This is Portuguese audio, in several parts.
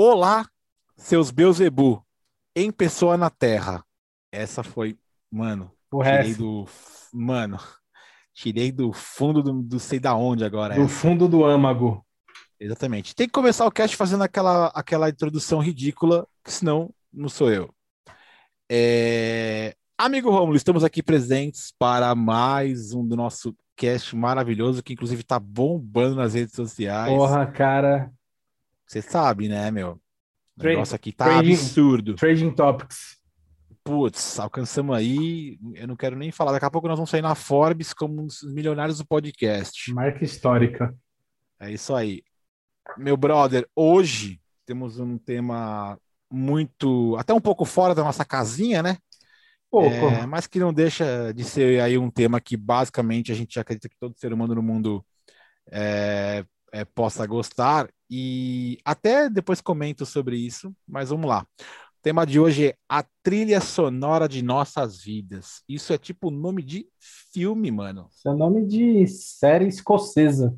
Olá, seus Beuzebu, em pessoa na Terra. Essa foi, mano, O tirei resto. do, mano, tirei do fundo do, do sei da onde agora. Do essa. fundo do âmago. Exatamente. Tem que começar o cast fazendo aquela, aquela introdução ridícula, que senão não sou eu. É, Amigo Romulo, estamos aqui presentes para mais um do nosso cast maravilhoso, que inclusive tá bombando nas redes sociais. Porra, cara. Você sabe, né, meu? O negócio aqui tá trading- absurdo. Trading Topics. Putz, alcançamos aí. Eu não quero nem falar. Daqui a pouco nós vamos sair na Forbes como os milionários do podcast. Marca histórica. É isso aí. Meu brother, hoje temos um tema muito, até um pouco fora da nossa casinha, né? Pouco. É, mas que não deixa de ser aí um tema que basicamente a gente acredita que todo ser humano no mundo é, é, possa gostar. E até depois comento sobre isso, mas vamos lá. O tema de hoje é a trilha sonora de nossas vidas. Isso é tipo nome de filme, mano. Isso é nome de série escocesa.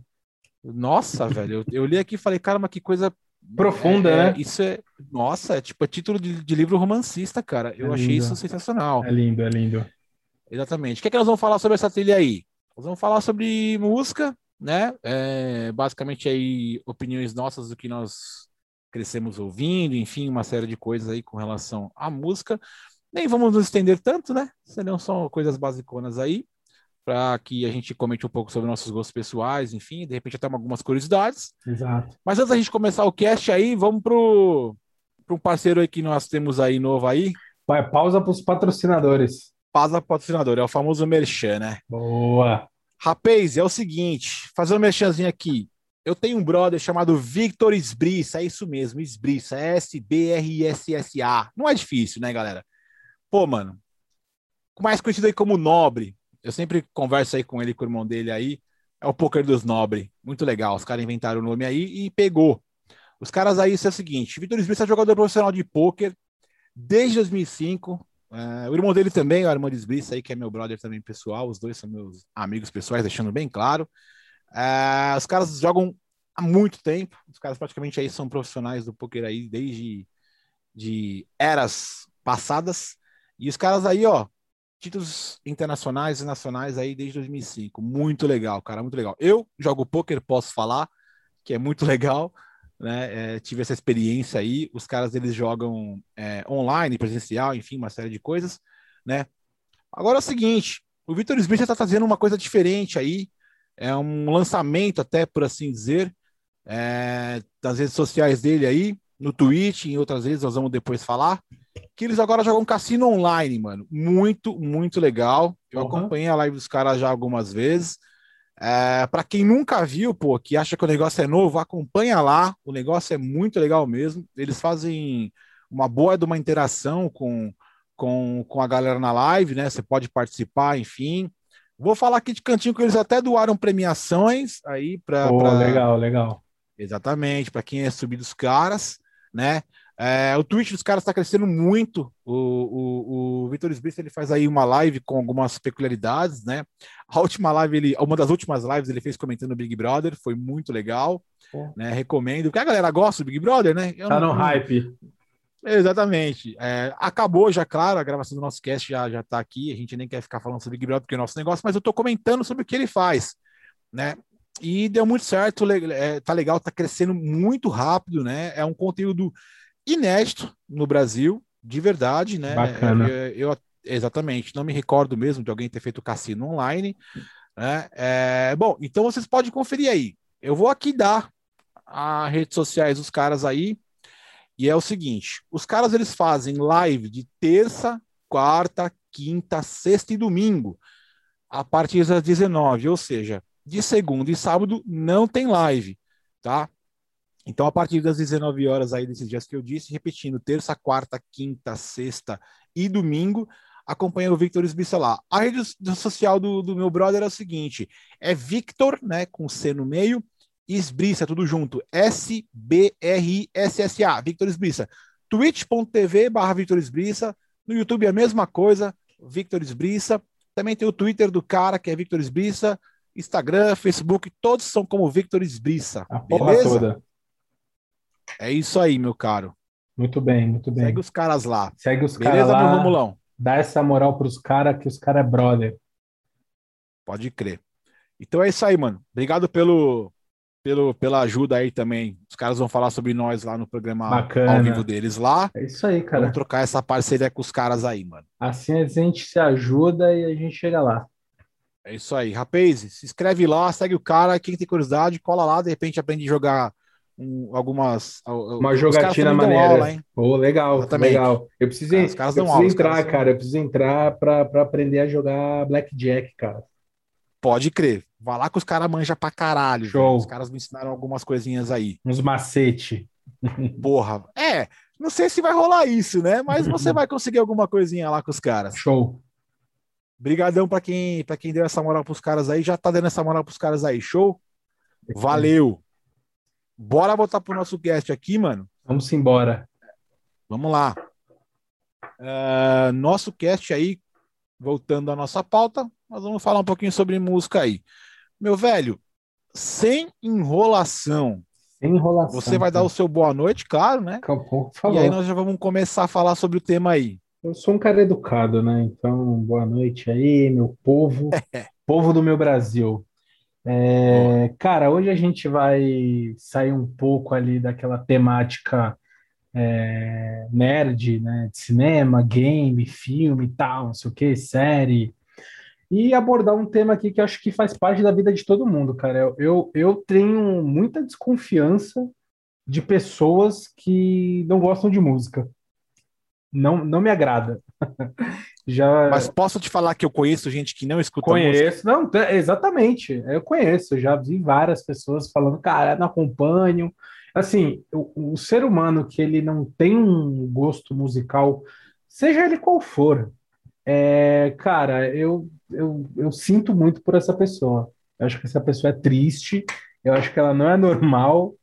Nossa, velho, eu, eu li aqui e falei, caramba, que coisa Profunda, é, é, né? Isso é, nossa, é tipo é título de, de livro romancista, cara. Eu É achei lindo. isso sensacional. É lindo, é lindo. Exatamente. O que é que nós vamos falar sobre essa trilha aí? Nós vamos falar sobre música, né? É, basicamente aí opiniões nossas do que nós crescemos ouvindo, enfim, uma série de coisas aí com relação à música. Nem vamos nos estender tanto, né? Serão só coisas basiconas aí, para que a gente comente um pouco sobre nossos gostos pessoais, enfim, de repente até algumas curiosidades. Exato. Mas antes da gente começar o cast aí, vamos pro, pro um parceiro aí que nós temos aí novo aí, Vai, pausa para os patrocinadores. Pasa Patrocinador, é o famoso Merchan, né? Boa. Rapaz, é o seguinte, fazer um merchanzinho aqui. Eu tenho um brother chamado Victor Esbriça, é isso mesmo, Esbriça, S-B-R-I-S-S-A. Não é difícil, né, galera? Pô, mano, mais conhecido aí como Nobre. Eu sempre converso aí com ele, com o irmão dele aí. É o Poker dos Nobre. Muito legal. Os caras inventaram o nome aí e pegou. Os caras aí, isso é o seguinte: Victor Esbriça é jogador profissional de pôquer desde 2005. É, o irmão dele também, o Armando Esbriça aí, que é meu brother também pessoal. Os dois são meus amigos pessoais, deixando bem claro. É, os caras jogam há muito tempo. Os caras praticamente aí são profissionais do poker aí desde de eras passadas. E os caras aí, ó, títulos internacionais e nacionais aí desde 2005. Muito legal, cara, muito legal. Eu jogo poker, posso falar que é muito legal, né? É, tive essa experiência aí. Os caras eles jogam é, online, presencial, enfim, uma série de coisas, né? Agora é o seguinte, o Vitor Smith está trazendo uma coisa diferente aí. É um lançamento, até por assim dizer, é, das redes sociais dele aí, no Twitch, em outras redes, nós vamos depois falar. Que eles agora jogam cassino online, mano. Muito, muito legal. Eu Uhum. acompanhei a live dos caras já algumas vezes. É, para quem nunca viu, pô, que acha que o negócio é novo, acompanha lá. O negócio é muito legal mesmo. Eles fazem uma boa de uma interação com, com, com a galera na live, né? Você pode participar, enfim. Vou falar aqui de cantinho que eles até doaram premiações aí para. Pô, legal, legal. Exatamente, para quem é subir dos caras, né? É, o Twitch dos caras está crescendo muito. O, o, o Vitor Esbrice, ele faz aí uma live com algumas peculiaridades, né? A última live, ele, uma das últimas lives, ele fez comentando o Big Brother, foi muito legal, Pô. né? Recomendo, porque a galera gosta do Big Brother, né? Eu Tá não- no hype. Exatamente. É, acabou já, claro, a gravação do nosso cast já, já tá aqui. A gente nem quer ficar falando sobre Big Brother porque é o nosso negócio, mas eu tô comentando sobre o que ele faz, né? E deu muito certo, é, tá legal, tá crescendo muito rápido, né? É um conteúdo inédito no Brasil, de verdade, né? Bacana. Eu, eu- exatamente, não me recordo mesmo de alguém ter feito cassino online, né? É, bom, então vocês podem conferir aí. Eu vou aqui dar as redes sociais dos caras aí. E é o seguinte: os caras eles fazem live de terça, quarta, quinta, sexta e domingo, a partir das 19, ou seja, de segunda e sábado não tem live, tá? Então, a partir das 19 horas aí desses dias que eu disse, repetindo, terça, quarta, quinta, sexta e domingo, acompanha o Victor Esbiça lá. A rede social do, do meu brother é o seguinte: é Victor, né, com C no meio, Esbriça, tudo junto. S-B-R-I-S-S-A, Victor Esbriça. twitch.tv barra Victor Esbriça. No YouTube é a mesma coisa, Victor Esbriça. Também tem o Twitter do cara, que é Victor Esbriça. Instagram, Facebook, todos são como Victor Esbriça. A porra Beleza? É isso aí, meu caro. Muito bem, muito bem. Segue os caras lá. Segue os caras Beleza, meu lá, Romulão? dá essa moral pros caras, que os caras é brother. Pode crer. Então é isso aí, mano. Obrigado pelo, pelo, pela ajuda aí também. Os caras vão falar sobre nós lá no programa Bacana. ao vivo deles lá. É isso aí, cara. Vamos trocar essa parceria com os caras aí, mano. Assim a gente se ajuda e a gente chega lá. É isso aí. Rapaz, se inscreve lá, segue o cara. Quem tem curiosidade, cola lá. De repente aprende a jogar um- algumas. Uma jogatina maneira. aula, hein? Pô, legal, Exatamente. legal. Eu preciso, eu preciso aula, entrar, cara. Eu preciso entrar pra, pra aprender a jogar Blackjack, cara. Pode crer. Vai lá que os caras manjam pra caralho. Show. Os caras me ensinaram algumas coisinhas aí. Uns macete. Porra. É, não sei se vai rolar isso, né? Mas você vai conseguir alguma coisinha lá com os caras. Show. Brigadão pra quem, pra quem deu essa moral pros caras aí. Já tá dando essa moral pros caras aí. Show? Valeu. Bora voltar pro nosso cast aqui, mano. Vamos embora. Vamos lá. Ah, nosso cast aí, voltando à nossa pauta, nós vamos falar um pouquinho sobre música aí. Meu velho, sem enrolação, Sem enrolação. você vai dar o seu boa noite, claro, né? Por E aí nós já vamos começar a falar sobre o tema aí. Eu sou um cara educado, né? Então, boa noite aí, meu povo, povo do meu Brasil. É, cara, hoje a gente vai sair um pouco ali daquela temática é, nerd, né? De cinema, game, filme tal, não sei o que, série. E abordar um tema aqui que acho que faz parte da vida de todo mundo, cara. Eu, eu, eu tenho muita desconfiança de pessoas que não gostam de música. Não, não me agrada. Já Mas posso te falar que eu conheço gente que não escuta música? conheço, não, te- exatamente. Eu conheço, já vi várias pessoas falando, cara, não acompanho. Assim, o, o ser humano que ele não tem um gosto musical, seja ele qual for, é, cara, eu, eu, eu sinto muito por essa pessoa. Eu acho que essa pessoa é triste, eu acho que ela não é normal.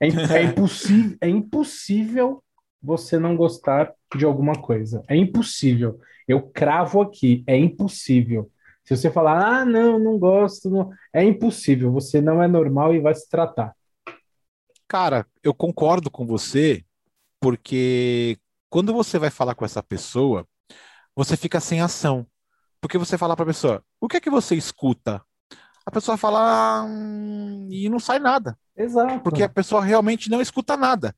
É, im- é impossível, é impossível você não gostar de alguma coisa. É impossível. Eu cravo aqui, é impossível. Se você falar, ah, não, não gosto, não- é impossível. Você não é normal e vai se tratar. Cara, eu concordo com você, porque quando você vai falar com essa pessoa, você fica sem ação. Porque você fala pra pessoa, o que é que você escuta? A pessoa fala, "Hum", e não sai nada, Exato. porque a pessoa realmente não escuta nada.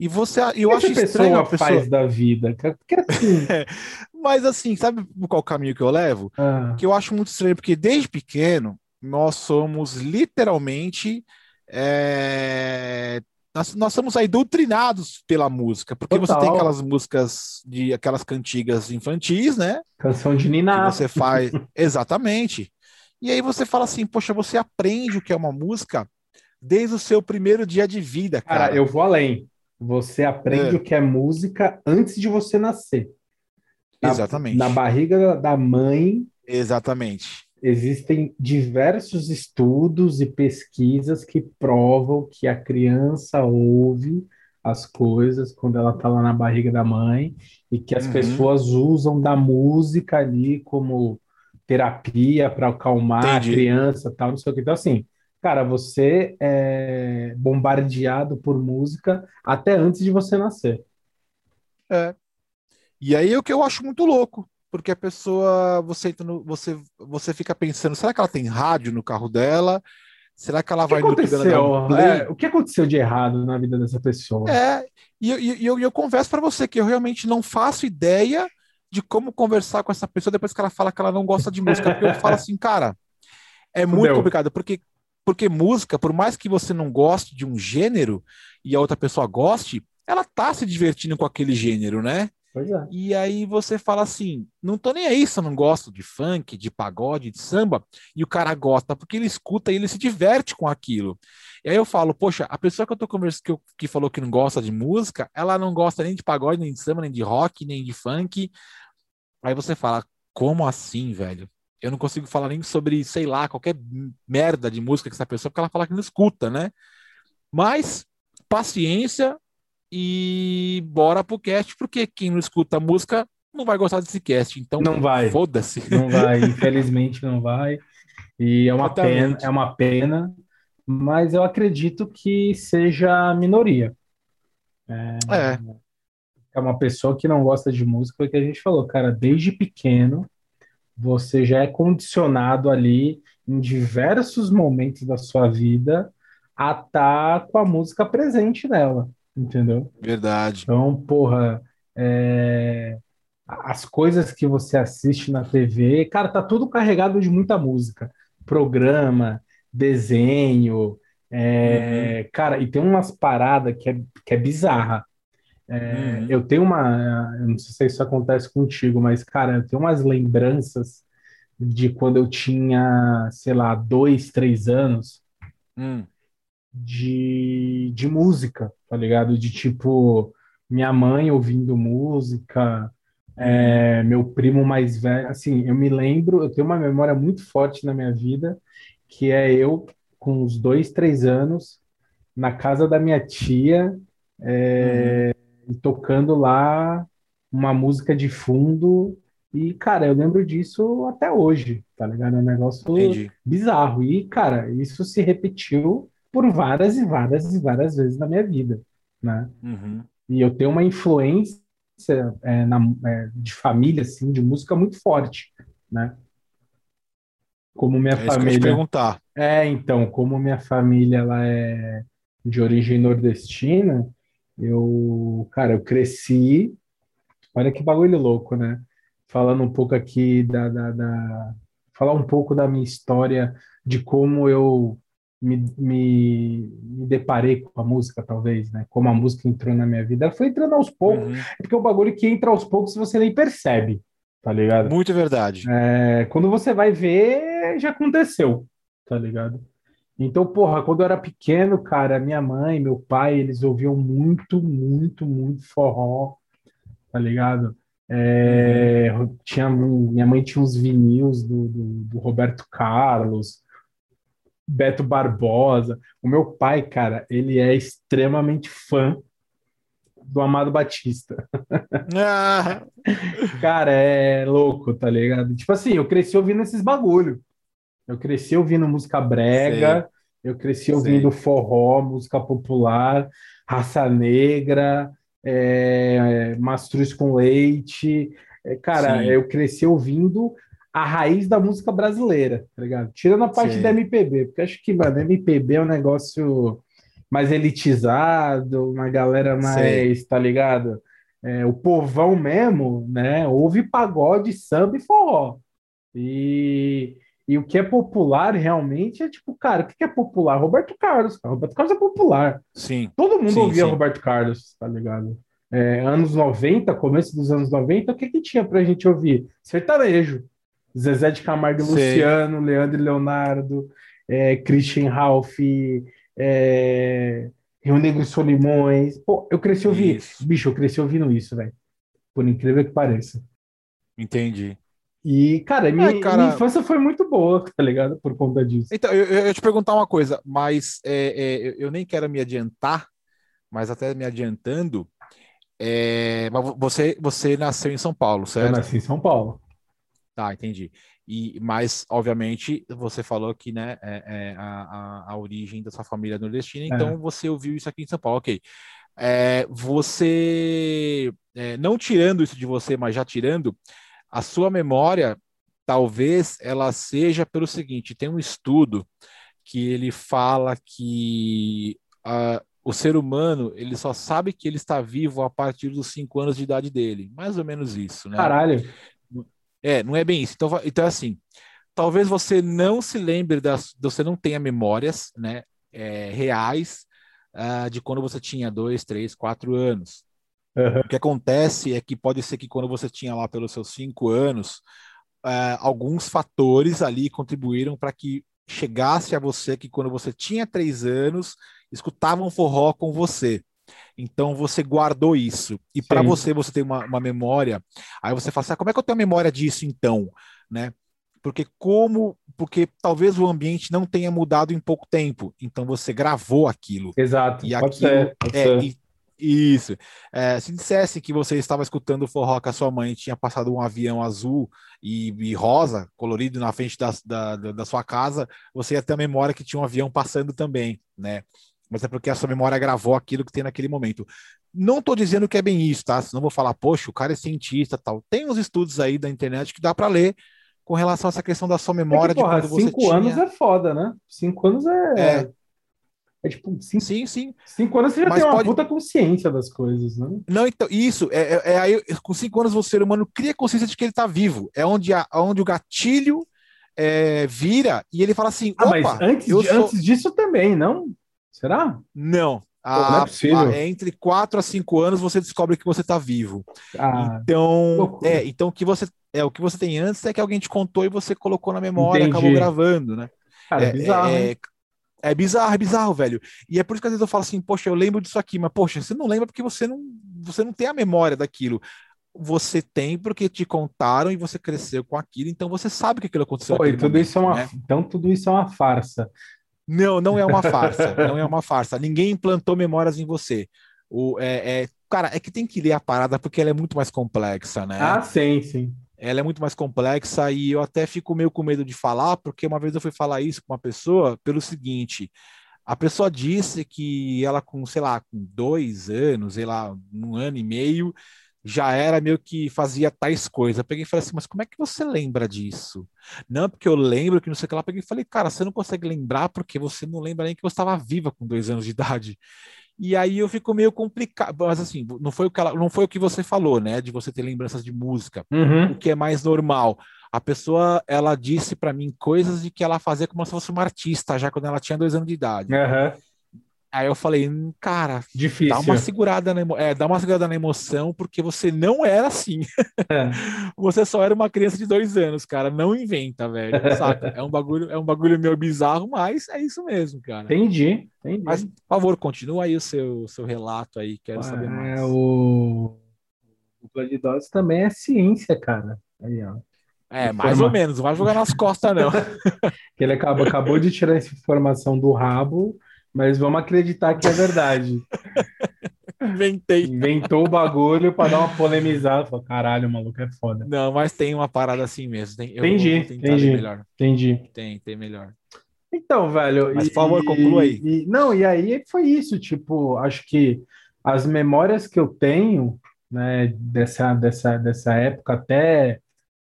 E você, eu O que acho essa estranho pessoa a pessoa. faz da vida? Porque assim, Mas assim, sabe qual caminho que eu levo? ah, que eu acho muito estranho, porque desde pequeno nós somos literalmente é, nós, nós somos aí doutrinados pela música, porque você tem Total. aquelas músicas de aquelas cantigas infantis, né? canção de Que Niná. você faz exatamente. E aí você fala assim, poxa, você aprende o que é uma música desde o seu primeiro dia de vida, Cara, cara. eu vou além. Você aprende É. o que é música antes de você nascer. Na- Exatamente. Na barriga da- mãe Exatamente. existem diversos estudos e pesquisas que provam que a criança ouve as coisas quando ela está lá na barriga da mãe e que as Uhum. pessoas usam da música ali como terapia para acalmar Entendi. a criança, tal, não sei o que. Então, assim, cara, você é bombardeado por música até antes de você nascer. É. E aí é o que eu acho muito louco, porque a pessoa, você entra no, você, você fica pensando, será que ela tem rádio no carro dela? Será que ela O que vai no aconteceu? play? É, o que aconteceu de errado na vida dessa pessoa? É, e eu, e eu, eu confesso para você que eu realmente não faço ideia de como conversar com essa pessoa depois que ela fala que ela não gosta de música, porque eu falo assim, cara, é muito Fudeu. complicado, porque, porque música, por mais que você não goste de um gênero e a outra pessoa goste, ela tá se divertindo com aquele gênero, né? Pois é. E aí você fala assim, não tô nem aí se eu não gosto de funk, de pagode, de samba, e o cara gosta, porque ele escuta e ele se diverte com aquilo. E aí eu falo, poxa, a pessoa que eu tô conversando, que, eu- que falou que não gosta de música, ela não gosta nem de pagode, nem de samba, nem de rock, nem de funk. Aí você fala, como assim, velho? Eu não consigo falar nem sobre, sei lá, qualquer merda de música que essa pessoa, porque ela fala que não escuta, né? Mas paciência e bora pro cast, porque quem não escuta música não vai gostar desse cast. Então, Não vai. foda-se. Não vai, infelizmente não vai. E é uma pena, é uma pena, mas eu acredito que seja a minoria. É, é. é uma pessoa que não gosta de música, que a gente falou, cara, desde pequeno você já é condicionado ali em diversos momentos da sua vida a estar tá com a música presente nela, entendeu? Verdade. Então, porra, é... as coisas que você assiste na TV, cara, tá tudo carregado de muita música. Programa, desenho, é... uhum. cara, e tem umas paradas que é, que é bizarra. É, uhum. Eu tenho uma, eu não sei se isso acontece contigo, mas, cara, eu tenho umas lembranças de quando eu tinha, sei lá, dois, três anos hum. de, de música, tá ligado? De tipo, minha mãe ouvindo música, é, meu primo mais velho. Assim, eu me lembro, eu tenho uma memória muito forte na minha vida, que é eu com uns dois, três anos, na casa da minha tia. É, uhum e tocando lá uma música de fundo. E, cara, eu lembro disso até hoje, tá ligado? É um negócio Entendi. bizarro. E, cara, isso se repetiu por várias e várias e várias vezes na minha vida, né? Uhum. E eu tenho uma influência é, na, é, de família, assim, de música muito forte, né? Como minha é família. Perguntar. É, então, como minha família ela é de origem nordestina, eu, cara, eu cresci. Olha que bagulho louco, né? Falando um pouco aqui da, da, da falar um pouco da minha história, de como eu me, me, me, deparei com a música, talvez, né? Como a música entrou na minha vida. Ela foi entrando aos poucos, uhum. é porque é um bagulho que entra aos poucos você nem percebe, tá ligado? Muito verdade. É, quando você vai ver, já aconteceu, tá ligado? Então, porra, quando eu era pequeno, cara, minha mãe, meu pai, eles ouviam muito, muito, muito forró, tá ligado? É, tinha, minha mãe tinha uns vinis do, do, do, Roberto Carlos, Beto Barbosa. O meu pai, cara, ele é extremamente fã do Amado Batista. Ah. cara, é louco, tá ligado? Tipo assim, eu cresci ouvindo esses bagulho. Eu cresci ouvindo música brega, eu cresci ouvindo forró, música popular, raça negra, é, mastruz com leite. É, cara, Sim. eu cresci ouvindo a raiz da música brasileira, tá ligado? Tirando a parte Sim. da MPB, porque acho que, mano, MPB é um negócio mais elitizado, uma galera mais, Sim. tá ligado? É, o povão mesmo, né? Ouve pagode, samba e forró. E e o que é popular realmente é tipo, cara, o que é popular? Roberto Carlos, cara. Roberto Carlos é popular. Sim. Todo mundo sim, ouvia sim. Roberto Carlos, tá ligado? É, anos 90, começo dos anos 90, o que que tinha pra gente ouvir? Sertanejo. Zezé de Camargo e Luciano, Leandro e Leonardo, é, Christian Ralph, é, Rio Negro e Solimões. Pô, eu cresci ouvindo. Bicho, eu cresci ouvindo isso, velho. Por incrível que pareça. Entendi. E, cara, minha, é, cara, minha infância foi muito boa, tá ligado? Por conta disso. Então, eu, eu ia te perguntar uma coisa, mas é, é, eu nem quero me adiantar, mas até me adiantando, é, mas você, você nasceu em São Paulo, certo? Eu nasci em São Paulo. Tá, entendi. E, mas, obviamente, você falou que né, é, é a, a, a, origem da sua família é nordestina, é. então você ouviu isso aqui em São Paulo, ok. É, você, é, não tirando isso de você, mas já tirando, a sua memória, talvez ela seja pelo seguinte: tem um estudo que ele fala que uh, o ser humano ele só sabe que ele está vivo a partir dos cinco anos de idade dele, mais ou menos isso, né? Caralho. É, não é bem isso. Então, então assim, talvez você não se lembre das, você não tenha memórias, né, é, reais uh, de quando você tinha dois, três, quatro anos. Uhum. O que acontece é que pode ser que quando você tinha lá pelos seus cinco anos, uh, alguns fatores ali contribuíram para que chegasse a você que quando você tinha três anos, escutavam forró com você. Então você guardou isso. E para você, você tem uma, uma, memória. Aí você fala assim: ah, como é que eu tenho a memória disso então? Né? Porque como. Porque talvez o ambiente não tenha mudado em pouco tempo. Então você gravou aquilo. Exato. E pode aquilo, ser, pode é, ser. E, isso. É, se dissesse que você estava escutando o forró com a sua mãe tinha passado um avião azul e, e rosa, colorido na frente da, da, da, sua casa, você ia ter a memória que tinha um avião passando também, né? Mas é porque a sua memória gravou aquilo que tem naquele momento. Não estou dizendo que é bem isso, tá? Senão vou falar, poxa, o cara é cientista tal. Tem uns estudos aí da internet que dá para ler com relação a essa questão da sua memória é que, porra, de quando cinco anos é foda, né? Cinco anos é. É, é tipo, cinco, sim, sim. Cinco anos você já Mas tem uma pode... puta consciência das coisas, né? Não, então, isso, é, é, é, aí, com cinco anos o ser humano cria consciência de que ele tá vivo. É onde, a, onde o gatilho é, vira e ele fala assim: ah, mas antes, de, sou... antes disso também, não? Será? Não. A, Pô, não é a, entre 4 a 5 anos você descobre que você está vivo. Ah, então, é, então o que você é o que você tem antes é que alguém te contou e você colocou na memória, Entendi. acabou gravando, né? Cara, é, é bizarro. É, é, bizarro, é bizarro, velho. E é por isso que às vezes eu falo assim, poxa, eu lembro disso aqui, mas poxa, você não lembra porque você não, você não tem a memória daquilo você tem porque te contaram e você cresceu com aquilo, então você sabe que aquilo aconteceu. Pô, tudo momento, isso é uma, né? Então tudo isso é uma farsa. Não, não é uma farsa, não é uma farsa. Ninguém implantou memórias em você. O, é, é, cara, é que tem que ler a parada porque ela é muito mais complexa, né? Ah, sim, sim. Ela é muito mais complexa e eu até fico meio com medo de falar, porque uma vez eu fui falar isso com uma pessoa pelo seguinte: a pessoa disse que ela, com, sei lá, com dois anos, sei lá, um ano e meio, já era meio que fazia tais coisas. Eu peguei e falei assim, mas como é que você lembra disso? Não, porque eu lembro que não sei o que lá. Eu peguei e falei, cara, você não consegue lembrar porque você não lembra nem que você estava viva com dois anos de idade. E aí eu fico meio complicado, mas assim, não foi o que ela, não foi o que você falou, né, de você ter lembranças de música, uhum. o que é mais normal. A pessoa, ela disse para mim coisas de que ela fazia como se fosse uma artista, já quando ela tinha dois anos de idade. Uhum. Aí eu falei, hum, cara, Difícil. dá uma segurada na, emo... é, dá uma segurada na emoção, porque você não era assim. É. você só era uma criança de dois anos, cara. Não inventa, velho. Saca? É um bagulho, é um bagulho meio bizarro, mas é isso mesmo, cara. Entendi, entendi. Mas, por favor, continua aí o seu, seu relato aí, quero saber é, mais. O, o Planidose também é ciência, cara. Aí, ó. É, mais ou menos, não vai jogar nas costas, não. ele acabou, acabou de tirar essa informação do rabo mas vamos acreditar que é verdade. Inventei. Inventou o bagulho para dar uma polemizada. Falou, caralho, o maluco é foda. Não, mas tem uma parada assim mesmo. Tem, entendi, entendi. Melhor. Entendi. Tem, tem melhor. Então, velho. Mas, e, por favor, conclua aí. E, não, e aí foi isso. Tipo, acho que as memórias que eu tenho, né, dessa, dessa, dessa época até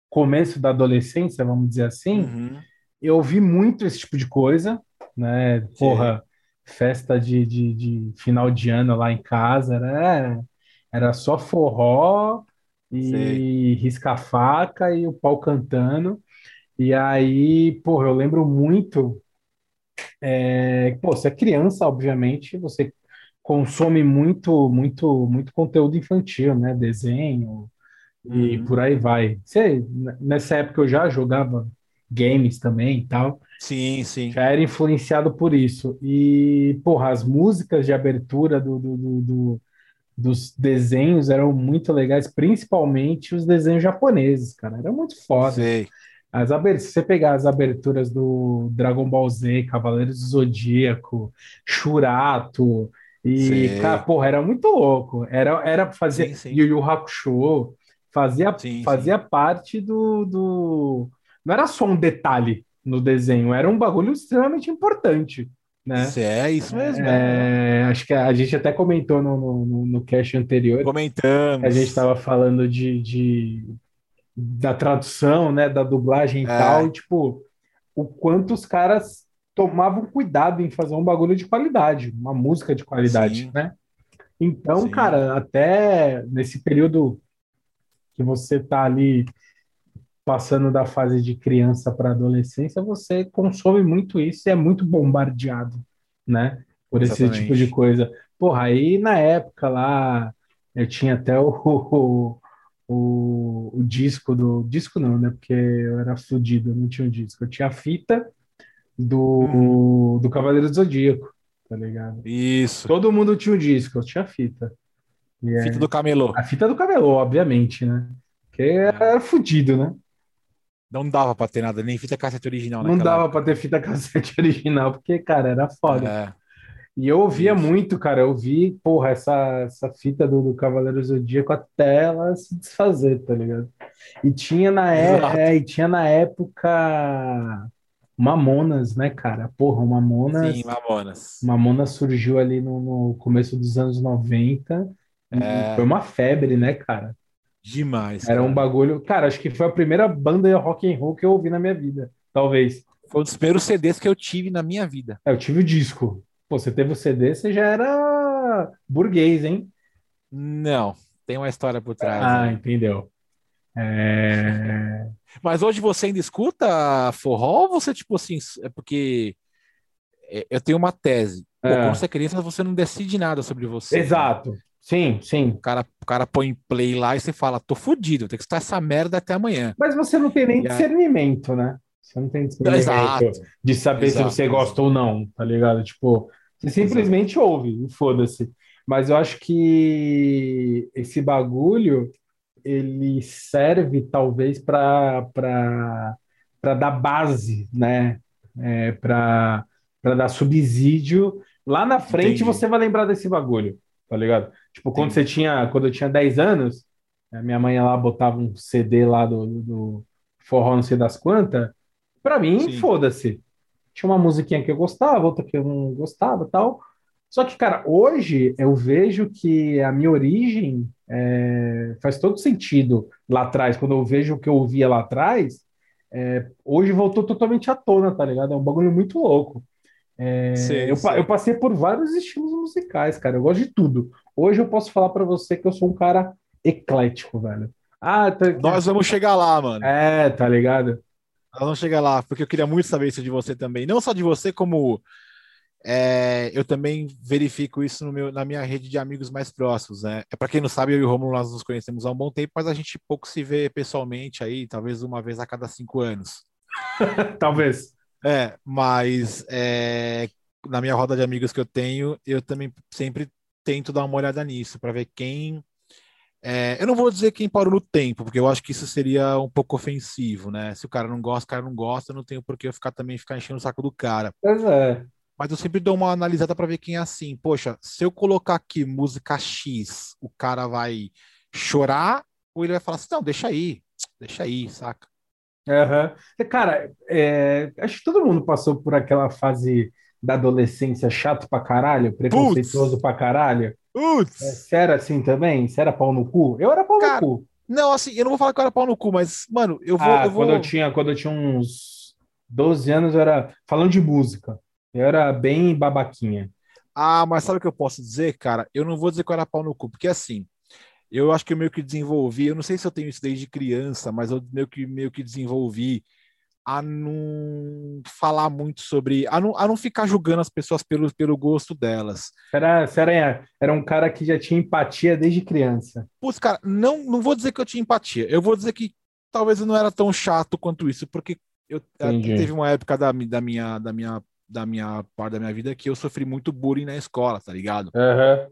começo da adolescência, vamos dizer assim, uhum. eu vi muito esse tipo de coisa, né? Porra, festa de, de, de, final de ano lá em casa, era, era só forró e risca-faca e o pau cantando. E aí, pô, eu lembro muito. É, pô, você é criança, obviamente, você consome muito, muito, muito conteúdo infantil, né? Desenho e uhum. por aí vai. Você, nessa época eu já jogava games também e tal. Sim, sim. Já era influenciado por isso. E, porra, as músicas de abertura do, do, do, do dos desenhos eram muito legais, principalmente os desenhos japoneses, cara. Era muito foda. Sei. As aber... Se você pegar as aberturas do Dragon Ball Z, Cavaleiros do Zodíaco, Shurato, e, Sei. cara, porra, era muito louco. Era, era fazer Yu Yu Hakusho, fazia, sim, fazia sim. parte do, do. Não era só um detalhe, no desenho. Era um bagulho extremamente importante. Né? É isso mesmo. É, acho que a gente até comentou no, no, no cast anterior. Comentamos. A gente estava falando de, de, da tradução, né, da dublagem e é. tal, e, tipo, o quanto os caras tomavam cuidado em fazer um bagulho de qualidade, uma música de qualidade, Sim. né? Então, Sim. cara, até nesse período que você tá ali passando da fase de criança para adolescência, você consome muito isso e é muito bombardeado, né? Por esse Exatamente. tipo de coisa. Porra, aí na época lá, eu tinha até o, o, o, o disco do. Disco não, né? Porque eu era fudido, eu não tinha o um disco. Eu tinha a fita do, hum. do Cavaleiro do Zodíaco, tá ligado? Isso. Todo mundo tinha o um disco, eu tinha a fita. E fita aí, do camelô. A fita do camelô, obviamente, né? Porque era é. fudido, né? Não dava pra ter nada, nem fita cassete original. Não dava época. pra ter fita cassete original, porque, cara, era foda. É. E eu ouvia Isso. muito, cara. Eu vi, porra, essa, essa fita do, do Cavaleiro Zodíaco até ela se desfazer, tá ligado? E tinha na, é, é, e tinha na época Mamonas, né, cara? Porra, o Mamonas. Sim, Mamonas. Mamonas surgiu ali no, no começo dos anos 90 e É. foi uma febre, né, cara? Demais. Era um cara. bagulho. Cara, acho que foi a primeira banda de rock and roll que eu ouvi na minha vida. Talvez. Foi um dos primeiros CDs que eu tive na minha vida. É, eu tive o disco. Pô, você teve o CD, você já era burguês, hein? Não, tem uma história por trás. Ah, né? entendeu. É... Mas hoje você ainda escuta forró ou você, tipo assim, é porque é, eu tenho uma tese. Pô, É. quando você é criança, você não decide nada sobre você. Exato. Sim, sim. O cara, o cara põe play lá e você fala, tô fudido, tem que escutar essa merda até amanhã. Mas você não tem nem E discernimento, né? Você não tem discernimento Exato. de saber Exato, se você gosta ou não, tá ligado? Tipo, você simplesmente ouve e foda-se. Mas eu acho que esse bagulho ele serve talvez para para dar base, né? É, para para dar subsídio. Lá na frente Entendi. você vai lembrar desse bagulho, tá ligado? Tipo, quando Entendi. você tinha, quando eu tinha 10 anos, a minha mãe lá botava um CD lá do, do forró não sei das quantas, pra mim, Sim. foda-se. Tinha uma musiquinha que eu gostava, outra que eu não gostava, tal. Só que, cara, hoje eu vejo que a minha origem é, faz todo sentido lá atrás. Quando eu vejo o que eu ouvia lá atrás, é, hoje voltou totalmente à tona, tá ligado? É um bagulho muito louco. É, Sei, eu, sei. eu passei por vários estilos musicais, cara. Eu gosto de tudo. Hoje eu posso falar pra você que eu sou um cara eclético, velho. Ah, tá, Nós vamos chegar lá, mano. é, tá ligado? Nós vamos chegar lá, porque eu queria muito saber isso de você também. Não só de você, como é, eu também verifico isso no meu, na minha rede de amigos mais próximos, né? É para quem não sabe, eu e o Romulo nós nos conhecemos há um bom tempo, mas a gente pouco se vê pessoalmente aí, talvez uma vez a cada cinco anos. Talvez. É, mas é, na minha roda de amigos que eu tenho, eu também sempre tento dar uma olhada nisso para ver quem. é, eu não vou dizer quem parou no tempo, porque eu acho que isso seria um pouco ofensivo, né? Se o cara não gosta, o cara não gosta, eu não tenho por que eu ficar também ficar enchendo o saco do cara. Pois é. Mas eu sempre dou uma analisada para ver quem é assim. Poxa, se eu colocar aqui música X, o cara vai chorar ou ele vai falar assim: não, deixa aí, deixa aí, saca? Aham. Cara, é, acho que todo mundo passou por aquela fase da adolescência chato pra caralho, preconceituoso pra caralho. É, Putz! Você era assim também? Você era pau no cu? Eu era pau Cara, no cu. Não, assim, eu não vou falar que eu era pau no cu, mas, mano, eu vou. Ah, eu vou... quando eu tinha, quando eu tinha uns 12 anos, eu era falando de música. Eu era bem babaquinha. Ah, mas sabe o que eu posso dizer, cara? Eu não vou dizer que eu era pau no cu, porque assim, eu acho que eu meio que desenvolvi, eu não sei se eu tenho isso desde criança, mas eu meio que, meio que desenvolvi a não falar muito sobre, a não, a não ficar julgando as pessoas pelo, pelo gosto delas. Você Era, você era, era um cara que já tinha empatia desde criança. Putz, cara, não, não vou dizer que eu tinha empatia, eu vou dizer que talvez eu não era tão chato quanto isso, porque eu Entendi. teve uma época da, da minha, da minha, da minha parte da minha vida que eu sofri muito bullying na escola, tá ligado? Aham.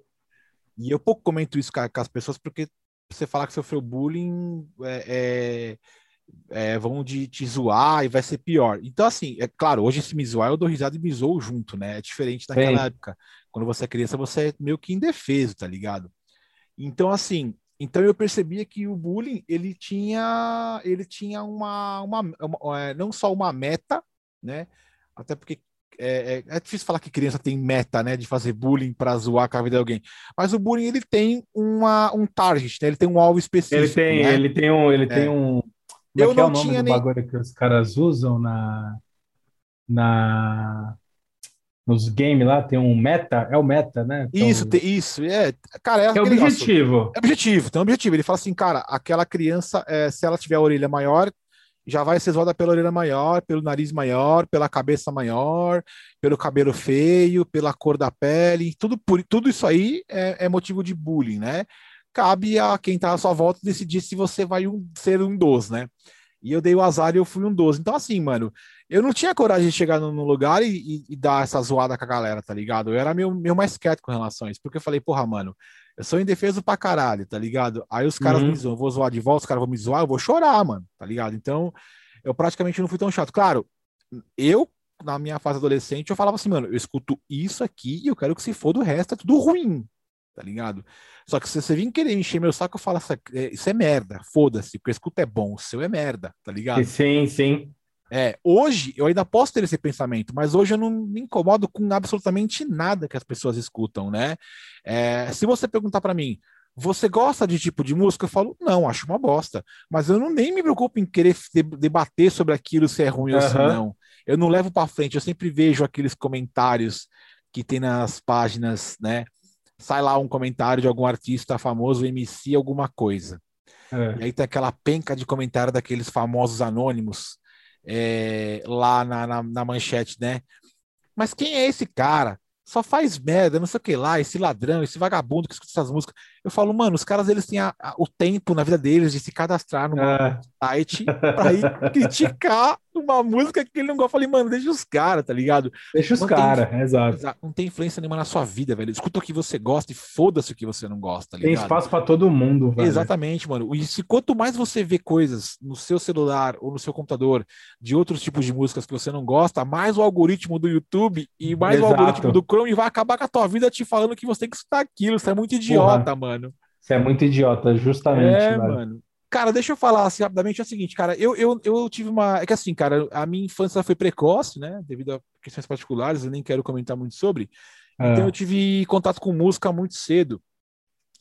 E eu pouco comento isso com, com as pessoas porque você falar que sofreu bullying é, é, é, vão de te zoar e vai ser pior. Então, assim, é claro, hoje se me zoar, eu dou risada e me zoo junto, né? É diferente daquela Sim. época. Quando você é criança, você é meio que indefeso, tá ligado? Então, assim, então eu percebia que o bullying, ele tinha, ele tinha uma, uma, uma- é, não só uma meta, né? Até porque é, é, é difícil falar que criança tem meta, né, de fazer bullying para zoar com a vida de alguém. Mas o bullying ele tem uma, um target, né? Ele tem um alvo específico. Ele tem, né? ele tem um, ele tem um. Como Eu é que é não o nome tinha do nem- bagulho que os caras usam na, na, nos games lá? Tem um meta, é o meta, né? Então, Isso, tem- isso, é, cara, é, é objetivo. É objetivo, tem um objetivo. Ele fala assim, cara, aquela criança, é, se ela tiver a orelha maior, já vai ser zoada pela orelha maior, pelo nariz maior, pela cabeça maior, pelo cabelo feio, pela cor da pele, tudo, por, tudo isso aí é, é motivo de bullying, né? Cabe a quem tá à sua volta decidir se você vai um- ser um dos, né? E eu dei o azar e eu fui um dos. Então, assim, mano, eu não tinha coragem de chegar no lugar e, e- e dar essa zoada com a galera, tá ligado? Eu era meio, meio mais quieto com relação a isso, porque eu falei, porra, mano, eu sou indefeso pra caralho, tá ligado? Aí os caras Uhum. me zoam, eu vou zoar de volta, os caras vão me zoar, eu vou chorar, mano, tá ligado? Então, eu praticamente não fui tão chato. Claro, eu, na minha fase adolescente, eu falava assim, mano, eu escuto isso aqui e eu quero que se for do resto, é tudo ruim, tá ligado? Só que se você vir querer encher meu saco, eu falo, "Essa- é, isso é merda, foda-se, porque eu escuto é bom, o seu é merda, tá ligado? Sim, sim. É, hoje eu ainda posso ter esse pensamento, mas hoje eu não me incomodo com absolutamente nada que as pessoas escutam, né? É, se você perguntar para mim, você gosta de tipo de música? Eu falo, não, acho uma bosta. Mas eu não nem me preocupo em querer debater sobre aquilo se é ruim uhum. ou se não. Eu não levo para frente, eu sempre vejo aqueles comentários que tem nas páginas, né? Sai lá um comentário de algum artista famoso, MC, alguma coisa. É. E aí tem aquela penca de comentário daqueles famosos anônimos é, lá na, na, na manchete, né? Mas quem é esse cara? Só faz merda, não sei o que lá, esse ladrão, esse vagabundo que escuta essas músicas. Eu falo, mano, os caras eles têm a, a, o tempo na vida deles de se cadastrar no é. site para ir criticar uma música que ele não gosta. Eu falei, mano, deixa os caras, tá ligado? Deixa os caras, exato. Não tem influência nenhuma na sua vida, velho. Escuta o que você gosta e foda-se o que você não gosta, tá Tem espaço para todo mundo, velho. Exatamente, mano. E se quanto mais você vê coisas no seu celular ou no seu computador de outros tipos de músicas que você não gosta, mais o algoritmo do YouTube e mais exato. o algoritmo do Chrome vai acabar com a tua vida te falando que você tem que escutar aquilo. Você é muito idiota, Porra. mano. Você é muito idiota, justamente. É, velho. mano. Cara, deixa eu falar assim rapidamente. É o seguinte, cara, eu, eu, eu tive uma. É que assim, cara, a minha infância foi precoce, né? Devido a questões particulares, eu nem quero comentar muito sobre. Então eu tive contato com música muito cedo.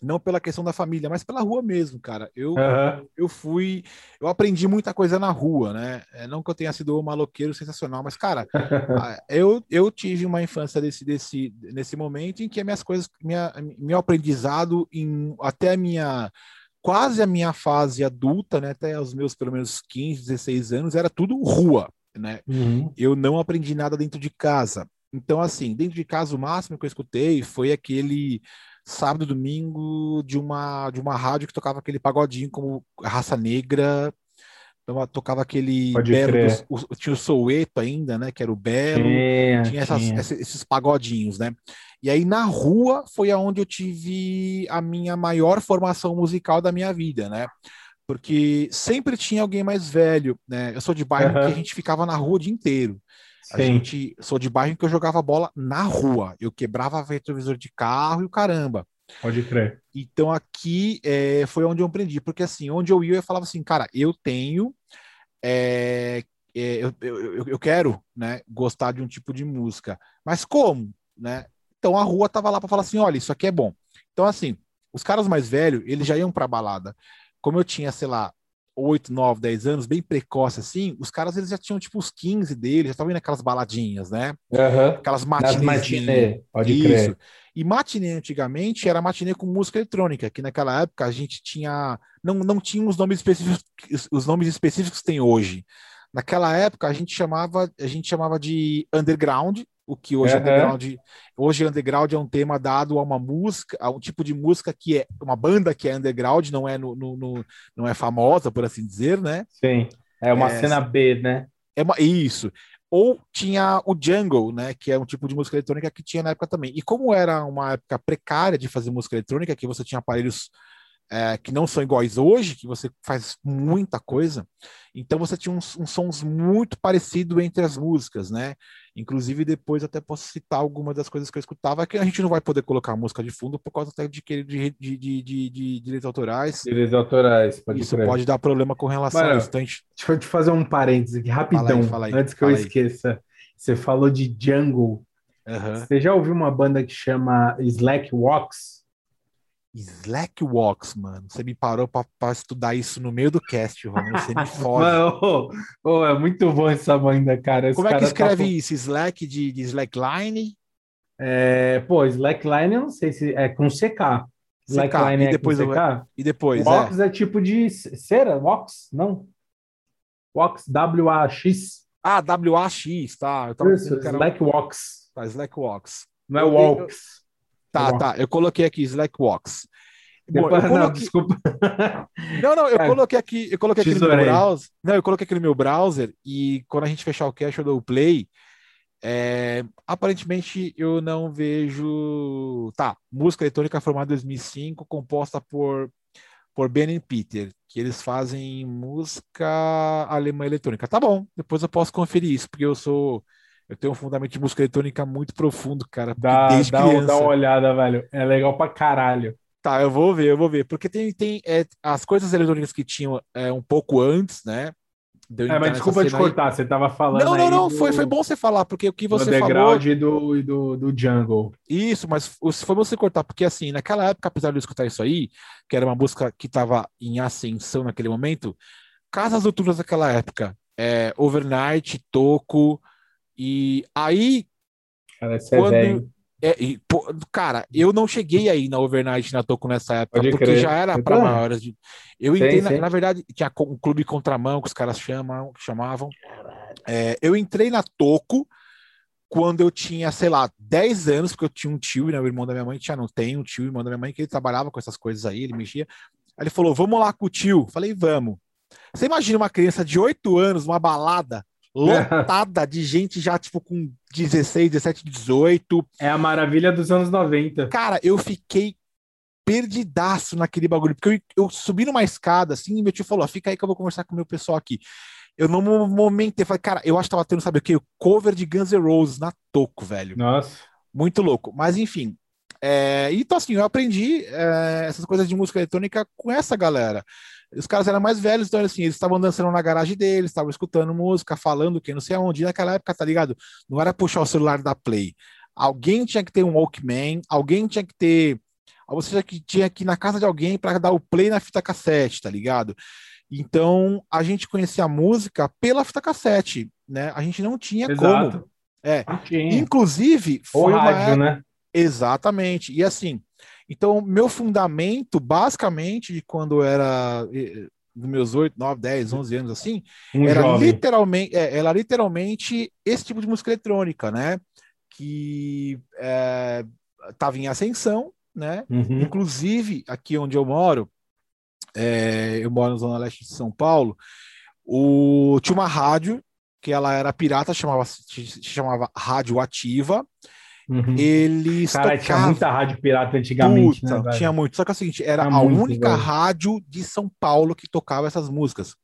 Não pela questão da família, mas pela rua mesmo, cara. Eu, uhum. eu fui. Eu aprendi muita coisa na rua, né? É, não que eu tenha sido um maloqueiro sensacional, mas, cara, eu, eu tive uma infância desse, desse, nesse momento em que as minhas coisas, minha, meu aprendizado, em, até a minha quase a minha fase adulta, né, até os meus pelo menos 15, 16 anos, era tudo rua, né? Uhum. Eu não aprendi nada dentro de casa. Então, assim, dentro de casa, o máximo que eu escutei foi aquele sábado, domingo de uma de uma rádio que tocava aquele pagodinho como raça negra, então, tocava aquele belo, dos, o, tinha o Soueto ainda, né? Que era o Belo, tinha, tinha, essas, tinha, esses pagodinhos, né? E aí na rua foi aonde eu tive a minha maior formação musical da minha vida, né? Porque sempre tinha alguém mais velho, né? Eu sou de bairro uhum. que a gente ficava na rua o dia inteiro. A gente sou de bairro que eu jogava bola na rua. Eu quebrava retrovisor de carro e o caramba. Pode crer. Então aqui é, foi onde eu aprendi, porque assim, onde eu ia, eu falava assim, cara, eu tenho. É, é, eu, eu, eu quero né, gostar de um tipo de música. Mas como? Né? Então a rua tava lá para falar assim: olha, isso aqui é bom. Então, assim, os caras mais velhos, eles já iam pra balada. Como eu tinha, sei lá, 8, 9, 10 anos, bem precoce assim, os caras eles já tinham tipo os 15 deles, já estavam indo aquelas baladinhas, né? Uhum. Aquelas matinês. Pode Isso. crer. E matinê antigamente era matinê com música eletrônica, que naquela época a gente tinha não, não tinha os nomes específicos os nomes específicos que tem hoje. Naquela época a gente chamava a gente chamava de underground, o que hoje, uhum. underground, hoje underground é um tema dado a uma música, a um tipo de música que é uma banda que é underground, não é, no, no, no não é famosa, por assim dizer, né? Sim, é uma é, cena B, né? É uma, isso. Ou tinha o jungle, né, que é um tipo de música eletrônica que tinha na época também. E como era uma época precária de fazer música eletrônica, que você tinha aparelhos é, que não são iguais hoje, que você faz muita coisa, então você tinha uns, uns sons muito parecidos entre as músicas, né? Inclusive, depois até posso citar algumas das coisas que eu escutava, que a gente não vai poder colocar música de fundo por causa até de, de, de, de, de, de direitos autorais. Direitos autorais, pode Isso crer. pode dar problema com relação Mano, a isso. Então, gente... Deixa eu te fazer um parênteses aqui, rapidão, fala aí, fala aí, antes que eu aí. esqueça. Você falou de Jungle. Uhum. Você já ouviu uma banda que chama Slack Walks? Slack Walks, mano. Você me parou para estudar isso no meio do cast, Ron. Você me fode. Mano, oh, oh, é muito bom essa banda, cara. Esse Como é que escreve tá... isso? Slack de, de Slackline? É, pô, Slackline eu não sei se é com CK. Slackline e depois é com CK? E depois, Walks é. é tipo de cera? Walks? Não. Walks, W-A-X. Ah, W-A-X, tá. Eu tava isso, Slack Walks. Tá, Slack Walks. Não é Walks. Tá, tá. Eu coloquei aqui Slackwalks. Bom, Depois, eu coloquei... Não, desculpa. Não, não, eu é, coloquei aqui, eu coloquei aqui no meu browser. Não, eu coloquei aqui no meu browser e quando a gente fechar o cache eu dou o play. É, aparentemente eu não vejo. Tá, música eletrônica formada em 2005, composta por por Ben e Peter, que eles fazem música alemã eletrônica. Tá bom, depois eu posso conferir isso, porque eu sou eu tenho um fundamento de música eletrônica muito profundo, cara. Dá, desde dá, criança. dá uma olhada, velho. É legal pra caralho. Tá, eu vou ver, eu vou ver. Porque tem, tem é, as coisas eletrônicas que tinham é, um pouco antes, né? Deu É, mas desculpa te cortar, você tava falando. Não, não, não, do, foi, foi bom você falar, porque o que você do falou. e do, do, do Jungle. Isso, mas foi você cortar, porque assim, naquela época, apesar de eu escutar isso aí, que era uma música que estava em ascensão naquele momento, casas noturnas daquela época, é, Overnight, Toco, e aí. Cara, você quando, é velho. É, e, pô, cara, eu não cheguei aí na Overnight na Toco nessa época, Pode porque crer. já era para maiores. De... Eu entrei, na, na, verdade, tinha um clube contramão que os caras chamam, chamavam. É, eu entrei na Toco quando eu tinha, sei lá, 10 anos, porque eu tinha um tio, né, o irmão da minha mãe tinha, não tem um tio, irmão da minha mãe, que ele trabalhava com essas coisas aí, ele mexia. Aí ele falou, vamos lá com o tio. Falei, vamos. Você imagina uma criança de 8 anos, uma balada, lotada de gente já, tipo, com 16, 17, 18. É a maravilha dos anos 90. Cara, eu fiquei perdidaço naquele bagulho, porque eu, eu subi numa escada, assim, e meu tio falou, fica aí que eu vou conversar com o meu pessoal aqui. Eu não momentei, falei, cara, eu acho que tava tendo, sabe o quê? Cover de Guns N' Roses na toco, velho. Nossa. Muito louco. Mas, enfim, é, então, assim, eu aprendi é, essas coisas de música eletrônica com essa galera. Os caras eram mais velhos, então, assim, eles estavam dançando na garagem deles, estavam escutando música, falando que não sei aonde. E naquela época, tá ligado? Não era puxar o celular da Play. Alguém tinha que ter um Walkman, alguém tinha que ter. Você tinha que ir na casa de alguém para dar o play na fita cassete, tá ligado? Então, a gente conhecia a música pela fita cassete, né? A gente não tinha Exato. como. É. Inclusive, foi Ou rádio, uma... né? Exatamente. E assim, então, meu fundamento, basicamente, de quando eu era dos meus 8, 9, 10, 11 anos assim, um era jovem. literalmente, é, era literalmente esse tipo de música eletrônica, né? Que estava é, em ascensão, né? Uhum. Inclusive, aqui onde eu moro, é, eu moro na Zona Leste de São Paulo, o, tinha uma rádio que ela era pirata, chamava, se chamava Rádio Ativa, Uhum. Eles Cara, tocavam... tinha muita rádio pirata antigamente, Puta, né, Tinha muito. Só que é o seguinte, era tinha a muito, única velho. rádio de São Paulo que tocava essas músicas.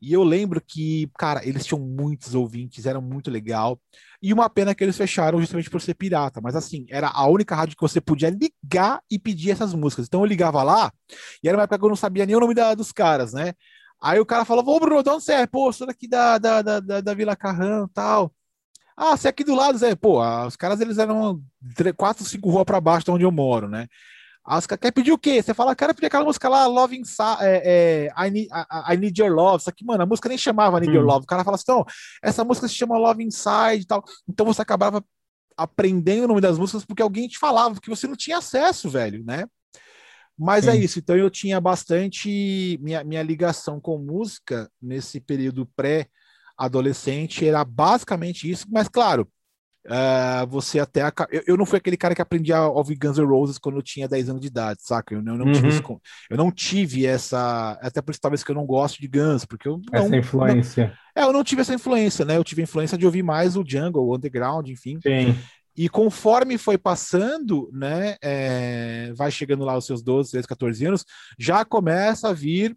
E eu lembro que, cara, eles tinham muitos ouvintes, era muito legal. E uma pena que eles fecharam justamente por ser pirata. Mas assim, era a única rádio que você podia ligar e pedir essas músicas. Então eu ligava lá, e era uma época que eu não sabia nem o nome da, dos caras, né? Aí o cara falava, ô Bruno, de onde você é? Pô, sou daqui da, da, da, da Vila Carrão tal. Ah, você é aqui do lado, Zé. Pô, os caras eles eram quatro, cinco ruas para baixo de onde eu moro, né? As quer pedir o quê? Você fala, quero pedir aquela música lá, Love Inside, é, é, I, need, I, I, Need Your Love. Isso aqui, mano, a música nem chamava I Need hum. Your Love. O cara fala assim, não, essa música se chama Love Inside e tal. Então você acabava aprendendo o nome das músicas porque alguém te falava, porque você não tinha acesso, velho, né? Mas é Sim. é isso, então eu tinha bastante minha, minha ligação com música nesse período pré adolescente, era basicamente isso, mas claro, uh, você até. Eu, eu, não fui aquele cara que aprendi a ouvir Guns N' Roses quando eu tinha 10 anos de idade, saca? Eu, eu não, uhum. tive, eu não tive essa. Até por isso, talvez que eu não gosto de Guns, porque eu. Essa não, influência. Não, é, eu não tive essa influência, né? Eu tive a influência de ouvir mais o Jungle, o Underground, enfim. Sim. E conforme foi passando, né, é, vai chegando lá os seus 12, 13, 14 anos, já começa a vir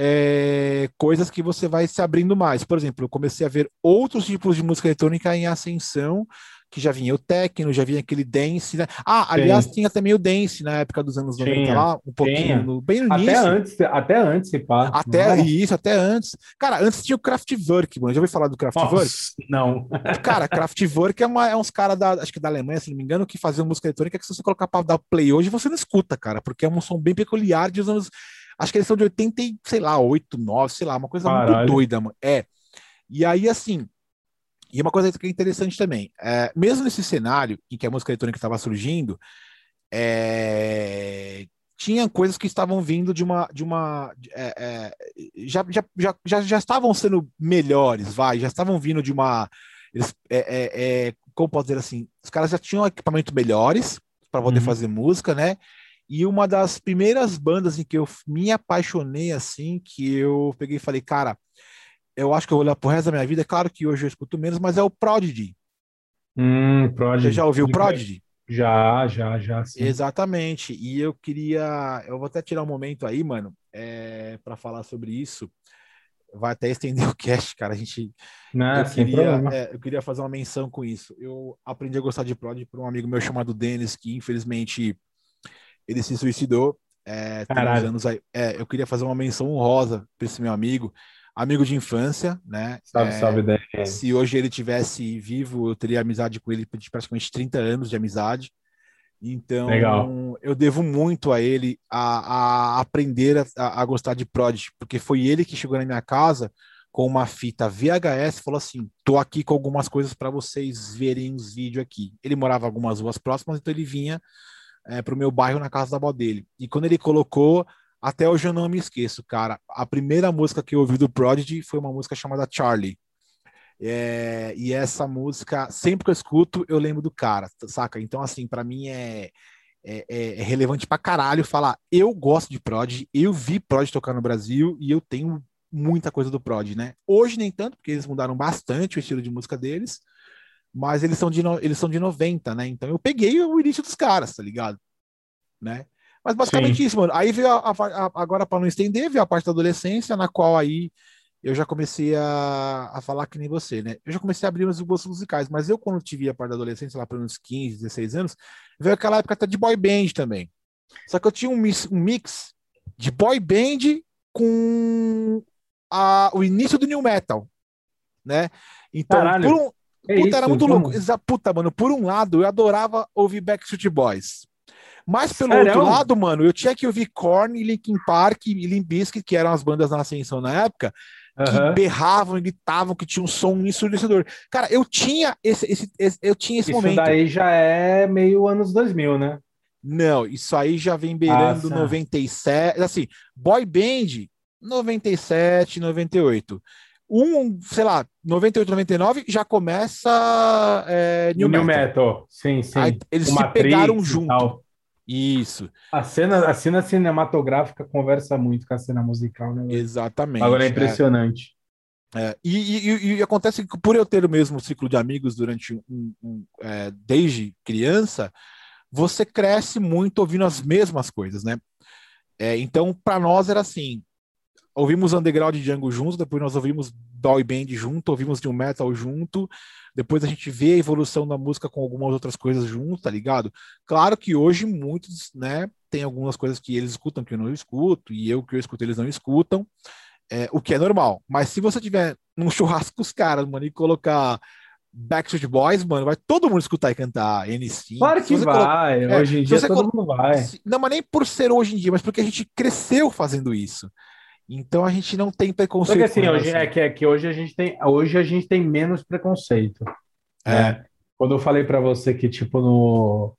é, coisas que você vai se abrindo mais. Por exemplo, eu comecei a ver outros tipos de música eletrônica em ascensão, que já vinha o techno, já vinha aquele dance, né? Ah, aliás, Sim. tinha também o dance na época dos anos 90 tinha, lá, um pouquinho, no, bem no até início. Antes, até antes, pá. Até isso, até antes. Cara, antes tinha o Kraftwerk, mano. Já ouviu falar do Kraftwerk? Não. Cara, Kraftwerk é, uma, é uns caras da, acho que da Alemanha, se não me engano, que faziam música eletrônica que se você colocar para dar play hoje, você não escuta, cara, porque é um som bem peculiar de anos Acho que eles são de 80, sei lá, 8, 9, sei lá, uma coisa Caralho. muito doida, mano. É. E aí, assim, e uma coisa que é interessante também, é, mesmo nesse cenário em que a música eletrônica estava surgindo, é, tinha coisas que estavam vindo de uma. De uma é, é, já, já, já, já, já estavam sendo melhores, vai, já estavam vindo de uma. Eles, é, é, como posso dizer assim? Os caras já tinham equipamento melhores para poder uhum. fazer música, né? E uma das primeiras bandas em que eu me apaixonei, assim, que eu peguei e falei, cara, eu acho que eu vou olhar pro resto da minha vida. É claro que hoje eu escuto menos, mas é o Prodigy. Hum, Prodigy. Você já ouviu o Prodigy? Já, já, já. Sim. Exatamente. E eu queria. Eu vou até tirar um momento aí, mano, é, para falar sobre isso. Vai até estender o cast, cara. A gente. Não, eu, queria, é, eu queria fazer uma menção com isso. Eu aprendi a gostar de Prodigy por um amigo meu chamado Denis, que infelizmente ele se suicidou. É, anos aí. É, eu queria fazer uma menção honrosa para esse meu amigo. amigo de infância, né? Salve, é, salve, Daniel. Se hoje ele tivesse vivo, eu teria amizade com ele de praticamente 30 anos de amizade. Então, Legal. eu devo muito a ele a, a aprender a, a, gostar de prod, porque foi ele que chegou na minha casa com uma fita VHS e falou assim: tô aqui com algumas coisas para vocês verem os vídeos aqui. Ele morava algumas ruas próximas, então ele vinha é, para o meu bairro na casa da avó dele. E quando ele colocou, até hoje eu não me esqueço, cara. A primeira música que eu ouvi do Prodigy foi uma música chamada Charlie. É, e essa música, sempre que eu escuto, eu lembro do cara, saca? Então, assim, para mim é, é, é, relevante pra caralho falar. Eu gosto de prod, eu vi prod tocar no Brasil e eu tenho muita coisa do prod, né? Hoje nem tanto, porque eles mudaram bastante o estilo de música deles, mas eles são de, no, eles são de 90, né? Então eu peguei o início dos caras, tá ligado? Né? Mas basicamente Sim. isso, mano. Aí veio a, a, agora, para não estender, veio a parte da adolescência, na qual aí eu já comecei a, a falar que nem você, né? Eu já comecei a abrir meus gostos musicais, mas eu, quando tive a parte da adolescência, lá para uns 15, 16 anos, veio aquela época até de boy band também. Só que eu tinha um mix, um mix de boy band com a, o início do new metal, né? Então, Caralho, por um, é puta, isso, era muito louco. Puta, mano, por um lado, eu adorava ouvir Backstreet Boys. Mas pelo Sério? outro lado, mano, eu tinha que ouvir Korn, Linkin Park e Limp Bizkit, que eram as bandas na ascensão na época, que berravam, gritavam, que tinha um som ensurdecedor. Cara, eu tinha esse, esse, esse eu tinha esse isso momento. Isso daí já é meio anos 2000, né? Não, isso aí já vem beirando ah, 97, assim, boy band 97, 98. Um, sei lá, 98, 99 já começa é, New, New Metal. Metal. Sim, sim. Aí, eles se pegaram junto. Isso. A cena, a cena cinematográfica conversa muito com a cena musical, né? Exatamente. Agora é impressionante. É. É. E, e, e, acontece que por eu ter o mesmo ciclo de amigos durante um, um é, desde criança, você cresce muito ouvindo as mesmas coisas, né? É, então, para nós era assim: ouvimos Underground e Django juntos, depois nós ouvimos Boy Band junto, ouvimos New Metal junto, depois a gente vê a evolução da música com algumas outras coisas junto, tá ligado? Claro que hoje muitos, né, tem algumas coisas que eles escutam que eu não escuto, e eu que eu escuto eles não escutam, é, o que é normal. Mas se você tiver num churrasco com os caras, mano, e colocar Backstreet Boys, mano, vai todo mundo escutar e cantar N5. Claro que vai, coloca... É, hoje em dia todo mundo vai. Não, mas nem por ser hoje em dia, mas porque a gente cresceu fazendo isso. Então a gente não tem preconceito. Porque assim, hoje, é que, é que hoje a gente tem, hoje a gente tem menos preconceito. É. Né? Quando eu falei para você que tipo no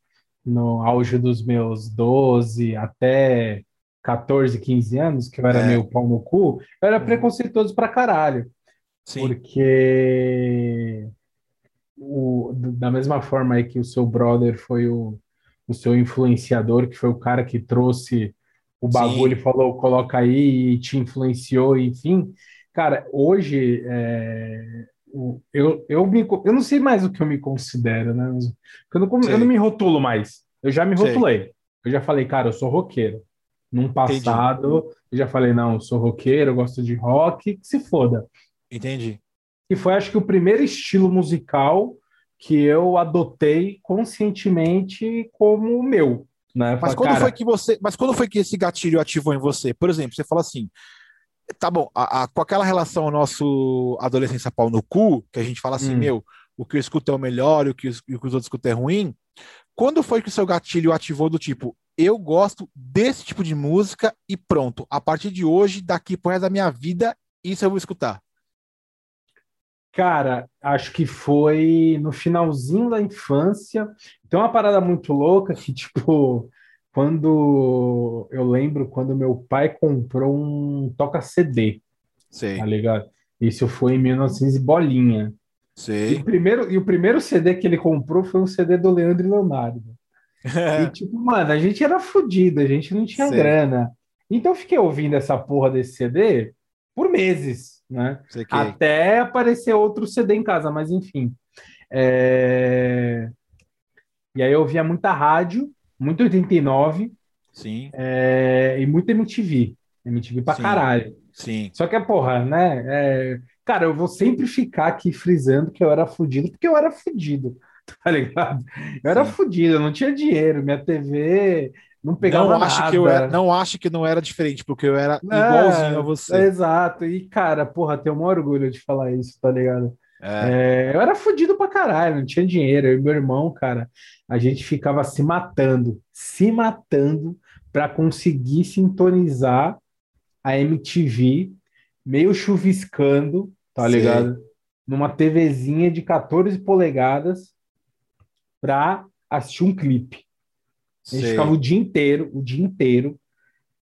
no auge dos meus 12 até 14, 15 anos, que eu era é. meio pau no cu, eu era uhum. preconceituoso pra caralho. Sim. Porque o, da mesma forma aí que o seu brother foi o, o seu influenciador, que foi o cara que trouxe o bagulho Sim. falou, coloca aí e te influenciou, enfim. Cara, hoje é, eu, eu, me, eu não sei mais o que eu me considero, né? Eu não, eu não me rotulo mais. Eu já me rotulei. Sei. Eu já falei, cara, eu sou roqueiro. Num passado, Entendi. eu já falei, não, eu sou roqueiro, eu gosto de rock, que se foda. Entendi. E foi, acho que, o primeiro estilo musical que eu adotei conscientemente como meu. Né? Mas quando cara... foi que você. Mas quando foi que esse gatilho ativou em você? Por exemplo, você fala assim. Tá bom, a, a, com aquela relação ao nosso adolescência pau no cu, que a gente fala assim, hum. meu, o que eu escuto é o melhor e o que, os, o que os outros escutam é ruim. Quando foi que o seu gatilho ativou do tipo, eu gosto desse tipo de música e pronto, a partir de hoje, daqui pro resto da minha vida, isso eu vou escutar? Cara, acho que foi no finalzinho da infância. Tem uma parada muito louca que, tipo, quando eu lembro quando meu pai comprou um toca-CD, tá ligado? Isso foi em 1900 bolinha. Sei. E o, primeiro, e o primeiro CD que ele comprou foi um CD do Leandro e Leonardo. e, tipo, mano, a gente era fodido, a gente não tinha Sei. grana. Então eu fiquei ouvindo essa porra desse CD por meses né? Até aparecer outro CD em casa, mas enfim. É... E aí eu via muita rádio, muito 89. Sim. É... E muito MTV. MTV pra Sim. caralho. Sim. Só que, a porra, né? É... Cara, eu vou sempre ficar aqui frisando que eu era fudido, porque eu era fudido, tá ligado? Eu era Sim. fudido, eu não tinha dinheiro, minha TV não pegava não acho nada. que eu era, não acho que não era diferente, porque eu era É, igualzinho a você. Exato. E, cara, porra, tenho maior orgulho de falar isso, tá ligado? É, É, eu era fodido pra caralho, não tinha dinheiro. Eu e meu irmão, cara, a gente ficava se matando, se matando pra conseguir sintonizar a MTV, meio chuviscando, tá Sei. ligado? Numa TVzinha de 14 polegadas pra assistir um clipe. A gente sei. ficava o dia inteiro, o dia inteiro,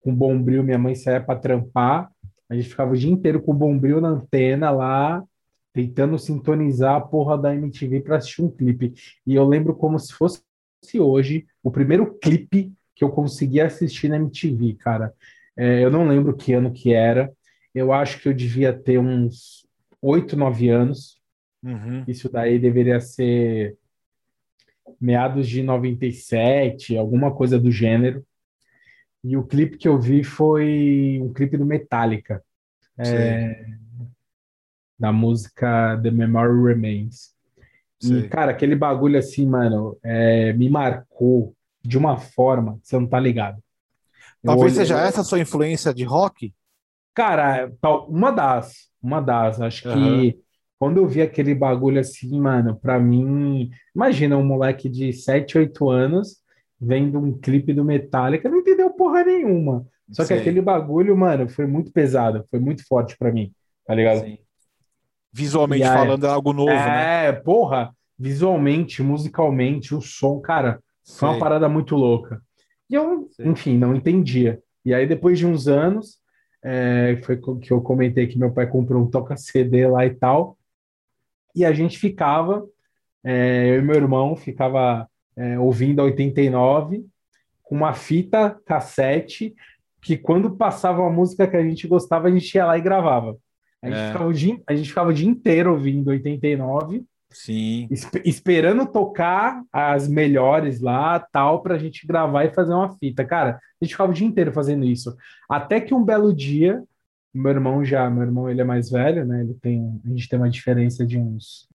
com bombril. Minha mãe saía para trampar. A gente ficava o dia inteiro com o bombril na antena lá, tentando sintonizar a porra da MTV para assistir um clipe. E eu lembro como se fosse hoje o primeiro clipe que eu consegui assistir na MTV, cara. É, eu não lembro que ano que era. Eu acho que eu devia ter uns 8, 9 anos. Uhum. Isso daí deveria ser meados de 97, alguma coisa do gênero. E o clipe que eu vi foi um clipe do Metallica, é, da música The Memory Remains. E, Sei. cara, aquele bagulho assim, mano, é, me marcou de uma forma que você não tá ligado. Talvez seja essa a sua influência de rock? Cara, uma das, uma das, acho que quando eu vi aquele bagulho assim, mano, pra mim, imagina um moleque de 7, 8 anos vendo um clipe do Metallica, não entendeu porra nenhuma. Só que Sei. aquele bagulho, mano, foi muito pesado, foi muito forte pra mim, tá ligado? Sim. Visualmente aí- falando, é algo novo, né? É, porra, visualmente, musicalmente, o som, cara, foi uma parada muito louca. E eu, enfim, não entendia. E aí, depois de uns anos, é, foi que eu comentei que meu pai comprou um toca-CD lá e tal. E a gente ficava, é, eu e meu irmão, ficava é, ouvindo a 89 com uma fita cassete que quando passava uma música que a gente gostava, a gente ia lá e gravava. A gente, É. ficava, o dia, a gente ficava o dia inteiro ouvindo 89 Sim. esp- esperando tocar as melhores lá, tal, pra gente gravar e fazer uma fita. Cara, a gente ficava o dia inteiro fazendo isso. Até que um belo dia, meu irmão já, meu irmão, ele é mais velho, né? Ele tem, a gente tem uma diferença de uns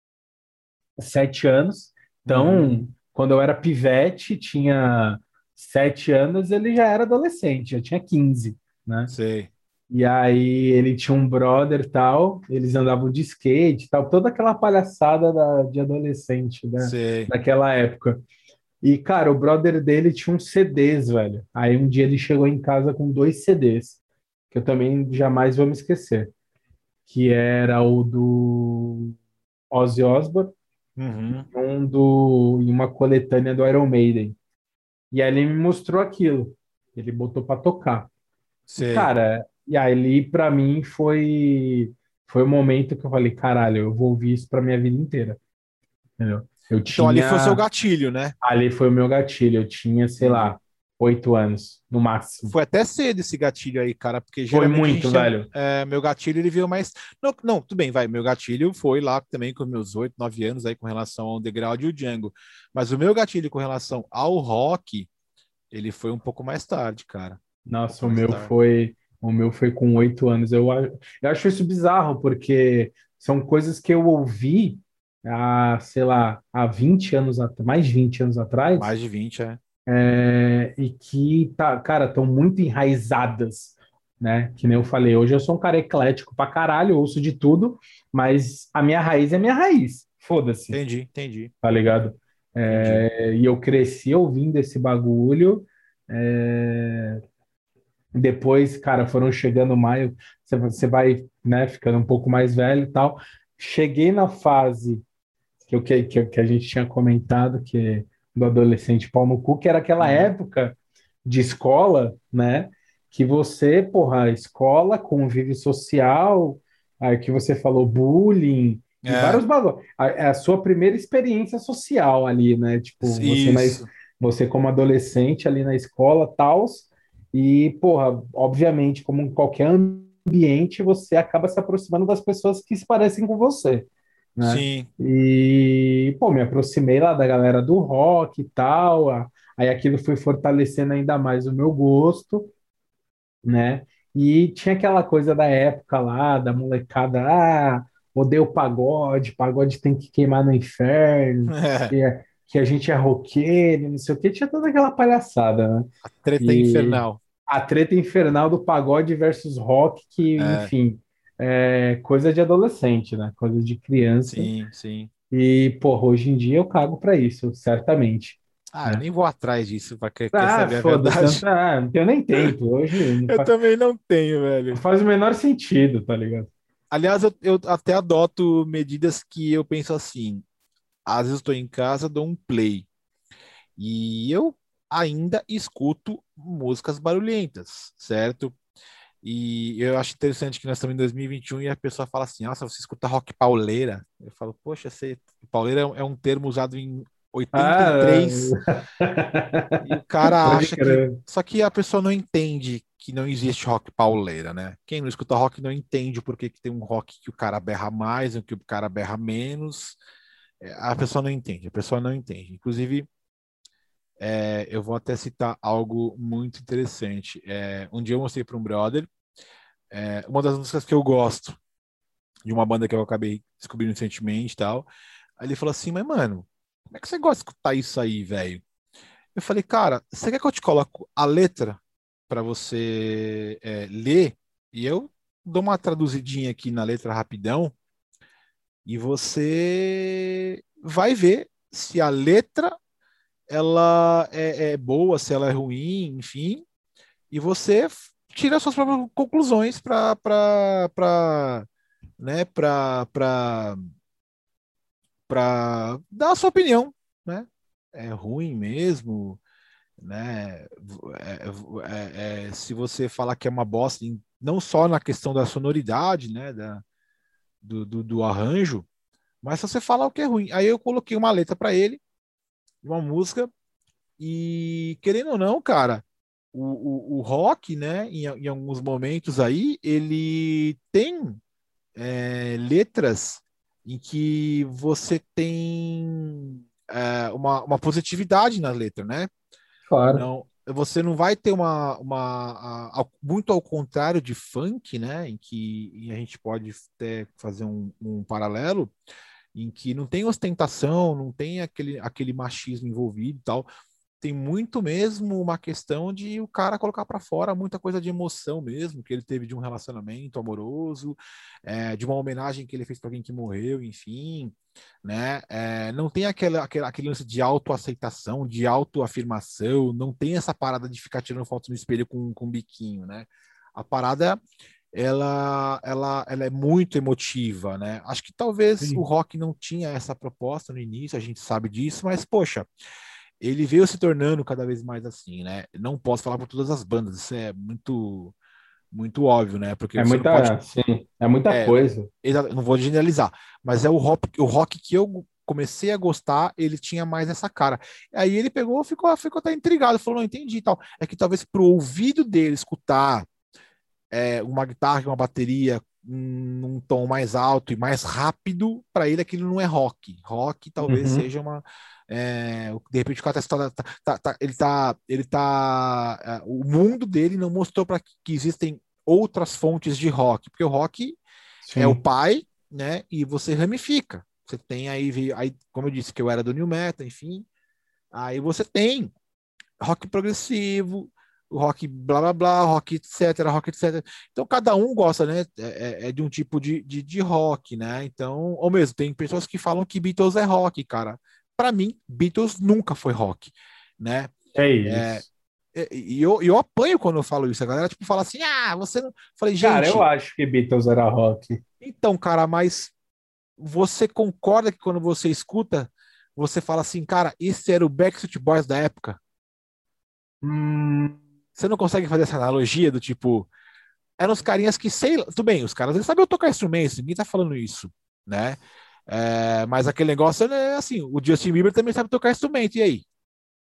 sete anos. Então, Uhum. quando eu era pivete, tinha sete anos, ele já era adolescente, já tinha 15, né? Sei. E aí ele tinha um brother tal, eles andavam de skate tal, toda aquela palhaçada da- de adolescente, né? Sei. Daquela época. E, cara, o brother dele tinha uns CDs, velho. Aí um dia ele chegou em casa com dois CDs, que eu também jamais vou me esquecer. Que era o do Ozzy Osbourne, Uhum. um do, e uma coletânea do Iron Maiden. E aí ele me mostrou aquilo. Ele botou pra tocar. Sei. Cara, e ali pra mim foi foi o momento que eu falei, caralho, eu vou ouvir isso pra minha vida inteira. Entendeu? Eu então ali foi o tinha- seu gatilho, né? ali foi o meu gatilho. Eu tinha, sei lá, oito anos, no máximo. Foi até cedo esse gatilho aí, cara, porque Foi muito, gente velho. é, meu gatilho ele veio mais. Não, não, tudo bem, vai. Meu gatilho foi lá também com meus 8, 9 anos aí com relação ao Underground e o Django. Mas o meu gatilho com relação ao rock, ele foi um pouco mais tarde, cara. Nossa, o Mais meu tarde. foi, o meu foi com oito anos. Eu, eu acho isso bizarro, porque são coisas que eu ouvi há, sei lá, há 20 anos, mais de 20 anos atrás. Mais de 20, é. É, e que, tá, cara, estão muito enraizadas, né? Que nem eu falei, hoje eu sou um cara eclético pra caralho, ouço de tudo, mas a minha raiz é minha raiz. Foda-se, Entendi, entendi. tá ligado? É, e eu cresci ouvindo esse bagulho. é, depois, cara, foram chegando mais, você, vai, né, ficando um pouco mais velho e tal. Cheguei na fase que, eu, que, que, a gente tinha comentado, que do adolescente pau no cu, que era aquela Uhum. época de escola, né? Que você, porra, escola, convívio social, aí que você falou bullying, É, vários bagulhos. É a sua primeira experiência social ali, né? Tipo, você, na, você como adolescente ali na escola, tals, e, porra, obviamente, como em qualquer ambiente, você acaba se aproximando das pessoas que se parecem com você, né? Sim. E, pô, me aproximei lá da galera do rock e tal, a- aí aquilo foi fortalecendo ainda mais o meu gosto, né? E tinha aquela coisa da época lá, da molecada, ah, odeio pagode, pagode tem que queimar no inferno, É, que, que a gente é roqueiro, não sei o que, tinha toda aquela palhaçada, né? A treta E- infernal. A treta infernal do pagode versus rock, que, É. enfim, é coisa de adolescente, né? Coisa de criança. Sim, sim. E, porra, hoje em dia eu cago pra isso, certamente. Ah, É. eu nem vou atrás disso pra quer, quer Ah, saber a foda-se, verdade. não, não tenho nem tempo. Hoje Eu faz, também não tenho, velho. não faz o menor sentido, tá ligado? Aliás, eu, eu até adoto medidas que eu penso assim. Às vezes eu estou em casa, dou um play. E eu ainda escuto músicas barulhentas, certo? E eu acho interessante que nós estamos em 2021 e a pessoa fala assim: Nossa, você escuta rock pauleira? Eu falo, Poxa, você... pauleira é um- é um termo usado em 83 e o cara acha que. Só que a pessoa não entende que não existe rock pauleira, né? Quem não escuta rock não entende o porquê que tem um rock que o cara berra mais, o que o cara berra menos. É, A pessoa não entende, a pessoa não entende. Inclusive, é, eu vou até citar algo muito interessante. É, um dia eu mostrei para um brother é, uma das músicas que eu gosto de uma banda que eu acabei descobrindo recentemente e tal. Aí ele falou assim, mas mano, como é que você gosta de escutar isso aí, velho? Eu falei, cara, você quer que eu te coloque a letra para você é, ler? E eu dou uma traduzidinha aqui na letra rapidão e você vai ver se a letra ela é, é boa, se ela é ruim, enfim, e você tira as suas próprias conclusões para né, dar a sua opinião, né? É ruim mesmo, né? É- é- é- se você falar que é uma bosta, não só na questão da sonoridade, né, da, do, do, do arranjo, mas se você falar o que é ruim. Aí eu coloquei uma letra para ele, uma música, e querendo ou não, cara, o, o, o rock, né, em, em alguns momentos aí, ele tem é, letras em que você tem é, uma, uma positividade na letra, né? Claro. Não, você não vai ter uma, uma a- ao- muito ao contrário de funk, né? Em que a gente pode até fazer um, um paralelo, em que não tem ostentação, não tem aquele, aquele machismo envolvido e tal. Tem muito mesmo uma questão de o cara colocar para fora muita coisa de emoção mesmo, que ele teve de um relacionamento amoroso, é, de uma homenagem que ele fez para alguém que morreu, enfim, né? É, não tem aquele, aquele, aquele lance de autoaceitação, de autoafirmação, não tem essa parada de ficar tirando fotos no espelho com, com biquinho, né? A parada ela, ela, ela é muito emotiva, né? Acho que talvez Sim. o rock não tinha essa proposta no início, a gente sabe disso, mas poxa, ele veio se tornando cada vez mais assim, né? Não posso falar por todas as bandas, isso é muito muito óbvio, né? Porque É muita, pode sim, é muita É. coisa. Não vou generalizar, mas é o rock, o rock que eu comecei a gostar, ele tinha mais essa cara. Aí ele pegou, ficou, ficou até intrigado, falou, não entendi e tal. É que talvez pro ouvido dele escutar é, uma guitarra, uma bateria num tom mais alto e mais rápido, para ele aquilo não é rock. Rock talvez Uhum. seja uma é, de repente o cara tá, tá- tá- tá- ele tá ele tá é, o mundo dele não mostrou para que existem outras fontes de rock, porque o rock Sim. é o pai, né? E você ramifica. Você tem aí, aí, como eu disse, que eu era do New Metal, enfim. Aí você tem rock progressivo, rock blá blá blá, rock etc, rock etc. Então cada um gosta, né? É, é- é de um tipo de, de, de rock, né? Então, ou mesmo, tem pessoas que falam que Beatles é rock, cara. Para mim, Beatles nunca foi rock, né? É isso. É, E e eu, eu apanho quando eu falo isso. A galera tipo fala assim: ah, você não. Falei, gente. Cara, eu acho que Beatles era rock. Então, cara, mas você concorda que quando você escuta, você fala assim, cara, esse era o Backstreet Boys da época? Hum, Você não consegue fazer essa analogia do tipo, eram os carinhas que sei lá, tudo bem, os caras eles sabiam tocar instrumentos, ninguém tá falando isso, né? É, mas aquele negócio é assim, o Justin Bieber também sabe tocar instrumento, e aí?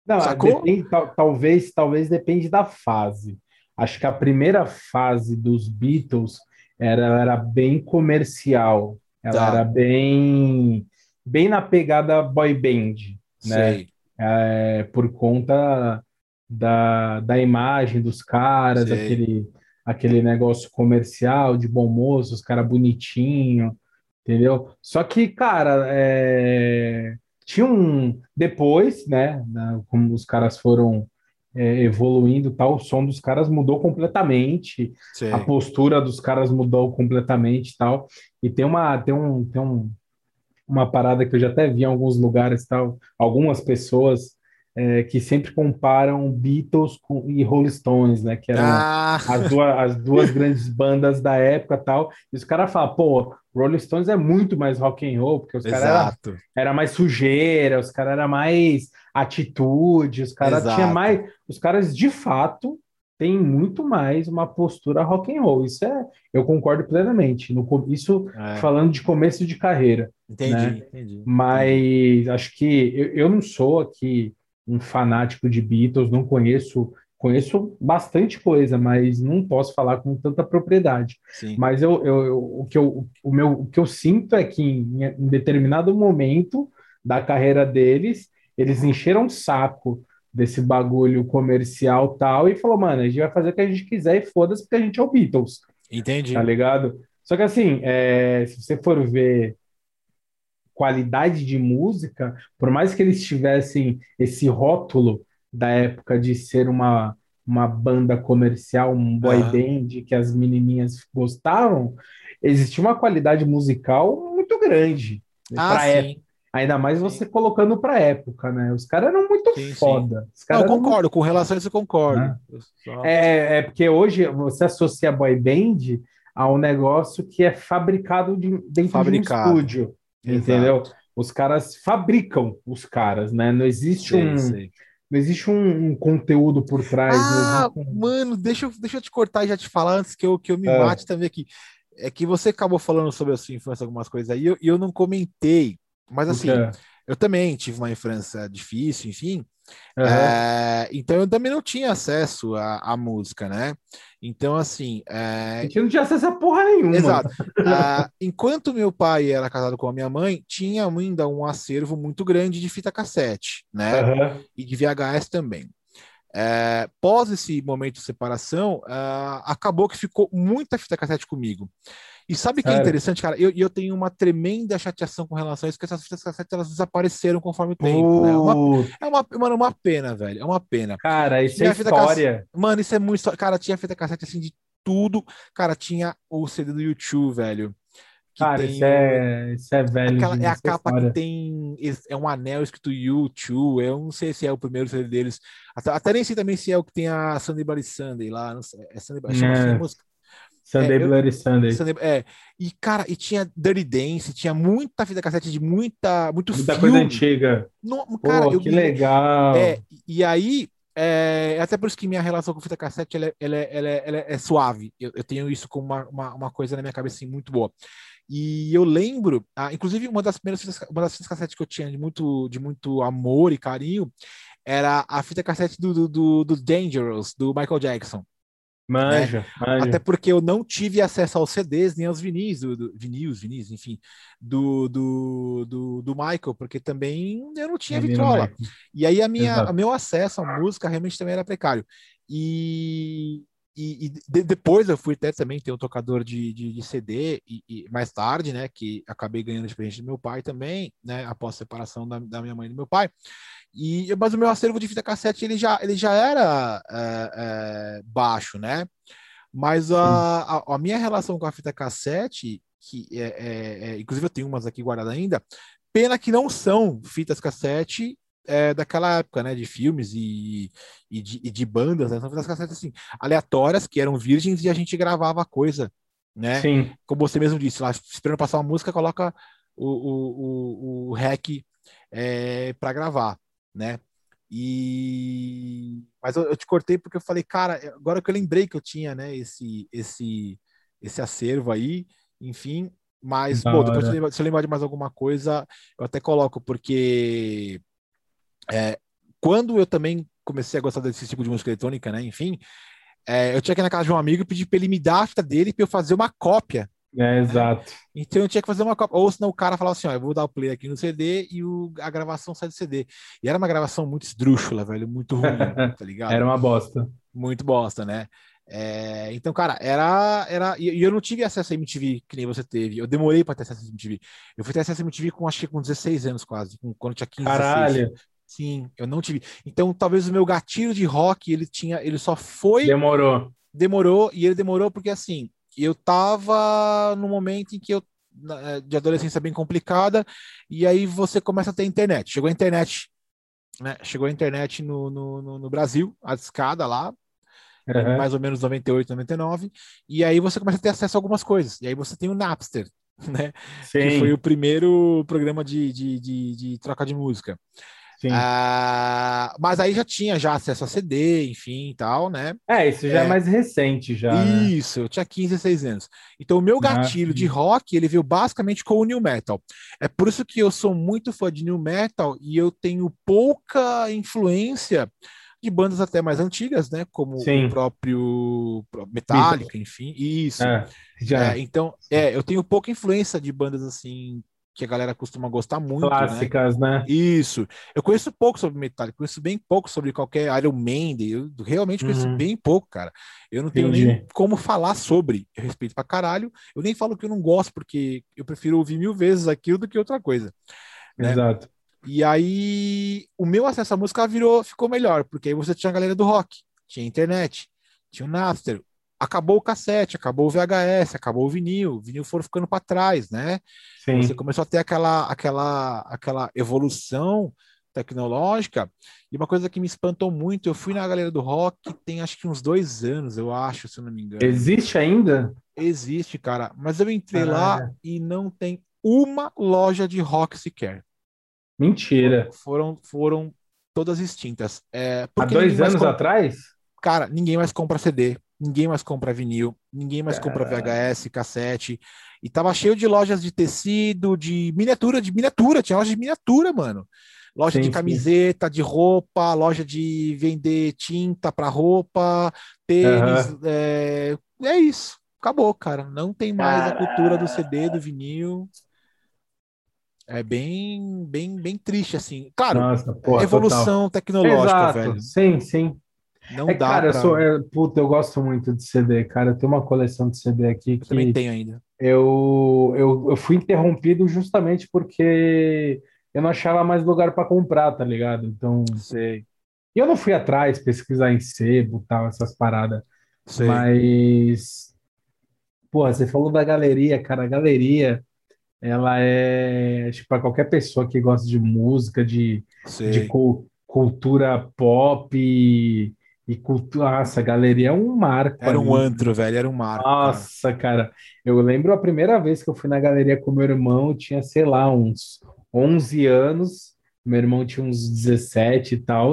Não, Sacou? depende, tal- talvez, talvez depende da fase. Acho que a primeira fase dos Beatles era, era bem comercial. Ela Tá. era bem, bem na pegada boy band, né? É, por conta da, da imagem dos caras, aquele, aquele negócio comercial de bom moço, os caras bonitinhos, entendeu? Só que, cara, é, tinha um. Depois, né? Como os caras foram é, evoluindo tal, o som dos caras mudou completamente, Sim. a postura dos caras mudou completamente tal. E tem uma, tem um, tem um, uma parada que eu já até vi em alguns lugares tal, algumas pessoas é, que sempre comparam Beatles com, e Rolling Stones, né? Que eram ah. as, duas, as duas grandes bandas da época tal. E os caras falam, pô, Rolling Stones é muito mais rock and roll, porque os caras era, era mais sujeira, os caras era mais atitude, os caras tinha mais, os caras de fato têm muito mais uma postura rock and roll. Isso é, eu concordo plenamente. No, isso é. falando de começo de carreira. Entendi, né? entendi. Mas acho que eu, eu não sou aqui um fanático de Beatles, não conheço conheço bastante coisa, mas não posso falar com tanta propriedade. Sim. Mas eu, eu, eu, o, que eu, o, meu, o que eu sinto é que em, em determinado momento da carreira deles, eles encheram um saco desse bagulho comercial tal e falou, mano, a gente vai fazer o que a gente quiser e foda-se porque a gente é o Beatles. Entendi. Tá ligado? Só que assim, é, se você for ver qualidade de música, por mais que eles tivessem esse rótulo da época de ser uma, uma banda comercial, um boy uhum. band que as menininhas gostavam, existia uma qualidade musical muito grande ah, para época. Ainda mais você sim. colocando para época, né? Os caras eram muito sim, foda. Sim. Não, eu concordo, muito... com relação a isso eu concordo. Né? Só... É, é porque hoje você associa boy band a um negócio que é fabricado de, dentro fabricado. de um estúdio. Exato. Entendeu? Os caras fabricam os caras, né? Não existe sim, um. Sim. Não existe um, um, conteúdo por trás. Ah, um... mano, deixa eu, deixa eu te cortar e já te falar antes que eu, que eu me é. mate também aqui. É que você acabou falando sobre a sua infância, algumas coisas aí, e eu, eu não comentei. Mas assim, eu também tive uma infância difícil, enfim. Uhum. É, então eu também não tinha acesso à, à música, né? Então, assim. É... A gente não tinha acesso a porra nenhuma. Exato. uh, enquanto meu pai era casado com a minha mãe, tinha ainda um acervo muito grande de fita cassete, né? Uhum. E de VHS também. É, pós esse momento de separação, uh, acabou que ficou muita fita cassete comigo. E sabe o que é interessante, cara? Eu, eu tenho uma tremenda chateação com relação a isso, que essas fitas cassete elas desapareceram conforme o tempo. Né? É, uma, é uma, mano, uma pena, velho. É uma pena. Cara, isso tinha é história. Cassete, mano, isso é muito história. Cara, tinha fita cassete assim de tudo. Cara, tinha o CD do YouTube, velho. Cara, isso, é, isso é velho. Aquela, é a capa história. que tem. É um anel escrito YouTube. Eu não sei se é o primeiro CD deles. Até, até nem sei também se é o que tem a Sunday Bloody Sunday lá. Não sei, é Sunday Bloody Sunday. É. música. Sunday é, Bloody Sunday. Sunday. É, e cara, e tinha Dirty Dance, tinha muita fita cassete de muita, muito muita filme. coisa antiga. No, cara, Pô, eu, que legal. É, e aí, é, até por isso que minha relação com fita cassete ela, é, ela, é, ela, ela é suave. Eu, eu, tenho isso como uma, uma, uma, coisa na minha cabeça assim, muito boa. E eu lembro, ah, inclusive, uma das primeiras fitas, uma das fitas cassete que eu tinha de muito, de muito amor e carinho era a fita cassete do, do, do, do Dangerous, do Michael Jackson. Manja, né? manja, Até porque eu não tive acesso aos CDs nem aos vinis, do, do vinis, vinis, enfim, do, do, do, do, Michael, porque também eu não tinha vitrola. E aí a minha, a meu acesso à música realmente também era precário. E, e, e de, depois eu fui até também ter um tocador de, de, de CD, e, e, mais tarde, né, que acabei ganhando de presente do meu pai também, né, após a separação da, da minha mãe e do meu pai. E, mas o meu acervo de fita cassete ele já, ele já era é, é, baixo, né? Mas a, a, a, minha relação com a fita cassete, que é, é, é, inclusive eu tenho umas aqui guardadas ainda, pena que não são fitas cassete é, daquela época, né? De filmes e, e, de, e de bandas, né? São fitas cassete assim, aleatórias, que eram virgens e a gente gravava coisa, né? Sim. Como você mesmo disse, lá, esperando passar uma música, coloca o, o, o, o rec é, para gravar né? E mas eu, eu, te cortei porque eu falei, cara, agora que eu lembrei que eu tinha, né, esse esse esse acervo aí, enfim, mas pô, depois se eu, lembrar, se eu lembrar de mais alguma coisa, eu até coloco porque é, quando eu também comecei a gostar desse tipo de música eletrônica, né, enfim, é, eu tinha que ir na casa de um amigo e pedir para ele me dar a fita dele para eu fazer uma cópia é, exato. Então eu tinha que fazer uma cópia. Ou senão o cara falava assim: ó, eu vou dar o play aqui no CD e o, a gravação sai do CD. E era uma gravação muito esdrúxula, velho, muito ruim, tá ligado? Era uma bosta. Muito bosta, né? É, então, cara, era. era e eu não tive acesso a MTV que nem você teve. Eu demorei para ter acesso a MTV. Eu fui ter acesso a MTV com acho que com 16 anos quase, com, quando tinha 15 Caralho. 16. Sim, eu não tive. Então, talvez o meu gatilho de rock, ele tinha, ele só foi Demorou. Demorou e ele demorou porque assim, eu tava no momento em que eu é, de adolescência bem complicada e aí você começa a ter internet. Chegou a internet, né? Chegou a internet no, no, no Brasil, a escada lá, uhum. mais ou menos 98, 99, e aí você começa a ter acesso a algumas coisas. E aí você tem o Napster, né? Sim. Que foi o primeiro programa de, de, de, de troca de música. Ah, mas aí já tinha já acesso a CD, enfim, tal, né? É, isso já é, é mais recente já. Né? Isso, né? eu tinha 15, 16 anos. Então o meu ah, gatilho ah, de rock, ele veio basicamente com o new metal. É por isso que eu sou muito fã de new metal e eu tenho pouca influência de bandas até mais antigas, né? Como Sim. o próprio Metallica, enfim, isso. É, já. É, então, é, eu tenho pouca influência de bandas assim que a galera costuma gostar muito. Né? Clássicas, né? né? Isso. Eu conheço pouco sobre Metallica, conheço bem pouco sobre qualquer Iron Maiden. Eu realmente conheço uhum. bem pouco, cara. Eu não tenho Entendi. nem como falar sobre. Eu respeito pra caralho. Eu nem falo que eu não gosto, porque eu prefiro ouvir mil vezes aquilo do que outra coisa. Né? Exato. E aí, o meu acesso à música virou, ficou melhor, porque aí você tinha a galera do rock, tinha internet, tinha o Napster, acabou o cassete, acabou o VHS, acabou o vinil, o vinil foram ficando para trás, né? Sim. Você começou a ter aquela, aquela, aquela evolução tecnológica. E uma coisa que me espantou muito, eu fui na galera do rock tem acho que uns dois anos, eu acho, se eu não me engano. Existe ainda? Existe, cara. Mas eu entrei lá e não tem uma loja de rock sequer. Mentira. Foram, foram todas extintas. É, Há dois anos atrás? Cara, ninguém mais compra CD ninguém mais compra vinil, ninguém mais compra VHS, cassete. E tava cheio de lojas de tecido, de miniatura, de miniatura, tinha loja de miniatura, mano. Loja sim, de camiseta, sim. de roupa, loja de vender tinta para roupa, tênis. Uhum. É... é isso. Acabou, cara. Não tem mais a cultura do CD, do vinil. É bem, bem, bem triste, assim. Claro, Nossa, porra, evolução total. tecnológica, Exato. velho. Sim, sim. Não é, dá cara, pra... eu sou, é, puta, eu gosto muito de CD, cara. Eu tenho uma coleção de CD aqui que eu também tenho ainda. Eu, eu, eu fui interrompido justamente porque eu não achava mais lugar para comprar, tá ligado? Então, sei. E eu não fui atrás pesquisar em sebo, tal, essas paradas. Sei. Mas Porra, você falou da galeria, cara. A galeria, ela é tipo para qualquer pessoa que gosta de música, de, de cultura pop, e cultura, nossa, a galeria é um marco. Era um antro, velho, era um marco. Nossa, cara. cara. eu lembro a primeira vez que eu fui na galeria com meu irmão, tinha, sei lá, uns 11 anos. Meu irmão tinha uns 17 e tal.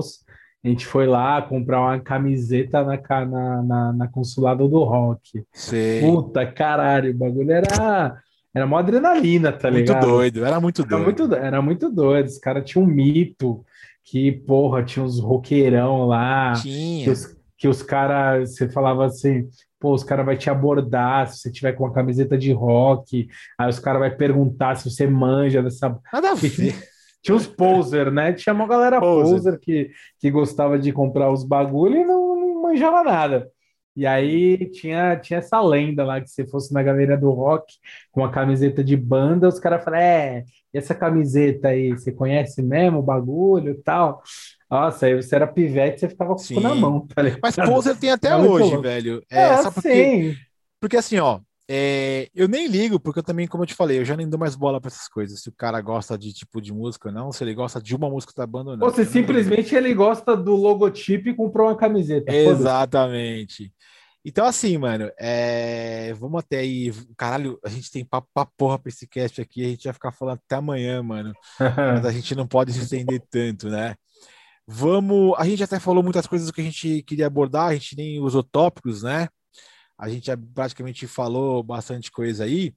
A gente foi lá comprar uma camiseta na, na, na, na Consulado do Rock. Sei. Puta, caralho, o bagulho era. Era uma adrenalina, tá muito ligado? Muito doido, era muito doido. Era muito, era muito doido. Esse cara tinha um mito que, porra, tinha uns roqueirão lá. Tinha. Que os, que os caras, você falava assim, pô, os caras vai te abordar se você tiver com uma camiseta de rock. Aí os caras vai perguntar se você manja dessa. Nada a ver. Tinha uns poser, né? Tinha uma galera poser, poser que, que gostava de comprar os bagulho e não, não manjava nada. E aí tinha, tinha essa lenda lá que se fosse na galeria do rock com a camiseta de banda, os caras falaram: é, e essa camiseta aí, você conhece mesmo o bagulho e tal? Nossa, aí você era pivete, você ficava com o na mão, tá Mas poser tem até hoje, velho. É, é sabe porque, porque assim, ó, é, eu nem ligo, porque eu também, como eu te falei, eu já nem dou mais bola para essas coisas. Se o cara gosta de tipo de música ou não, se ele gosta de uma música da banda ou não. Você simplesmente ele gosta do logotipo e comprou uma camiseta. Exatamente. Então, assim, mano, é... vamos até aí. Caralho, a gente tem papo pra porra pra esse cast aqui, a gente vai ficar falando até amanhã, mano. Mas a gente não pode se estender tanto, né? Vamos. A gente até falou muitas coisas que a gente queria abordar, a gente nem usou tópicos, né? A gente já praticamente falou bastante coisa aí,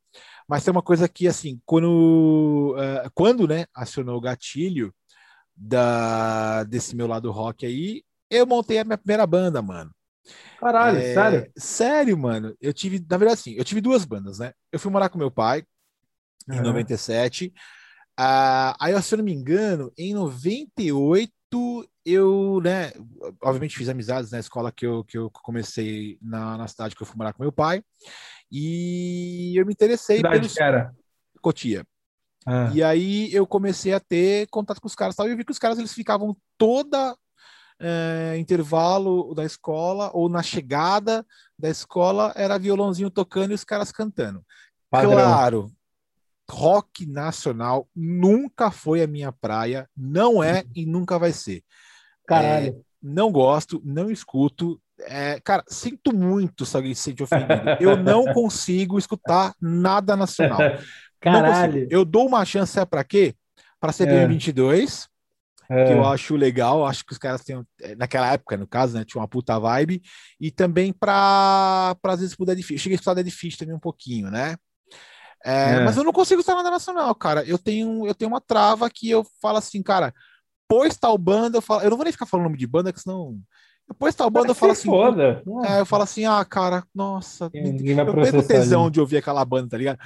mas tem uma coisa que, assim, quando, uh, quando né, acionou o gatilho da, desse meu lado rock aí, eu montei a minha primeira banda, mano. Caralho, é, sério? Sério, mano. Eu tive, na verdade, assim, eu tive duas bandas, né? Eu fui morar com meu pai em uhum. 97. Uh, aí, se eu não me engano, em 98 eu, né, obviamente fiz amizades na escola que eu, que eu comecei na, na cidade que eu fui morar com meu pai. E eu me interessei Cidade pelos... era? Cotia. Ah. E aí eu comecei a ter contato com os caras, tal, e eu vi que os caras eles ficavam toda é, intervalo da escola ou na chegada da escola era violãozinho tocando e os caras cantando. Padrão. Claro, rock nacional nunca foi a minha praia, não é e nunca vai ser. Caralho. É, não gosto, não escuto. É, cara, sinto muito se alguém se sente ofendido. Eu não consigo escutar nada nacional. Caralho. Eu dou uma chance, é para quê? Para CPM é. 22, é. que eu acho legal. Acho que os caras têm, é, naquela época, no caso, né, tinha uma puta vibe. E também para às vezes pro Dead Fish. Eu cheguei a escutar Dead Fish também um pouquinho, né? É, é. Mas eu não consigo escutar nada nacional, cara. Eu tenho, eu tenho uma trava que eu falo assim, cara, pôs tal banda, eu, falo, eu não vou nem ficar falando nome de banda, que senão. Depois tal banda, eu falo assim. Foda. É, eu falo assim, ah, cara, nossa, eu perco tesão de ouvir aquela banda, tá ligado?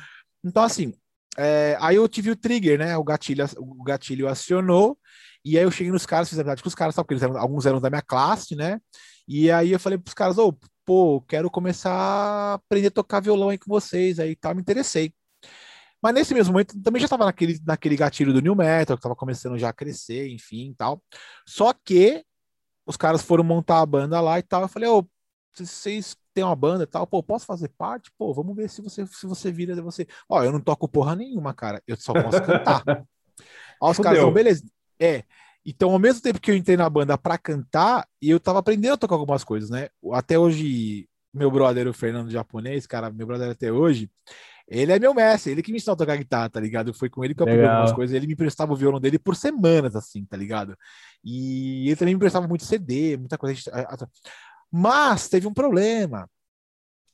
Então, assim, é, aí eu tive o trigger, né? O gatilho, o gatilho acionou, e aí eu cheguei nos caras, fiz amizade com os caras, sabe? Porque eles eram, alguns eram da minha classe, né? E aí eu falei pros caras, ô, oh, pô, quero começar a aprender a tocar violão aí com vocês, aí tal, me interessei. Mas nesse mesmo momento também já estava naquele, naquele gatilho do New Metal, que estava começando já a crescer, enfim tal. Só que os caras foram montar a banda lá e tal. Eu falei, ô, oh, vocês têm uma banda e tal, pô, posso fazer parte? Pô, vamos ver se você se você vira você. Ó, eu não toco porra nenhuma, cara. Eu só posso cantar. Ó, os Fudeu. caras, beleza. É. Então, ao mesmo tempo que eu entrei na banda para cantar, e eu tava aprendendo a tocar algumas coisas, né? Até hoje, meu brother, o Fernando japonês, cara, meu brother até hoje, ele é meu mestre, ele que me ensinou a tocar guitarra, tá ligado? Foi com ele que eu aprendi algumas coisas. Ele me emprestava o violão dele por semanas, assim, tá ligado? E ele também me emprestava muito CD, muita coisa. Mas teve um problema.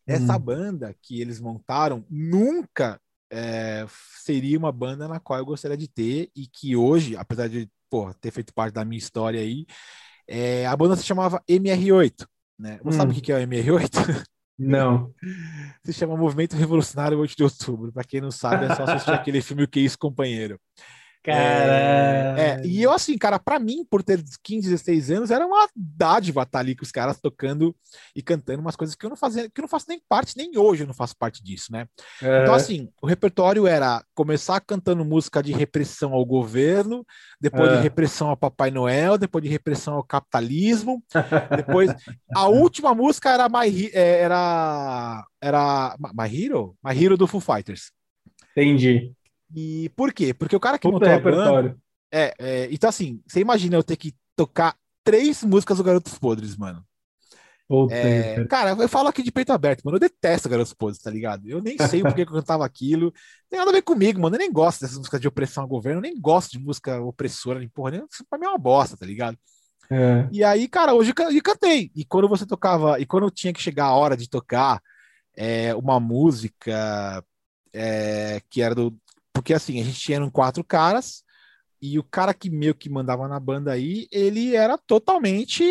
Essa hum. banda que eles montaram nunca é, seria uma banda na qual eu gostaria de ter e que hoje, apesar de pô, ter feito parte da minha história aí, é, a banda se chamava MR8. Né? Você hum. sabe o que é o MR8? Não. Se chama Movimento Revolucionário 8 de Outubro. Para quem não sabe, é só assistir aquele filme O Que Isso, Companheiro. Cara. É, é, e eu, assim, cara, para mim, por ter 15, 16 anos, era uma dádiva estar ali com os caras tocando e cantando umas coisas que eu não fazia, que eu não faço nem parte, nem hoje eu não faço parte disso, né? É. Então, assim, o repertório era começar cantando música de repressão ao governo, depois de é. repressão ao Papai Noel, depois de repressão ao capitalismo, depois. a última música era My, é, era, era My Hero? My Hero do Foo Fighters. Entendi. E por quê? Porque o cara que montou a banda... É, é, então assim, você imagina eu ter que tocar três músicas do Garotos Podres, mano. É, cara, eu falo aqui de peito aberto, mano. Eu detesto Garotos Podres, tá ligado? Eu nem sei porque que eu cantava aquilo. Tem nada a ver comigo, mano. Eu nem gosto dessas músicas de opressão ao governo. Eu nem gosto de música opressora, nem porra. Nem, isso pra mim é uma bosta, tá ligado? É. E aí, cara, hoje eu cantei. E quando você tocava, e quando tinha que chegar a hora de tocar é, uma música é, que era do, porque assim, a gente tinha quatro caras, e o cara que meio que mandava na banda aí, ele era totalmente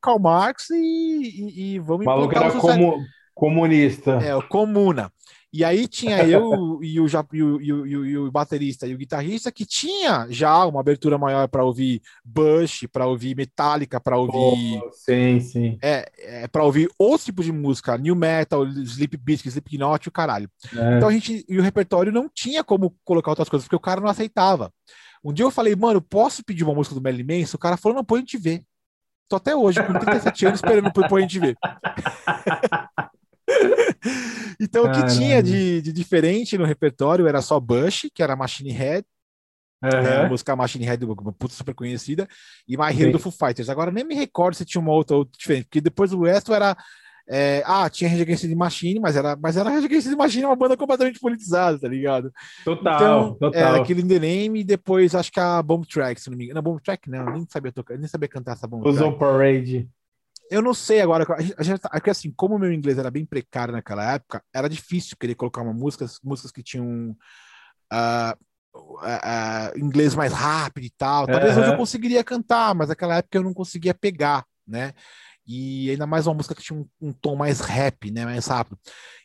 Karl Marx e, e, e vamos O maluco era como, comunista. É, o comuna. E aí tinha eu e o, e, o, e, o, e o baterista e o guitarrista que tinha já uma abertura maior para ouvir Bush, para ouvir Metallica, para ouvir. Oh, sim, sim. É, é para ouvir outros tipos de música, New Metal, Sleep Biscuit, Slipknot, o caralho. É. Então a gente. E o repertório não tinha como colocar outras coisas, porque o cara não aceitava. Um dia eu falei, mano, posso pedir uma música do Melly Manson? O cara falou, não, põe a gente ver. Tô até hoje, com 37 anos, esperando pôr a gente ver. então, Caramba. o que tinha de, de, diferente no repertório era só Bush, que era Machine Head, uhum. é, a música Machine Head, uma puta super conhecida, e My Hero do Foo Fighters. Agora, nem me recordo se tinha uma outra, outra diferente, porque depois o resto era. É, ah, tinha Rage Against the Machine, mas era, mas era Rage Against the Machine, uma banda completamente politizada, tá ligado? Total, então, total. É, aquele The Name e depois acho que a Bomb Track, se não me engano. Não, Bomb Track não, nem sabia tocar, nem sabia cantar essa Bomb Track. Parade. Eu não sei agora, a gente, gente, é assim, como o meu inglês era bem precário naquela época, era difícil querer colocar uma música, músicas que tinham uh, uh, uh, inglês mais rápido e tal. Talvez uhum. hoje eu conseguiria cantar, mas naquela época eu não conseguia pegar, né? E ainda mais uma música que tinha um, um tom mais rap, né? Mais rápido.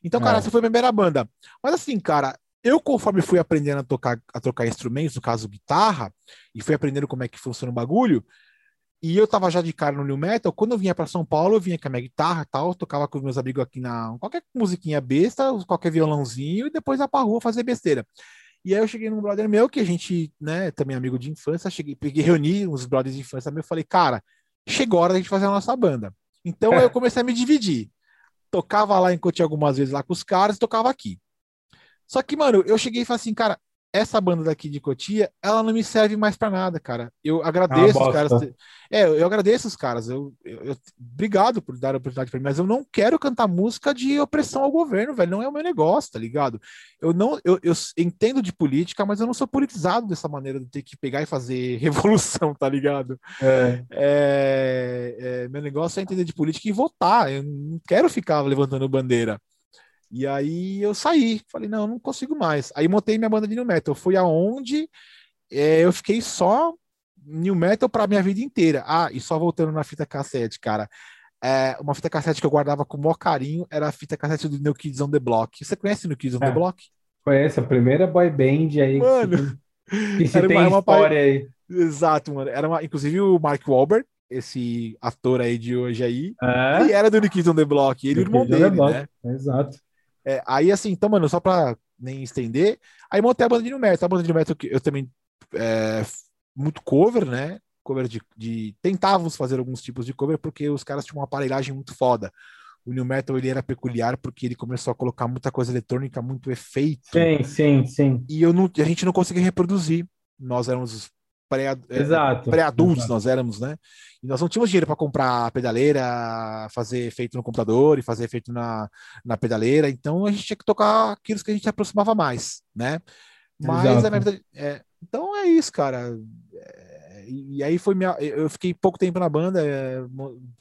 Então, cara, é. essa foi a primeira banda. Mas assim, cara, eu, conforme fui aprendendo a tocar, a trocar instrumentos, no caso guitarra, e fui aprendendo como é que funciona o bagulho, E eu tava já de cara no New Metal. Quando eu vinha para São Paulo, eu vinha com a minha guitarra e tal, tocava com meus amigos aqui na. qualquer musiquinha besta, qualquer violãozinho, e depois ia pra rua fazer besteira. E aí eu cheguei num brother meu, que a gente, né, também amigo de infância, cheguei, peguei, reuni uns brothers de infância meu, falei, cara, chegou a hora da gente fazer a nossa banda. Então eu comecei a me dividir. Tocava lá tinha algumas vezes lá com os caras e tocava aqui. Só que, mano, eu cheguei e falei assim, cara, essa banda daqui de Cotia, ela não me serve mais para nada, cara. Eu agradeço ah, os caras. É, eu agradeço os caras. Eu, eu, eu obrigado por dar a oportunidade para mim, mas eu não quero cantar música de opressão ao governo, velho. Não é o meu negócio, tá ligado? Eu não, eu, eu entendo de política, mas eu não sou politizado dessa maneira de ter que pegar e fazer revolução, tá ligado? É. É, é, meu negócio é entender de política e votar. Eu não quero ficar levantando bandeira. E aí eu saí, falei, não, não consigo mais. Aí montei minha banda de new metal. Fui aonde é, eu fiquei só new metal para minha vida inteira. Ah, e só voltando na fita cassete, cara. É, uma fita cassete que eu guardava com o maior carinho era a fita cassete do New Kids on the Block. Você conhece New Kids on é, the Block? Conheço, a primeira boy band aí. Mano, que, se tem uma, história uma... aí. Exato, mano. Era uma, inclusive o Mark Wahlberg, esse ator aí de hoje aí, é? ele era do New Kids on the Block, ele o irmão dele, né? Exato. É, aí, assim, então, mano, só pra nem estender, aí montei a banda de New Metal. A banda de New Metal que eu também. É, muito cover, né? Cover de, de. Tentávamos fazer alguns tipos de cover porque os caras tinham uma aparelhagem muito foda. O New Metal ele era peculiar porque ele começou a colocar muita coisa eletrônica, muito efeito. Sim, sim, sim. E eu não, a gente não conseguia reproduzir. Nós éramos pré-adultos, pré nós éramos, né? E nós não tínhamos dinheiro para comprar pedaleira, fazer feito no computador e fazer feito na, na pedaleira, então a gente tinha que tocar aquilo que a gente aproximava mais, né? Mas a é, então é isso, cara. É, e aí foi minha. Eu fiquei pouco tempo na banda, é,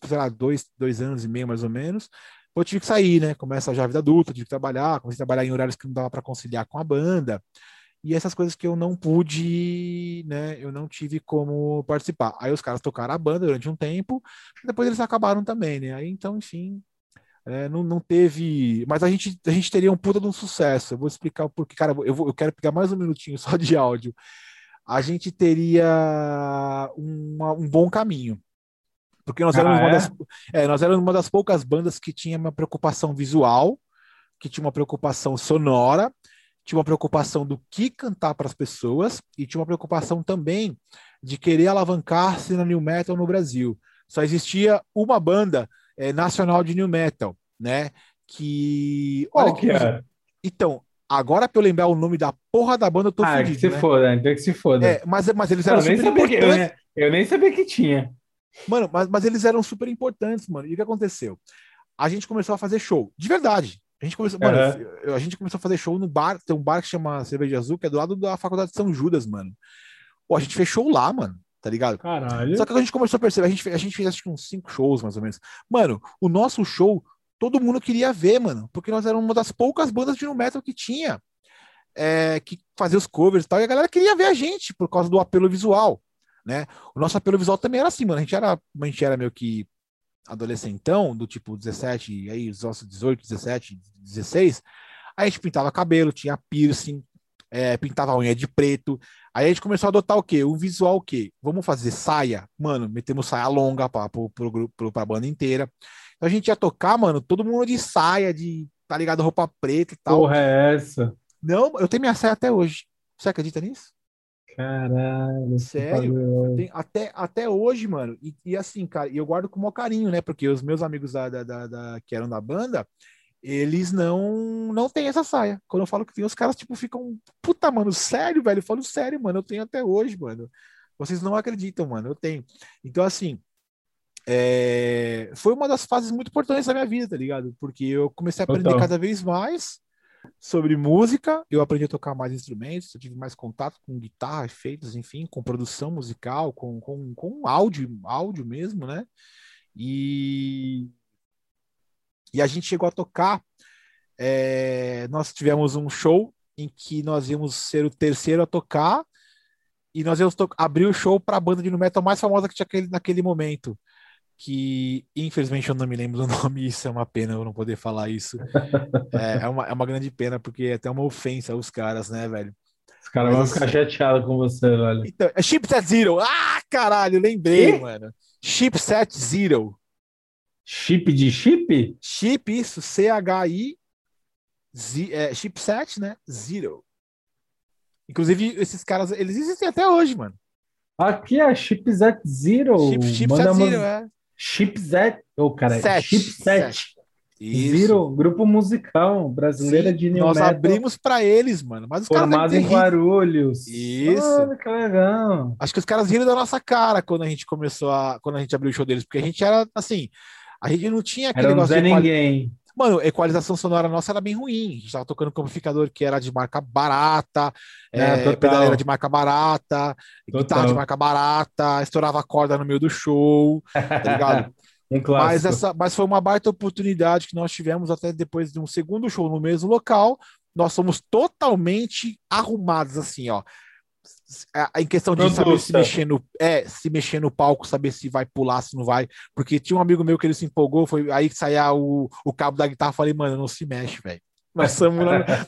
sei lá, dois, dois anos e meio mais ou menos. Eu tive que sair, né? Começa já a vida adulta, tive que trabalhar, comecei a trabalhar em horários que não dava para conciliar com a banda e essas coisas que eu não pude, né, eu não tive como participar. Aí os caras tocaram a banda durante um tempo, depois eles acabaram também, né? Aí então, enfim, é, não, não teve. Mas a gente, a gente teria um puta de um sucesso. Eu vou explicar o porquê, cara. Eu, vou, eu quero pegar mais um minutinho só de áudio. A gente teria uma, um bom caminho. Porque nós éramos, ah, uma das, é, nós éramos uma das poucas bandas que tinha uma preocupação visual, que tinha uma preocupação sonora tinha uma preocupação do que cantar para as pessoas e tinha uma preocupação também de querer alavancar-se na new metal no Brasil. Só existia uma banda é, nacional de new metal, né? Que. Qual que é? Então, agora para eu lembrar o nome da porra da banda, eu tô ah, fudido, que se né? foda, então que se foda. É, mas, mas eles eram eu super importantes. Eu, nem, eu, nem sabia que tinha. Mano, mas, mas eles eram super importantes, mano. E o que aconteceu? A gente começou a fazer show. De verdade. A gente começou, uhum. mano, a gente começou a fazer show no bar, tem um bar que chama Cerveja Azul, que é do lado da Faculdade de São Judas, mano. Pô, a gente fechou lá, mano, tá ligado? Caralho. Só que a gente começou a perceber, a gente, a gente fez acho que uns cinco shows, mais ou menos. Mano, o nosso show, todo mundo queria ver, mano, porque nós éramos uma das poucas bandas de no metal que tinha, é, que fazia os covers e tal, e a galera queria ver a gente por causa do apelo visual, né? O nosso apelo visual também era assim, mano, a gente era, a gente era meio que adolescentão, do tipo 17, aí os nossos 18, 17, 16, aí a gente pintava cabelo, tinha piercing, é, pintava unha de preto. Aí a gente começou a adotar o quê? Um visual o quê? Vamos fazer saia? Mano, metemos saia longa para pro, pro, pro, pra banda inteira. Então a gente ia tocar, mano, todo mundo de saia, de, tá ligado, roupa preta e tal. Porra, é essa? Não, eu tenho minha saia até hoje. Você acredita nisso? Caralho. Sério? Tem, até, até hoje, mano. E, e, assim, cara, eu guardo com o maior carinho, né? Porque os meus amigos da, da, da, da, que eram da banda, eles não não têm essa saia. Quando eu falo que tem, os caras, tipo, ficam. Puta, mano, sério, velho? Eu falo sério, mano. Eu tenho até hoje, mano. Vocês não acreditam, mano. Eu tenho. Então, assim. É... Foi uma das fases muito importantes da minha vida, tá ligado? Porque eu comecei a aprender Total. cada vez mais sobre música, eu aprendi a tocar mais instrumentos, eu tive mais contato com guitarra, efeitos, enfim, com produção musical, com, com, com áudio, áudio mesmo, né? E, e a gente chegou a tocar. É, nós tivemos um show em que nós íamos ser o terceiro a tocar e nós íamos abrir o show para a banda de metal mais famosa que tinha aquele, naquele momento que infelizmente eu não me lembro do nome, isso é uma pena eu não poder falar isso. É, é, uma, é uma grande pena, porque é até uma ofensa aos caras, né, velho? Os caras vão ficar chateados com você, velho. Então, é Chipset Zero! Ah, caralho, lembrei, que? mano. Chipset Zero. Chip de chip? Chip, isso, C-H-I, é, chipset, né? Zero. Inclusive, esses caras, eles existem até hoje, mano. Aqui é Chipset Zero. Chip, chipset Zero, é. Chipset, ô oh, cara, Set, Chipset. Set. Zero, grupo musical brasileira Sim, de new Nós metal, abrimos pra eles, mano. Mas os caras em. Guarulhos. Isso. Olha, que legal. Acho que os caras riram da nossa cara quando a gente começou a. Quando a gente abriu o show deles, porque a gente era assim. A gente não tinha aquele Era um negócio Zé de Ninguém. Mano, a equalização sonora nossa era bem ruim. A gente tava tocando com amplificador que era de marca barata, É, é, pedaleira de marca barata, guitarra Total. de marca barata, estourava a corda no meio do show, tá ligado? Um clássico. mas, essa, mas foi uma baita oportunidade que nós tivemos até depois de um segundo show no mesmo local. Nós somos totalmente arrumados, assim, ó. Em questão de saber se mexer no é, se mexer no palco, saber se vai pular, se não vai. Porque tinha um amigo meu que ele se empolgou, foi aí que saía o, o cabo da guitarra. Falei, mano, não se mexe, velho. Nós, somos,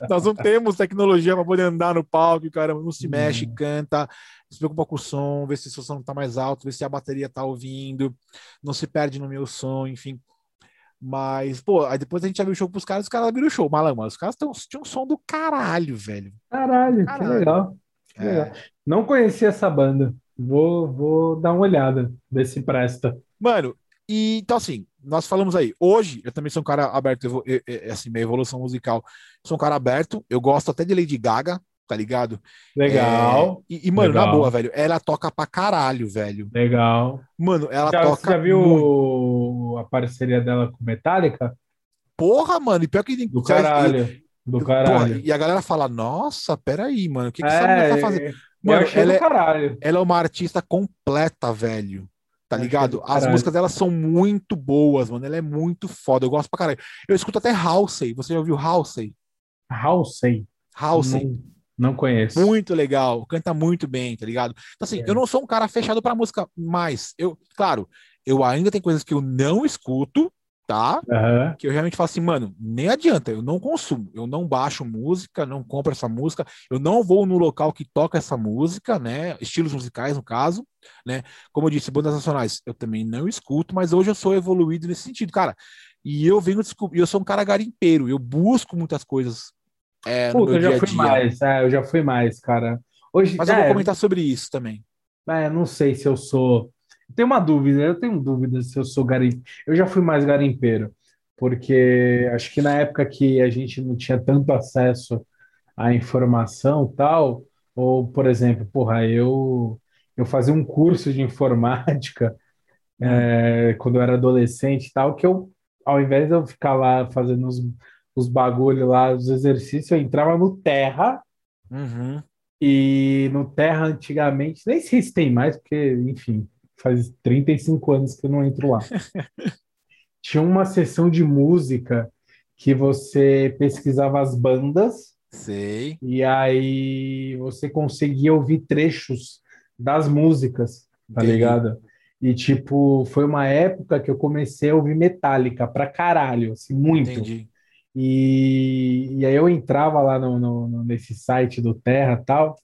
nós não temos tecnologia para poder andar no palco, cara. Não se mexe, Hum. canta, se preocupa com o som, vê se o som tá mais alto, vê se a bateria tá ouvindo, não se perde no meu som, enfim. Mas, pô, aí depois a gente abriu o show pros caras, os caras abriram o show. Malandro, os caras tão, tinham um som do caralho, velho. Caralho, que Caralho. legal. Que legal. É. Não conhecia essa banda. Vou, vou dar uma olhada, ver se presta. Mano, e então assim, nós falamos aí. Hoje, eu também sou um cara aberto, evo- e- e- assim, minha evolução musical. Sou um cara aberto, eu gosto até de Lady Gaga, tá ligado? Legal, É, e, e, mano, na Legal. boa, velho, ela toca pra caralho, velho. legal. Mano, ela Já, toca. você já viu muito. a parceria dela com Metallica? Porra, mano, e pior que. Do caralho. Do e- caralho. porra, e a galera fala: Nossa, peraí, mano, o que, que essa mulher tá fazendo? Mano, achei ela é-. Ela é uma artista completa, velho. Tá Achei ligado? do As músicas dela são muito boas, mano. Ela é muito foda. Eu gosto pra caralho. Eu escuto até Halsey. Você já ouviu Halsey? Halsey. Halsey. Não, não conheço. Muito legal. Canta muito bem, tá ligado? Então, assim, É. eu não sou um cara fechado pra música, mas eu, claro, eu ainda tenho coisas que eu não escuto, tá? Aham. que eu realmente falo assim, mano, nem adianta, eu não consumo, eu não baixo música, não compro essa música, eu não vou no local que toca essa música, né? Estilos musicais, no caso, né? Como eu disse, bandas nacionais, eu também não escuto, mas hoje eu sou evoluído nesse sentido, cara. E eu venho descobrir, eu sou um cara garimpeiro, eu busco muitas coisas é, Puta, eu já fui mais. É, eu já fui mais, cara. Hoje, Mas eu é, vou comentar sobre isso também. É, não sei se eu sou. Tenho uma dúvida, eu tenho dúvida se eu sou garimpeiro. Eu já fui mais garimpeiro, porque acho que na época que a gente não tinha tanto acesso à informação tal, ou, por exemplo, porra, eu, eu fazia um curso de informática é, quando eu era adolescente e tal, que eu, ao invés de eu ficar lá fazendo os, os bagulho lá, os exercícios, eu entrava no Terra. Uhum. E no Terra, antigamente, nem sei se tem mais, porque, enfim, faz 35 anos que eu não entro lá. Tinha uma sessão de música que você pesquisava as bandas Sei. e aí você conseguia ouvir trechos das músicas, tá Entendi. ligado? E, tipo, foi uma época que eu comecei a ouvir Metallica pra caralho, assim, muito. Entendi. E, e aí eu entrava lá no, no- nesse site do Terra tal,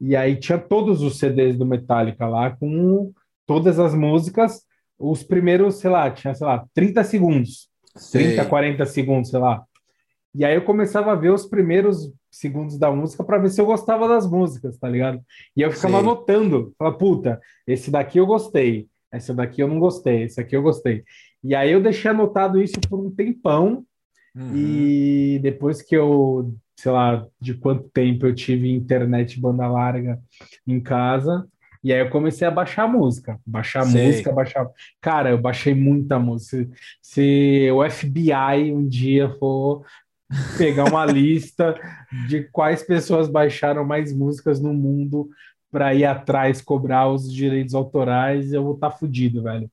e aí tinha todos os CDs do Metallica lá, com todas as músicas, os primeiros, sei lá, tinha, sei lá, 30 segundos, 30, Sei. 40 segundos, sei lá. E aí eu começava a ver os primeiros segundos da música para ver se eu gostava das músicas, tá ligado? E eu ficava Sei. anotando, falava, puta, esse daqui eu gostei, esse daqui eu não gostei, esse aqui eu gostei. E aí eu deixei anotado isso por um tempão, Uhum. e depois que eu, sei lá, de quanto tempo eu tive internet banda larga em casa, e aí eu comecei a baixar música, baixar Sei. música, baixar. Cara, eu baixei muita música. Se, se o FBI um dia for pegar uma lista de quais pessoas baixaram mais músicas no mundo para ir atrás cobrar os direitos autorais, eu vou estar fudido, velho.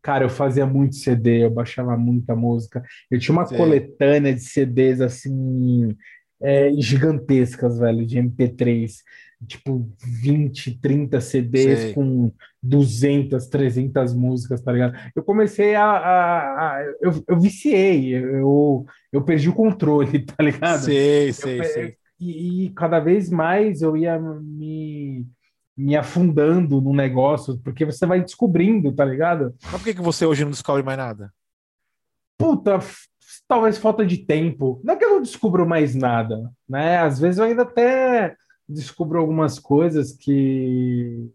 Cara, eu fazia muito CD, eu baixava muita música. Eu tinha uma Sei. coletânea de CDs assim, é, gigantescas, velho, de MP3. Tipo, 20, 30 CDs Sei. com 200, 300 músicas, tá ligado? Eu comecei a. a- a- eu, eu viciei, eu, eu perdi o controle, tá ligado? Sei, Eu sei, pe- sei. E, e cada vez mais eu ia me, me afundando no negócio, porque você vai descobrindo, tá ligado? Mas por que, que você hoje não descobre mais nada? Puta, talvez falta de tempo. Não é que eu não descubro mais nada, né? Às vezes eu ainda até descubro algumas coisas que,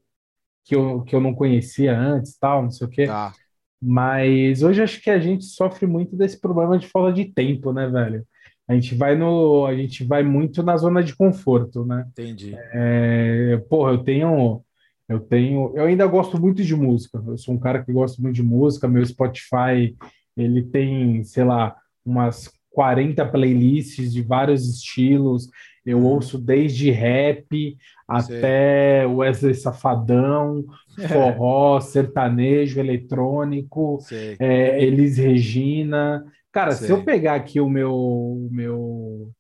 que, eu, que eu não conhecia antes, tal, não sei o quê. Tá. Mas hoje acho que a gente sofre muito desse problema de falta de tempo, né, velho? A gente vai no, a gente vai muito na zona de conforto, né? Entendi. É, porra, eu tenho, eu tenho, eu ainda gosto muito de música. Eu sou um cara que gosta muito de música. Meu Spotify, ele tem, sei lá, umas 40 playlists de vários estilos. Eu Uhum. ouço desde rap até Wesley Safadão, forró, sertanejo, eletrônico, é, Elis Regina. Cara, se Sei. eu pegar aqui o meu, o meu,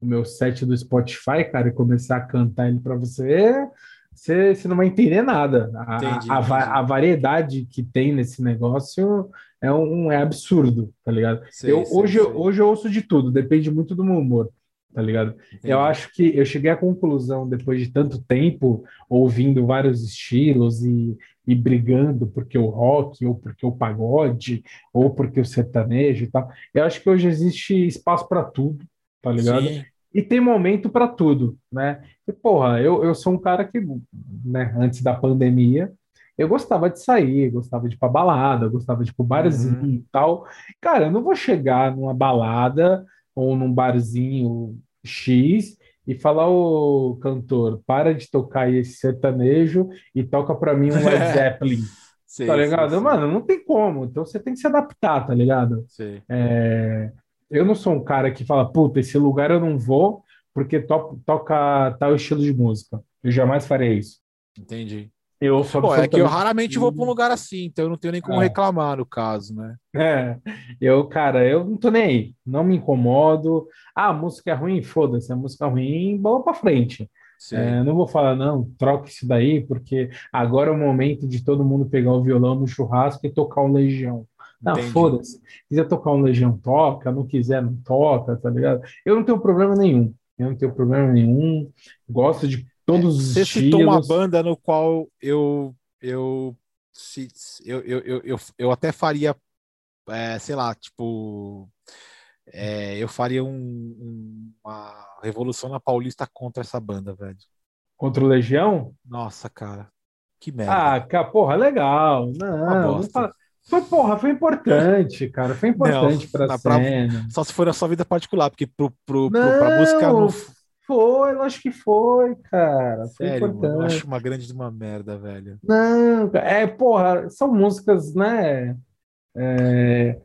o meu set do Spotify, cara, e começar a cantar ele para você, você, você não vai entender nada. A, Entendi, a, entendi. a variedade que tem nesse negócio é um é absurdo, tá ligado? Sei, eu, sei, hoje, sei. hoje eu ouço de tudo, depende muito do meu humor, tá ligado? Entendi. Eu acho que eu cheguei à conclusão, depois de tanto tempo, ouvindo vários estilos e, e brigando porque o rock, ou porque o pagode, ou porque o sertanejo e tal. Eu acho que hoje existe espaço para tudo, tá ligado? Sim. E tem momento para tudo, né? E, porra, eu, eu sou um cara que, né, antes da pandemia, eu gostava de sair, gostava de ir pra balada, gostava de ir pro barzinho e tal. Cara, eu não vou chegar numa balada ou num barzinho X e falar, ô cantor, para de tocar esse sertanejo e toca pra mim um Led Zeppelin, Sei, tá ligado? sei. Mano, não tem como, então você tem que se adaptar, tá ligado? É, eu não sou um cara que fala, puta, esse lugar eu não vou porque to- toca tal estilo de música. Eu jamais farei isso. Entendi. Eu sou Pô, é que eu raramente vou pra um lugar assim, então eu não tenho nem como É. reclamar no caso, né? É, eu, cara, eu não tô nem aí, não me incomodo. Ah, a música é ruim, foda-se, a música é ruim, bola pra frente. É, não vou falar, não, troque isso daí, porque agora é o momento de todo mundo pegar o violão no churrasco e tocar um Legião. Não, foda-se. Quiser tocar um Legião, toca, não quiser, não toca, tá ligado? Eu não tenho problema nenhum. Eu não tenho problema nenhum. Gosto de todos os Você citou uma banda no qual eu eu se, eu, eu, eu, eu, até faria, é, sei lá, tipo, é, eu faria um- um- uma revolução na Paulista contra essa banda, velho. Contra o Legião? Nossa, cara, que merda. Ah, cara, porra, legal. Não, não fala- Foi, porra, foi importante, cara. Foi importante Não, pra pra- cena. Só se for na sua vida particular, porque pro, pro, pro, pra música não. Foi, lógico que foi, cara. Foi Sério, mano, eu importante. acho uma grande de uma merda, velho. Não, é, porra, são músicas, né? é,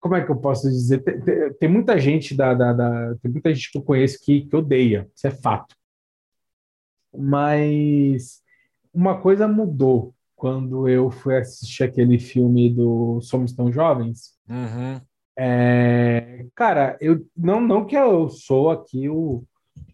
como é que eu posso dizer? Tem, tem- tem muita gente da, da- da- tem muita gente que eu conheço que, que odeia, isso é fato. Mas uma coisa mudou quando eu fui assistir aquele filme do Somos Tão Jovens. Uhum. É, cara, eu não, não que eu sou aqui o,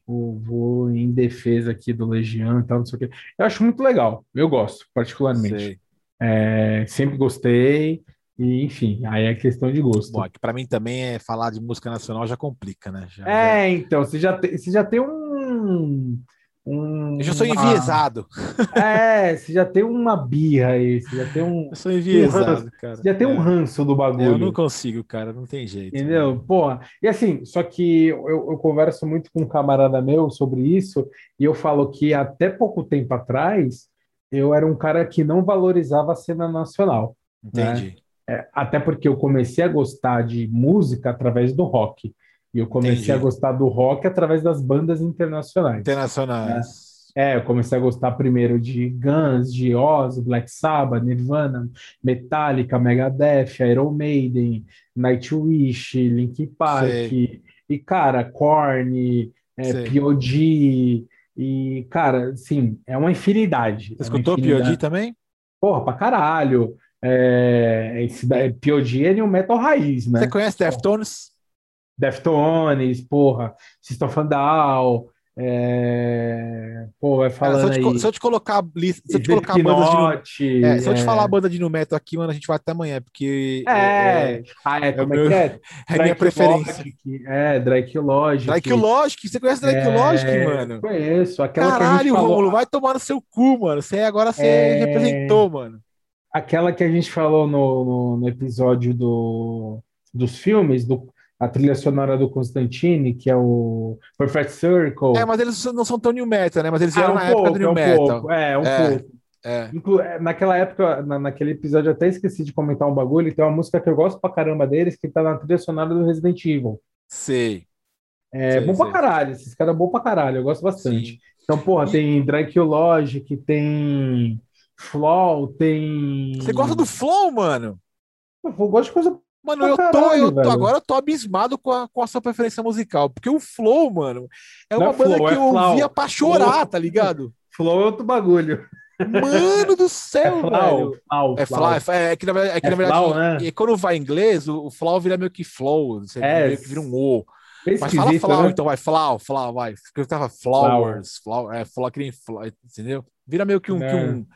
o vou em defesa aqui do Legião e tal, não sei o quê. Eu acho muito legal, eu gosto, particularmente. É, sempre gostei, e enfim, aí é questão de gosto. Bom, é que pra mim também é falar de música nacional já complica, né? Já, já- É, então, você já tem, você já tem um, um Eu já sou uma- enviesado. É, você já tem uma birra aí, você já tem um, Eu sou enviesado, cara. você já tem um É. ranço do bagulho. Eu não consigo, cara, não tem jeito. Entendeu? Porra. E assim, só que eu, eu converso muito com um camarada meu sobre isso, e eu falo que até pouco tempo atrás eu era um cara que não valorizava a cena nacional. Entendi. É, até porque eu comecei a gostar de música através do rock. E eu comecei Entendi. a gostar do rock através das bandas internacionais. Internacionais. É, eu comecei a gostar primeiro de Guns, de Oz, Black Sabbath, Nirvana, Metallica, Megadeth, Iron Maiden, Nightwish, Linkin Park, Sei. e cara, Korn, é. P.O.D. e cara, assim, é uma infinidade. Você é uma escutou infinidade. P.O.D. também? Porra, pra caralho. É, esse da, P.O.D. é new metal raiz, né? Você conhece Deftones? Deftones, porra, System of Down, É... Pô, vai Cara, falando se, eu te, aí. se eu te colocar lista, se eu te colocar bandas de é, se eu te é. falar a banda de nu metal aqui, mano, a gente vai até amanhã, porque é, É, é, ah, é, como meu- é que é? é minha preferência. Logic, é, Drake Logic. Drake Logic, você conhece Drake É, Logic, mano? Conheço, aquela Caralho, Rômulo, vai tomar no seu cu, mano. Você agora você É. representou, mano. aquela que a gente falou no, no, no episódio do, dos filmes, do, a trilha sonora do Constantine, que é o Perfect Circle. É, mas eles não são tão new metal, né? Mas eles Ah, vieram um na época pouco, do new é um metal. pouco, é, um É. pouco. É. Inclu- é, Naquela época, na- naquele episódio, eu até esqueci de comentar um bagulho. Tem uma música que eu gosto pra caramba deles, que tá na trilha sonora do Resident Evil. Sei. É Sei, bom pra sei. caralho, esses caras é bom pra caralho, eu gosto bastante. Sim. Então, porra, E- tem Drake Logic, tem Flow, tem. Você gosta do Flow, mano? Eu gosto de coisa. Mano, eu tô, caralho, eu tô- agora eu tô abismado com a, com a sua preferência musical. Porque o Flow, mano, é Não uma é banda Flow, que é eu Flow. ouvia pra chorar, Flow. tá ligado? Flow é outro bagulho. Mano do É céu, Flow, velho. Flow, É Flow. É, é que na verdade, é que, É na verdade Flow, né? e quando vai em inglês, o, o Flow vira meio que Flow. Você É. meio que vira um O. Mas fala né? então vai, Flow, Flow, vai. Porque eu tava Flowers, Flow, é, Flow que nem Flow, entendeu? Vira meio que um, que É. um.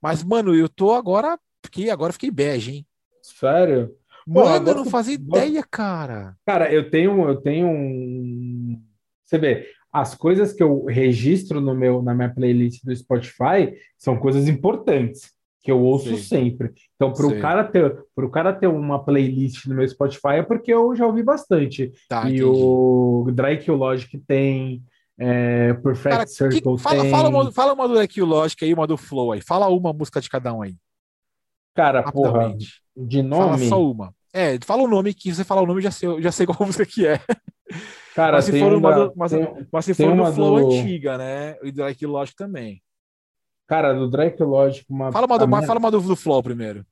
Mas, mano, eu tô agora. Porque agora eu fiquei bege, hein? Sério? Mano, eu não fazia ideia, cara. Cara, eu tenho, eu tenho um. Você vê, as coisas que eu registro no meu, na minha playlist do Spotify são coisas importantes que eu ouço Sei. sempre. Então, para o cara ter, pro cara ter uma playlist no meu Spotify é porque eu já ouvi bastante. Tá, e entendi. o Drake Logic tem, é, Perfect Cara, que- Circle fala, tem. fala, uma, fala uma do Leque Logic aí, uma do Flow aí. Fala uma música de cada um aí, Cara, porra, de Fala nome, só uma. É, fala o nome, que você fala o nome, já sei, já sei qual música que é. cara, mas se for uma do- mas- tem- Mas se for do uma Flow do- antiga, né? E do Leque Logic também. cara, do Drake Logic, uma. Fala uma do, minha- fala uma do, do Flow primeiro.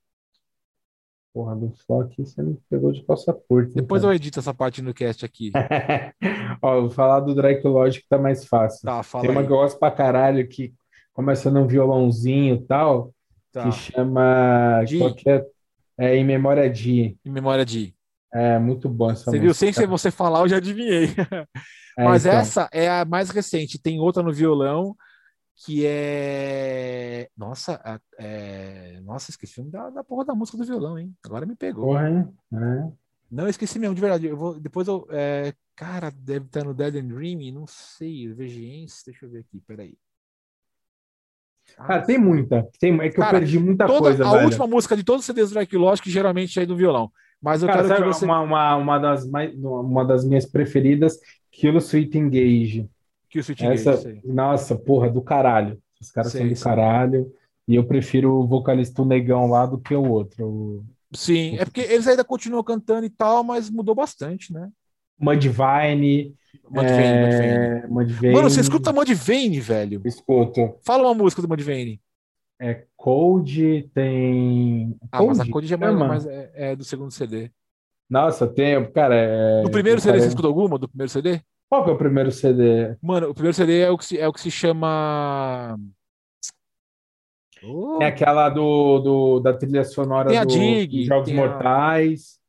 Porra, do Flock, você me pegou de calça curta. hein, Depois cara? eu edito essa parte no cast aqui. Ó, vou falar do Drake Logic tá mais fácil. Tá, fala Tem uma aí. que eu gosto pra caralho que começa num violãozinho e tal, Tá. que chama. Di. qual que é? É em memória de. Em memória de. É muito bom essa Você viu? música. Sem ser você falar, eu já adivinhei. É, Mas então. essa é a mais recente. Tem outra no violão que é. Nossa, é... Nossa, esqueci o nome da, da porra da música do violão, hein? Agora me pegou. Porra? É. Não, esqueci mesmo, de verdade. Eu vou... Depois eu. é, Cara, deve estar no Dead and Dream, não sei. VGS, deixa eu ver aqui, peraí. Cara, tem muita. Tem, é que Cara, eu perdi muita Toda, coisa, a velho. última música de todos os CDs do Logic geralmente é do violão. Mas eu Cara, quero que você. uma, uma, uma, das mais, uma das minhas preferidas, Kill Sweet Engage. O Sweet Essa, Engage, sei. nossa, porra, do caralho. Os caras Sei, são do caralho. E eu prefiro o vocalista o negão lá do que o outro. O Sim, é porque eles ainda continuam cantando e tal, mas mudou bastante, né? Mudvayne. Mudvayne, é, Mudvayne. Mano, você escuta Mudvayne, velho? Escuto. Fala uma música do Mudvayne. É Cold, tem. Ah, mas a Cold? Code já é, mais, mais- é, é do segundo CD. Nossa, tem. Cara, é. Do primeiro CD, cara, você escutou alguma do primeiro CD? Qual que é o primeiro CD? Mano, o primeiro CD é o que se, é o que se chama. Oh, É aquela do, do, da trilha sonora Tem a do, Dig, dos Jogos tem a- Mortais.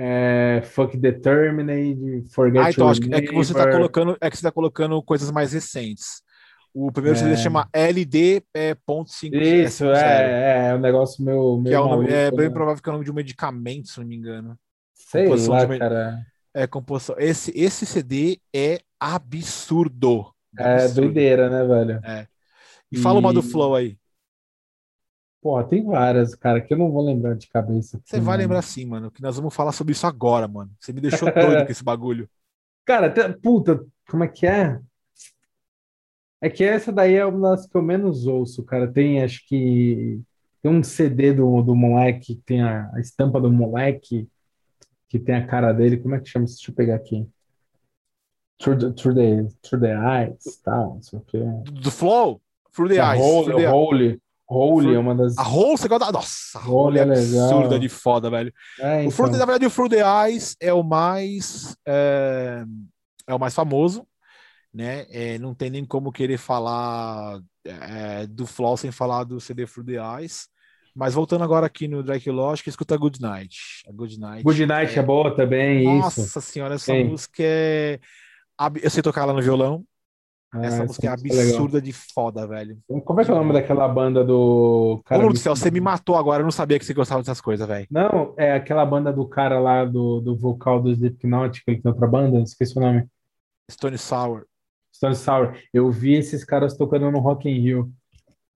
É, Fuck Determined, Forget Ah, então acho que é que você tá Neighbor. colocando, é que você tá colocando coisas mais recentes. O primeiro É. CD chama LD é, ponto cinco- Isso, zero, é, é, um negócio meu, que meio é, o nome, é maluco, bem né? provável que é o nome de um medicamento, se não me engano. Sei composição lá, de cara. É composição. Esse, esse CD é absurdo. É Absurdo. doideira, né, velho? E fala uma do E- Flow aí. Porra, tem várias, cara, que eu não vou lembrar de cabeça. Você vai lembrar sim, mano, que nós vamos falar sobre isso agora, mano. Você me deixou doido com esse bagulho. Cara, até- puta, como é que é? É que essa daí é uma das que eu menos ouço, cara. Tem, acho que. Tem um CD do, do moleque, que tem a, a estampa do moleque, que tem a cara dele. Como é que chama? Deixa eu pegar aqui. Through the, through the, through the Eyes, tal, não sei o quê. Do, Flow? Through the A Eyes. Holy, Through the- Holy, Holy é uma das. A Hole, você gosta. Nossa, a Hole é Hole é legal. absurda de foda, velho. É, O Through, então. na verdade, o Through the Eyes é o mais... É, é o mais famoso, né? É, não tem nem como querer falar é, do Flow sem falar do CD Through the Eyes. Mas voltando agora aqui no Drake Logic, escuta Good Night. A Good Night. Good Night é boa também, isso. Nossa senhora, essa Sim. música é. Eu sei tocar ela no violão, Ah, essa, essa música é absurda de foda, velho. Como é que é o nome daquela banda do. Cara, Ô, do céu, você me matou agora, eu não sabia que você gostava dessas coisas, velho. Não, é aquela banda do cara lá do, do vocal do Slipknot, que ele tem outra banda, esqueci o nome. Stone Sour. Stone Sour. Eu vi esses caras tocando no Rock in Rio.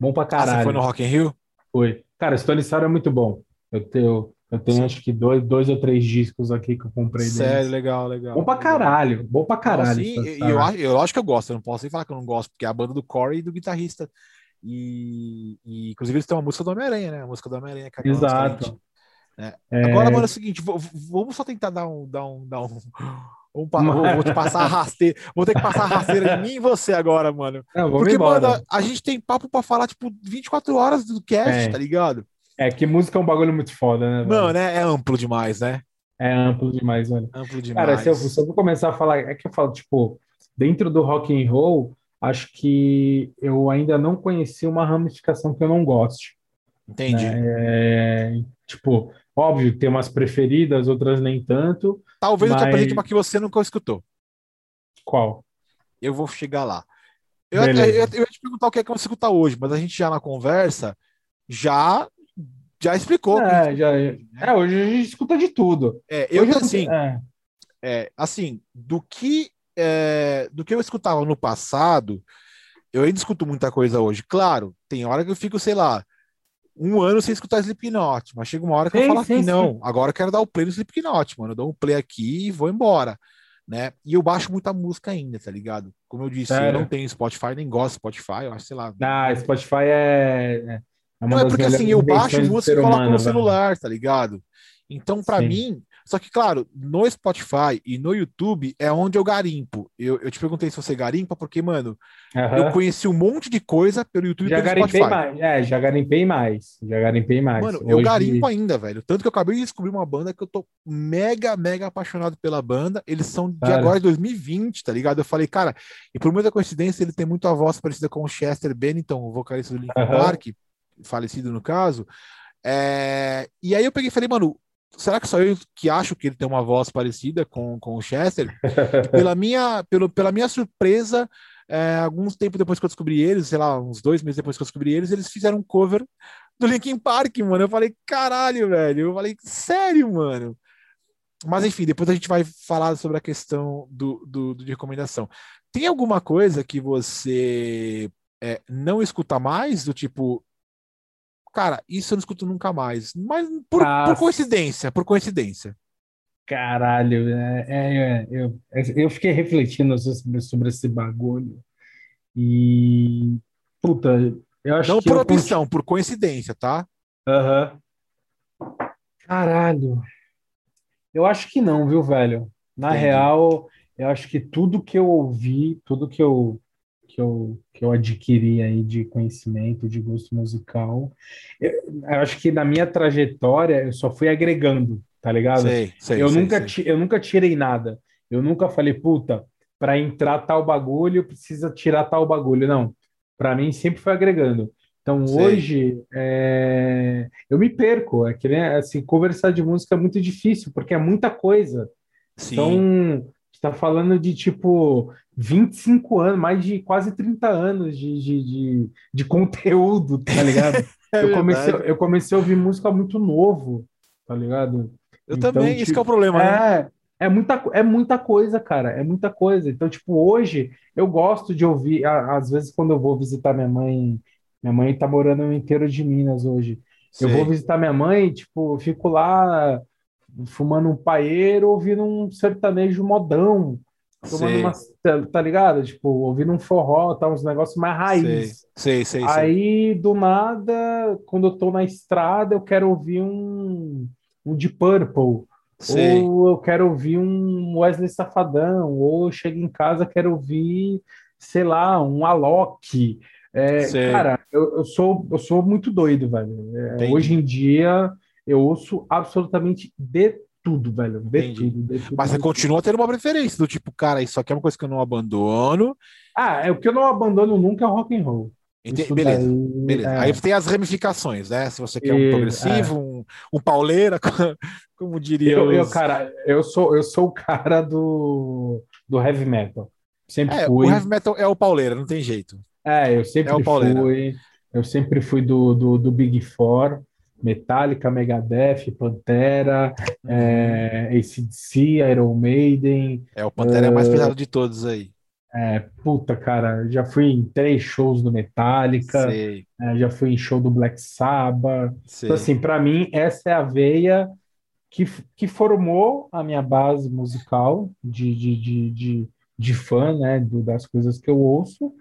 Bom pra caralho. Ah, você foi no Rock in Rio? Foi. Cara, Stone Sour é muito bom. Eu tenho, eu tenho acho que dois, dois ou três discos aqui que eu comprei Sério, deles. legal, legal. Bom pra caralho, bom pra caralho. Sim, e eu, eu, acho que eu gosto, eu não posso nem falar que eu não gosto, porque é a banda do Corey e do guitarrista. E, e inclusive eles têm uma música do Homem-Aranha, né? A música do Homem-Aranha. É Exato. É. É... Agora, mano, é o seguinte, vamos só tentar dar um, dar um, dar um, vou, vou te passar a rasteira, vou ter que passar a rasteira em mim e você agora, mano. Porque, embora. mano, a gente tem papo pra falar, tipo, 24 horas do cast, é. tá ligado? É, que música é um bagulho muito foda, né? Não, né? É amplo demais, né? É amplo demais, velho. Amplo demais. Cara, se eu, se eu vou começar a falar, é que eu falo, tipo, dentro do rock and roll, acho que eu ainda não conheci uma ramificação que eu não goste. Entendi. Né? É, tipo, óbvio, tem umas preferidas, outras nem tanto. Talvez mas... eu te apresente uma que você nunca escutou. Qual? Eu vou chegar lá. Eu, eu, eu, eu, ia te perguntar o que é que você escuta hoje, mas a gente já na conversa já já explicou. É, já, né? é, hoje a gente escuta de tudo. É, eu hoje, assim, é. é. assim, do que é, do que eu escutava no passado, eu ainda escuto muita coisa hoje. Claro, tem hora que eu fico, sei lá, um ano sem escutar Slipknot, mas chega uma hora que sim, eu falo sim, assim, não, agora eu quero dar o play no Slipknot, mano. Eu dou um play aqui e vou embora, né? E eu baixo muita música ainda, tá ligado? Como eu disse, Sério? eu não tenho Spotify, nem gosto de Spotify, eu acho, sei lá. Ah, Spotify é, é não, é porque assim, eu baixo música e coloco no celular, tá ligado? Então, para mim, só que, claro, no Spotify e no YouTube é onde eu garimpo. Eu, eu te perguntei se você garimpa, porque, mano, uhum. eu conheci um monte de coisa pelo YouTube já e pelo Spotify. Mais. É, já garimpei mais. Já garimpei mais. Mano, Hoje... eu garimpo ainda, velho. Tanto que eu acabei de descobrir uma banda que eu tô mega, mega apaixonado pela banda. Eles são de cara. agora de 2020, tá ligado? Eu falei, cara, e por muita coincidência, ele tem muito a voz parecida com o Chester Bennington, o vocalista do Linkin uhum. Park falecido no caso. É, e aí eu peguei e falei, mano, será que só eu que acho que ele tem uma voz parecida com, com o Chester? pela, minha, pelo, pela minha surpresa, é, alguns tempo depois que eu descobri eles, sei lá, uns dois meses depois que eu descobri eles, eles fizeram um cover do Linkin Park, mano. Eu falei, caralho, velho. Eu falei, sério, mano. Mas enfim, depois a gente vai falar sobre a questão do, do, do de recomendação. Tem alguma coisa que você é, não escuta mais, do tipo, Cara, isso eu não escuto nunca mais. Mas por, por coincidência, por coincidência. Caralho, é, é, é, eu, eu fiquei refletindo sobre, sobre esse bagulho. E. Puta, eu acho não que. Não por opção, por coincidência, tá? Aham. Uhum. Caralho. Eu acho que não, viu, velho? Na Entendi. real, eu acho que tudo que eu ouvi, tudo que eu que eu, que eu adquiri aí de conhecimento, de gosto musical. Eu, eu, acho que na minha trajetória eu só fui agregando, tá ligado? Sei, sei, eu, sei, nunca sei. eu nunca tirei nada. Eu nunca falei, puta, para entrar tal bagulho precisa tirar tal bagulho. Não. Para mim sempre foi agregando. Então hoje é... eu me perco. É que né, assim, conversar de música é muito difícil, porque é muita coisa. Sim. Então, está falando de tipo 25 anos, mais de quase 30 anos de, de, de, de conteúdo, tá ligado? é eu, comecei, eu comecei a ouvir música muito novo, tá ligado? Eu então, também, tipo, isso é o problema, é, né? É muita, é muita coisa, cara, é muita coisa. Então, tipo, hoje eu gosto de ouvir, às vezes quando eu vou visitar minha mãe, minha mãe tá morando no inteiro de Minas hoje. Eu vou visitar minha mãe, tipo, fico lá fumando um paeiro, ouvindo um sertanejo modão, tomando uma, tá ligado? Tipo, ouvindo um forró, tá, uns negócios mais raiz. Sei, sei, sei. Aí, do nada, quando eu tô na estrada, eu quero ouvir um, um de Purple. Sei. Ou eu quero ouvir um Wesley Safadão, ou eu chego em casa, quero ouvir, sei lá, um Alok. É, cara, eu, eu, sou, eu sou muito doido, velho. É, hoje em dia, eu ouço absolutamente de tudo, velho. De tudo, de tudo, Mas você continua tendo uma preferência do tipo, cara, isso aqui é uma coisa que eu não abandono. Ah, é o que eu não abandono nunca é o rock and roll. Entendi, beleza, daí, beleza. É. Aí tem as ramificações, né? Se você quer um progressivo, é. um, um pauleira, como diria eu, os... eu, cara, eu sou, eu sou o cara do, do heavy metal. sempre É, fui. o heavy metal é o pauleira, não tem jeito. É, eu sempre É o pauleira. fui. Eu sempre fui do, do, do Big Four, Metallica, Megadeth, Pantera, é, AC/DC, Iron Maiden. É, o Pantera é mais pesado de todos aí. É, puta, cara, já fui em três shows do Metallica, é, já fui em show do Black Sabbath. sei. Então, assim, para mim, essa é a veia que, que formou a minha base musical de, de, de, de, de fã, né, do- das coisas que eu ouço.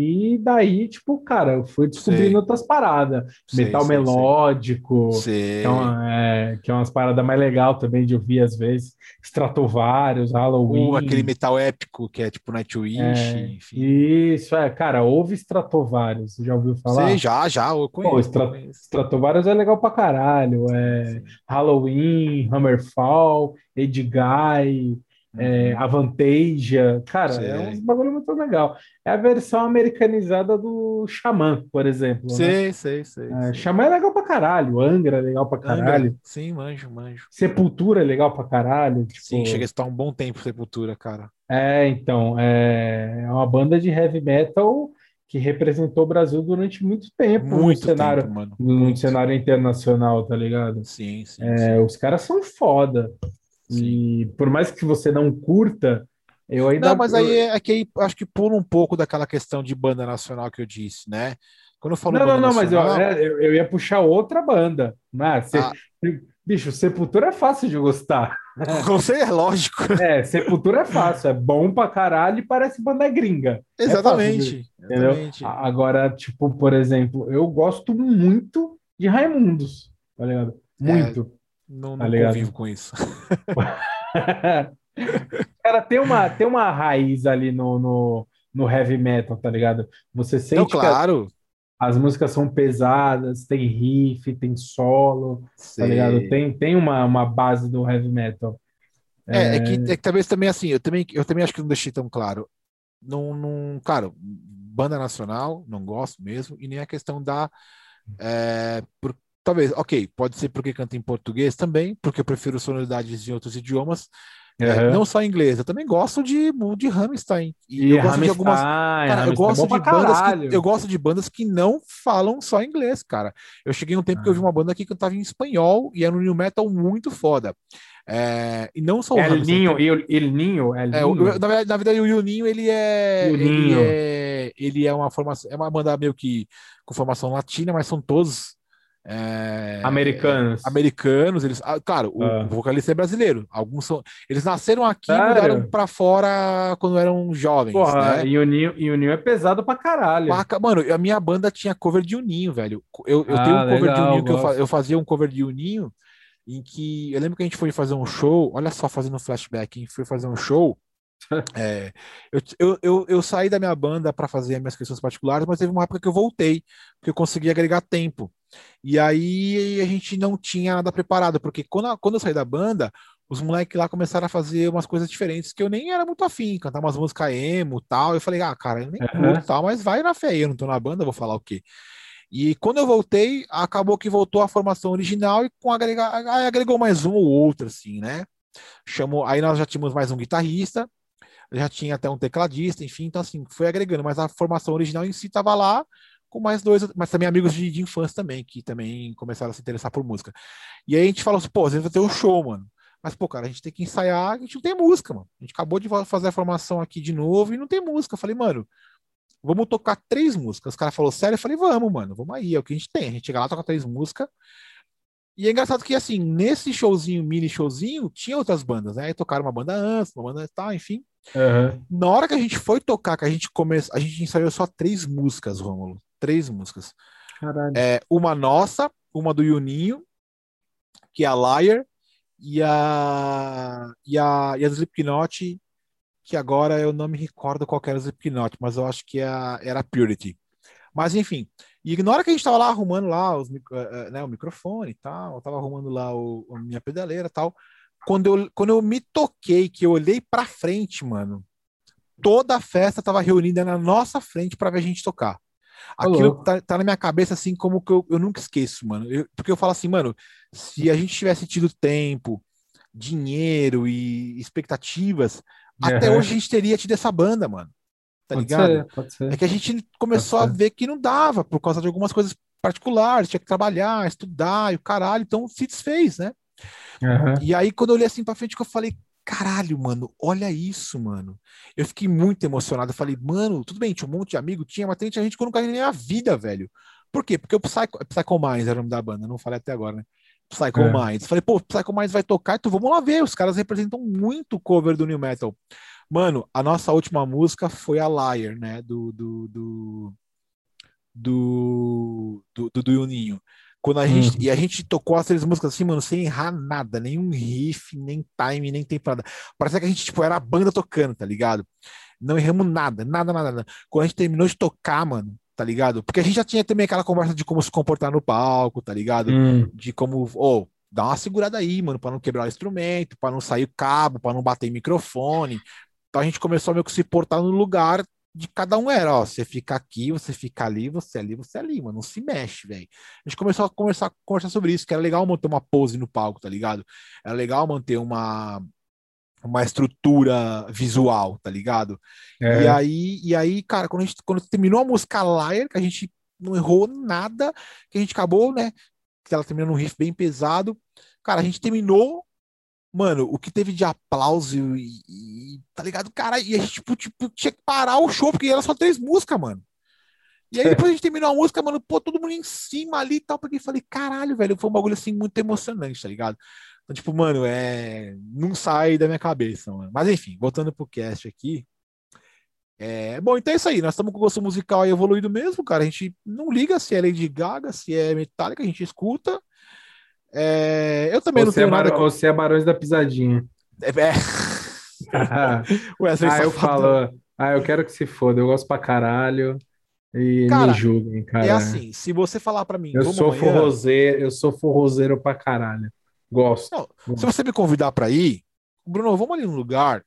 E daí, tipo, cara, eu fui descobrindo Sei. outras paradas. Sei, Metal sei, melódico, que é, uma- é, que é umas paradas mais legais também de ouvir às vezes. Stratovarius, Halloween. Ou aquele metal épico que é tipo Nightwish, É, enfim. Isso, é, cara, ouve Stratovarius, já ouviu falar? Sei, já, já, eu conheço. Stra- conheço. Stratovarius é legal pra caralho. É Halloween, Hammerfall, Edguy, é, Avantasia. Cara, Sei. é um bagulho muito legal. É a versão americanizada do Xamã, por exemplo. né? Sei, sei, sei. É, sei. Xamã é legal pra caralho, Angra é legal pra caralho, Angra, Sim, manjo, manjo. Sepultura é legal pra caralho. Tipo, Sim, cheguei a estar um bom tempo Sepultura, cara. É, então, é é uma banda de heavy metal que representou o Brasil durante muito tempo no Muito cenário, tempo, mano. no Muito. cenário internacional, tá ligado? Sim, sim, É, sim. os caras são foda. E por mais que você não curta, eu ainda. Não, mas aí é é que aí acho que pula um pouco daquela questão de banda nacional que eu disse, né? Quando eu falo Não, não, não, mas eu, nacional, é, eu, eu ia puxar outra banda. Né? Ah. Bicho, Sepultura é fácil de gostar. você é lógico. É, Sepultura é fácil, é bom pra caralho e parece banda gringa. É de- Exatamente. Entendeu? Exatamente. Agora, tipo, por exemplo, eu gosto muito de Raimundos, tá ligado? Muito. Não, Tá não ligado? convivo com isso. Cara, tem uma, tem uma raiz ali no, no, no heavy metal, tá ligado? Você sente Então, que claro. as músicas são pesadas, tem riff, tem solo, tá sei. ligado? Tem, tem uma, uma base do heavy metal. É, é que, é que talvez também assim, eu também, eu também acho que não deixei tão claro. Não, não, cara, banda nacional, não gosto mesmo, e nem a questão da. é, por- talvez, ok, pode ser porque canta em português também, porque eu prefiro sonoridades de outros idiomas, é, Aham. não só em inglês, eu também gosto de, de Rammstein. E, E eu gosto de algumas. Cara, eu é gosto bom de bandas caralho. que, eu gosto de bandas que não falam só inglês, cara. Eu cheguei um tempo que eu Ah. vi uma banda que cantava em espanhol e era um new metal muito foda. É, e não só o El Ninho, El, El Ninho, El é, o- Ninho. na, verdade, na verdade, o Juninho, ele é, ele Juninho. é, ele é uma formação, é uma banda meio que com formação latina, mas são todos é, Americanos. americanos. Eles, ah, claro, o, Ah. o vocalista é brasileiro. Alguns são, eles nasceram aqui e Sério? mudaram pra fora quando eram jovens, Porra, né? e o Ninho, e o Ninho é pesado pra caralho. Mano, a minha banda tinha cover de Uninho, velho. Eu, eu Ah, tenho um cover de legal, Uninho que eu, fa- eu fazia um cover de Uninho em que eu lembro que a gente foi fazer um show, olha só, fazendo flashback, a gente foi fazer um show. é, eu, eu, eu, eu saí da minha banda para fazer as minhas questões particulares, mas teve uma época que eu voltei, porque eu consegui agregar tempo. E aí a gente não tinha nada preparado, porque quando, quando eu saí da banda, os moleques lá começaram a fazer umas coisas diferentes que eu nem era muito afim, cantar umas músicas emo e tal. Eu falei, ah, cara, eu nem Aham. curto tal, mas vai na fé, eu não tô na banda, vou falar o quê? E quando eu voltei, acabou que voltou a formação original e com agregar, aí agregou mais um ou outro, assim, né? Chamou, aí nós já tínhamos mais um guitarrista, já tinha até um tecladista, enfim, então assim, foi agregando, mas a formação original em si estava lá com mais dois, mas também amigos de, de infância também, que também começaram a se interessar por música. E aí a gente falou assim, pô, a gente vai ter um show, mano. Mas, pô, cara, a gente tem que ensaiar, a gente não tem música, mano. A gente acabou de fazer a formação aqui de novo e não tem música. Eu falei, mano, vamos tocar três músicas. Os caras falaram, sério? Eu falei, vamos, mano, vamos aí, é o que a gente tem. A gente chega lá, toca três músicas. E é engraçado que, assim, nesse showzinho, mini showzinho, tinha outras bandas, né? Aí tocaram uma banda antes, uma banda tal, enfim. Aham. Na hora que a gente foi tocar, que a gente começou, a gente ensaiou só três músicas, Rômulo. Três músicas. Caralho. É, uma nossa, uma do Juninho, que é a Liar, e a, e a, e a Slipknot, que agora eu não me recordo qual era o Slipknot, mas eu acho que é a- era a Purity. Mas enfim, e na hora que a gente tava lá arrumando lá os, eh, eh, né, o microfone e tal, eu tava arrumando lá o, a minha pedaleira e tal, quando eu, quando eu me toquei, que eu olhei pra frente, mano, toda a festa tava reunida na nossa frente pra ver a gente tocar. Aquilo tá, tá na minha cabeça assim como que eu, eu nunca esqueço, mano. Eu- porque eu falo assim, mano, se a gente tivesse tido tempo, dinheiro e expectativas, até hoje a gente teria tido essa banda, mano. Tá pode ligado? Ser, pode ser. É que a gente começou a ver que não dava, por causa de algumas coisas particulares, tinha que trabalhar, estudar e o caralho, então se desfez, né? Uhum. E aí, quando eu olhei assim pra frente, que eu falei, caralho, mano, olha isso, mano. Eu fiquei muito emocionado. Eu falei, mano, tudo bem, tinha um monte de amigo, tinha, mas tem gente que eu nunca vi na vida, velho. Por quê? Porque o Psycho, Psycho Minds era o nome da banda, não falei até agora, né? Psycho é. Minds. Falei, pô, Psycho Minds vai tocar, então vamos lá ver. Os caras representam muito o cover do New Metal. Mano, a nossa última música foi a Liar, né? Do. do, do do, do, do, do Juninho. Quando a uhum. gente, e a gente tocou as três músicas assim, mano, sem errar nada, nenhum riff, nem time, nem tempo nada. Parece que a gente, tipo, era a banda tocando, tá ligado? Não erramos nada, nada, nada, nada. Quando a gente terminou de tocar, mano, tá ligado? Porque a gente já tinha também aquela conversa de como se comportar no palco, tá ligado? Uhum. De como, oh, dá uma segurada aí, mano, para não quebrar o instrumento, para não sair o cabo, para não bater microfone. Então a gente começou a meio que se portar no lugar de cada um era, ó, você fica aqui, você fica ali, você ali, você ali, mano, não se mexe, velho. A gente começou a conversar, conversar sobre isso, que era legal manter uma pose no palco, tá ligado? Era legal manter uma uma estrutura visual, tá ligado? É. E aí, e aí, cara, quando a gente quando terminou a música Liar, que a gente não errou nada, que a gente acabou, né? Que ela terminou num riff bem pesado. Cara, a gente terminou Mano, o que teve de aplauso e, e tá ligado? Cara, e a gente tipo, tipo, tinha que parar o show, porque era só três músicas, mano. E aí depois a gente terminou a música, mano, pô, todo mundo em cima ali e tal, porque eu falei, caralho, velho, foi um bagulho assim muito emocionante, tá ligado? Então, tipo, mano, é. Não sai da minha cabeça, mano. Mas enfim, voltando pro cast aqui. É... Bom, então é isso aí. Nós estamos com o gosto musical evoluído mesmo, cara. A gente não liga se é Lady Gaga, se é Metallica, a gente escuta. É, eu também não tenho é nada. Você é Barões da Pisadinha. É. é. ah, eu falo. Ah, eu quero que se foda. Eu gosto pra caralho. E cara, me julguem, cara. É assim, se você falar para mim. Eu sou amanhã... forrozeiro, eu sou forrozeiro pra caralho. Gosto. Não, gosto. Se você me convidar para ir, Bruno, vamos ali num lugar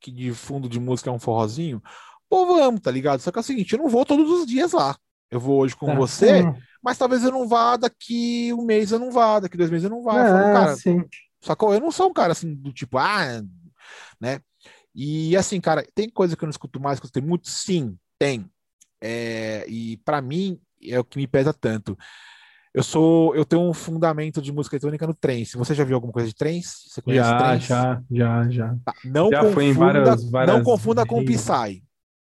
que de fundo de música é um forrozinho. Pô, vamos, tá ligado? Só que é o seguinte, eu não vou todos os dias lá. Eu vou hoje com tá. você, mas talvez eu não vá daqui um mês, eu não vá, daqui dois meses eu não vá. É, eu falo, cara, sim. Sacou? Eu não sou um cara assim do tipo, ah, né? E assim, cara, tem coisa que eu não escuto mais, que eu escuto muito? Sim, tem. É, e para mim é o que me pesa tanto. Eu sou, eu tenho um fundamento de música eletrônica no trance. Você já viu alguma coisa de trance? Você conhece já, trance? Já, já, já. Tá, não já confunda, várias, várias não confunda com Psy.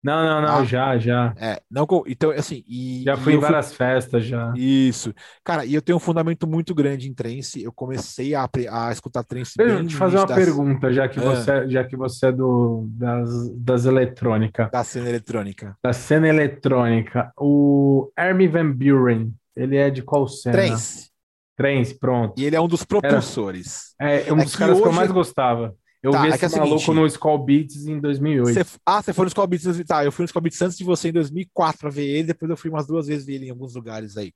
Não, não, não, ah, já, já. É, não, então, assim. E, já fui em várias fui... festas já. Isso. Cara, e eu tenho um fundamento muito grande em trance. Eu comecei a, a escutar trance. Deixa eu te fazer uma das... pergunta, já que, ah. você, já que você é do, das, das eletrônicas. Da cena eletrônica. Da cena eletrônica. O Armin Van Buren, ele é de qual cena? Trance. Trance, pronto. E ele é um dos propulsores. É, é um dos caras que eu mais gostava. Eu tá, vi é esse é maluco seguinte, no Skull Beats em 2008. Cê, ah, você foi no Skull Beats? Tá, eu fui no Skull Beats antes de você em 2004 pra ver ele, depois eu fui umas duas vezes ver ele em alguns lugares aí.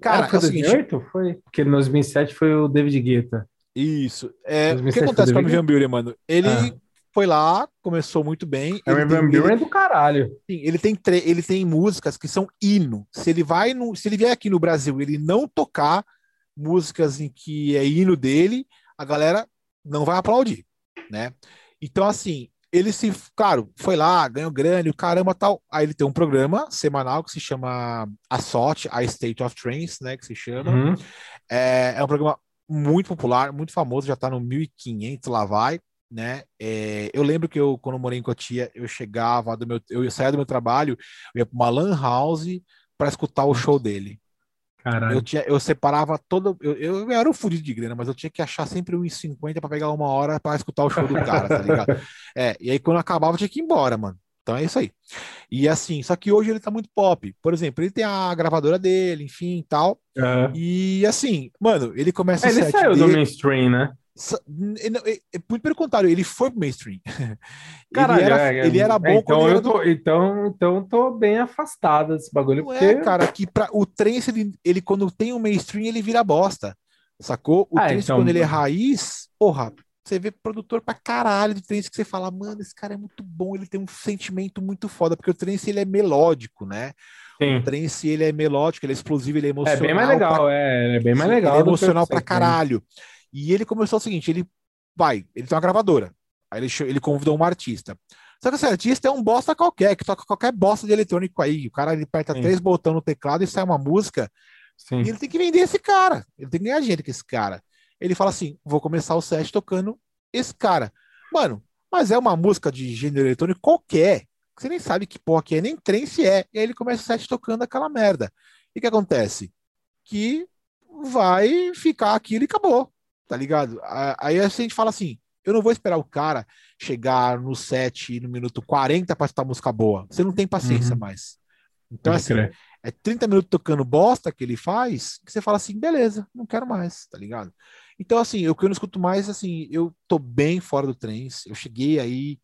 Cara, foi é 2008? Seguinte, foi? Porque em 2007 foi o David Guetta. Isso. É, o que acontece com o Van Buren, mano? Ele ah. foi lá, começou muito bem. O Van Buren é do caralho. Sim, ele tem, ele tem músicas que são hino. Se ele vai no, se ele vier aqui no Brasil, ele não tocar músicas em que é hino dele, a galera não vai aplaudir né? Então, assim, ele se, claro, foi lá, ganhou grana, o caramba tal. Aí ele tem um programa semanal que se chama A Sorte, a State of Trains, né? Que se chama. Uhum. É, é, um programa muito popular, muito famoso, já tá no 1500, lá vai, né? É, eu lembro que eu, quando eu morei em Cotia, eu chegava do meu, eu saía do meu trabalho, eu ia para uma lan house para escutar o show dele. Caralho. Eu, tinha, eu separava todo. Eu, eu, era um fudido de grana, mas eu tinha que achar sempre 1,50 para pegar uma hora para escutar o show do cara, tá ligado? É, e aí quando acabava, eu tinha que ir embora, mano. Então é isso aí. E assim, só que hoje ele tá muito pop. Por exemplo, ele tem a gravadora dele, enfim e tal. Uhum. E assim, mano, ele começa é, Ele saiu dele... do mainstream, né? Muito pelo contrário, ele foi pro mainstream. Caralho, ele, era, é, ele era bom então eu tô, do... então, então tô bem afastado desse bagulho. Não porque... é, cara, que pra, o trance, ele, ele quando tem o um mainstream, ele vira bosta. Sacou? O ah, trance, então... quando ele é raiz, porra, você vê produtor pra caralho de trance que você fala, mano, esse cara é muito bom, ele tem um sentimento muito foda, porque o trance ele é melódico, né? Sim. O trance ele é melódico, ele é explosivo, ele é emocional. É bem mais legal, pra... é, é bem mais legal. Ele é emocional pra caralho. E ele começou o seguinte: ele vai, ele tem uma gravadora. Aí ele, ele convidou um artista. Só que esse artista é um bosta qualquer, que toca qualquer bosta de eletrônico aí. O cara ele aperta Sim. três botões no teclado e sai uma música. Sim. E ele tem que vender esse cara. Ele tem que ganhar dinheiro com esse cara. Ele fala assim: vou começar o set tocando esse cara. Mano, mas é uma música de gênero eletrônico qualquer. Você nem sabe que porra que é, nem trance é. E aí ele começa o set tocando aquela merda. E o que acontece? Que vai ficar aquilo e acabou. Tá ligado? Aí a gente fala assim: eu não vou esperar o cara chegar no set no minuto 40 para escutar música boa. Você não tem paciência uhum. mais. Então, assim, crer. é 30 minutos tocando bosta que ele faz, que você fala assim, beleza, não quero mais, tá ligado? Então, assim, o que eu não escuto mais, assim, eu tô bem fora do trem. Eu cheguei aí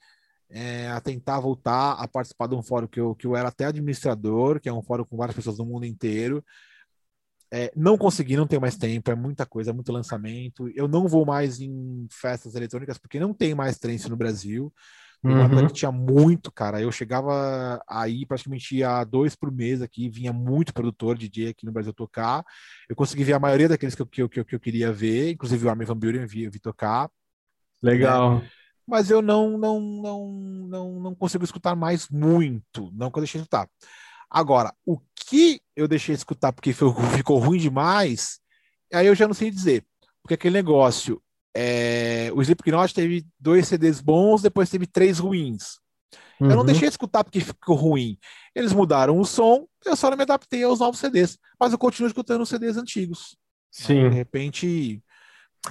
é, a tentar voltar a participar de um fórum que eu, que eu era até administrador, que é um fórum com várias pessoas do mundo inteiro. É, não consegui, não tenho mais tempo, é muita coisa, é muito lançamento. Eu não vou mais em festas eletrônicas porque não tem mais trance no Brasil. Uhum. que tinha muito, cara. Eu chegava aí praticamente ia dois por mês aqui, vinha muito produtor DJ aqui no Brasil tocar. Eu consegui ver a maioria daqueles que eu, que eu, que eu, que eu queria ver, inclusive o Armin Van Buren eu vi, eu vi tocar. Legal. Né? Mas eu não, não, não, não, não consigo escutar mais muito, não que eu deixei de escutar. Agora, o que eu deixei de escutar porque ficou ruim demais, aí eu já não sei dizer. Porque aquele negócio, é, o Slipknot teve dois CDs bons, depois teve três ruins. Uhum. Eu não uhum. deixei de escutar porque ficou ruim. Eles mudaram o som, eu só não me adaptei aos novos CDs. Mas eu continuo escutando os CDs antigos. Sim. De repente,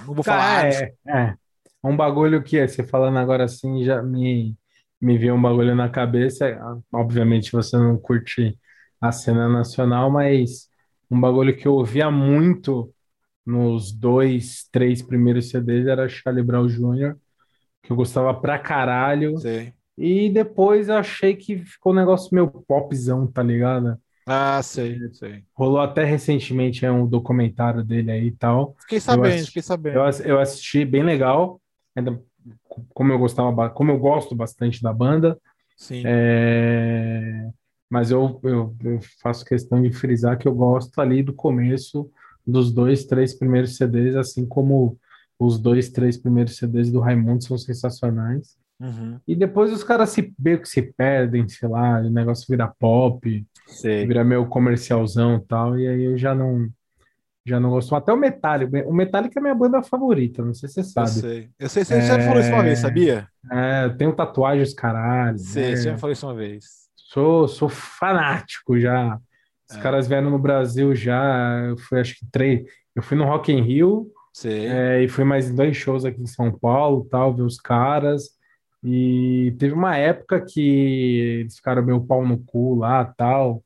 não vou falar. É, é, um bagulho que você falando agora assim já me me veio um bagulho na cabeça. Obviamente você não curte a cena nacional, mas um bagulho que eu ouvia muito nos dois, três primeiros CDs era Charlie Brown Jr., que eu gostava pra caralho. Sim. E depois eu achei que ficou um negócio meio popzão, tá ligado? Ah, sei, sei. Rolou até recentemente é, um documentário dele aí e tal. Fiquei sabendo, assisti, fiquei sabendo. Eu, eu assisti bem legal. Ainda como eu gostava, como eu gosto bastante da banda. Sim. É, mas eu, eu, eu, faço questão de frisar que eu gosto ali do começo dos dois, três primeiros CDs, assim como os dois, três primeiros CDs do Raimundo são sensacionais. Uhum. E depois os caras se meio que se perdem, sei lá, o negócio vira pop, Sei. vira meio comercialzão e tal, e aí eu já não já não gosto. Até o Metallica. O Metallica é minha banda favorita, não sei se você sabe. Eu sei. Eu sei, você é... já falou isso uma vez, sabia? É, eu tenho tatuagens, caralho. Sei, né? você já falou isso uma vez. Sou, sou fanático já. Os é. caras vieram no Brasil já. Eu fui, acho que três. Eu fui no Rock in Rio. É, e fui mais dois shows aqui em São Paulo, tal, ver os caras. E teve uma época que eles ficaram meio pau no cu lá, tal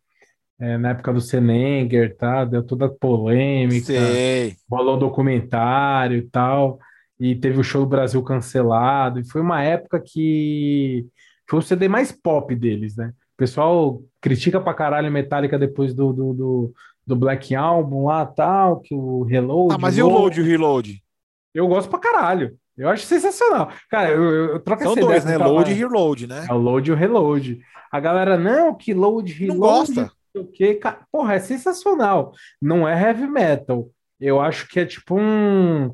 é, na época do Senenger, tá? Deu toda polêmica, Sei. rolou documentário e tal, e teve o show do Brasil cancelado, e foi uma época que foi o CD mais pop deles, né? O pessoal critica pra caralho Metallica depois do, do, do, do Black Album lá tal, que o Reload. Ah, mas e o Load e o Reload? Eu gosto pra caralho. Eu acho sensacional. Cara, eu, eu, eu troco São dois, né? Load e Reload, né? É o Load e o Reload. A galera, não, que Load, Reload. Não gosta o que, porra, é sensacional. Não é heavy metal. Eu acho que é tipo um,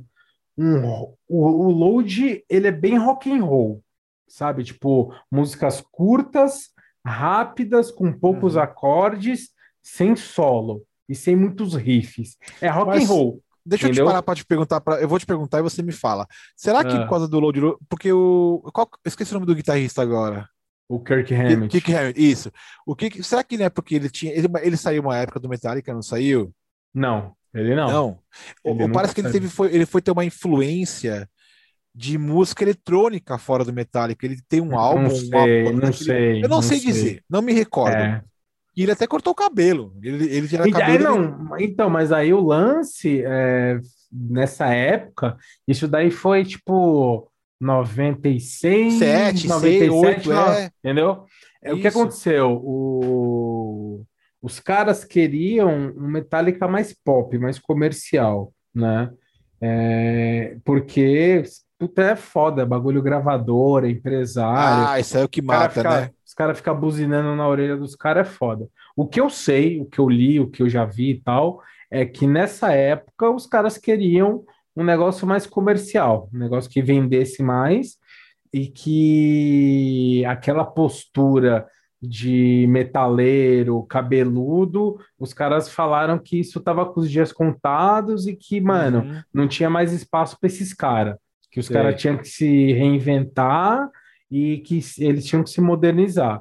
um o, o load, ele é bem rock and roll, sabe? Tipo, músicas curtas, rápidas, com poucos uhum. acordes, sem solo e sem muitos riffs. É rock Mas... and roll. Deixa Entendeu? eu te parar para te perguntar, pra... eu vou te perguntar e você me fala. Será que ah. por causa do load, porque o qual... esqueci o nome do guitarrista agora. O Kirk Hammett. Kirk Hammett, isso. O que será que não é porque ele tinha ele, ele saiu uma época do Metallica, não saiu? Não, ele não. Não. Ele parece que ele teve foi ele foi ter uma influência de música eletrônica fora do Metallica. Ele tem um não álbum, sei, uma não sei. Eu não, não sei, sei, dizer, não me recordo. É. E ele até cortou o cabelo. Ele, ele era cabelo. não, Então, mas aí o lance é, nessa época, isso daí foi tipo 96, 7, 97, 8, é. entendeu? É, o que aconteceu? O, os caras queriam um Metallica mais pop, mais comercial, né? É, porque puta, é foda, bagulho gravador, empresário. Ah, isso é o que mata, fica, né? Os caras ficam buzinando na orelha dos caras, é foda. O que eu sei, o que eu li, o que eu já vi e tal, é que nessa época os caras queriam um negócio mais comercial, um negócio que vendesse mais. e que aquela postura de metaleiro, cabeludo, os caras falaram que isso tava com os dias contados e que, mano, Uhum. não tinha mais espaço para esses caras, que os caras tinham que se reinventar e que eles tinham que se modernizar.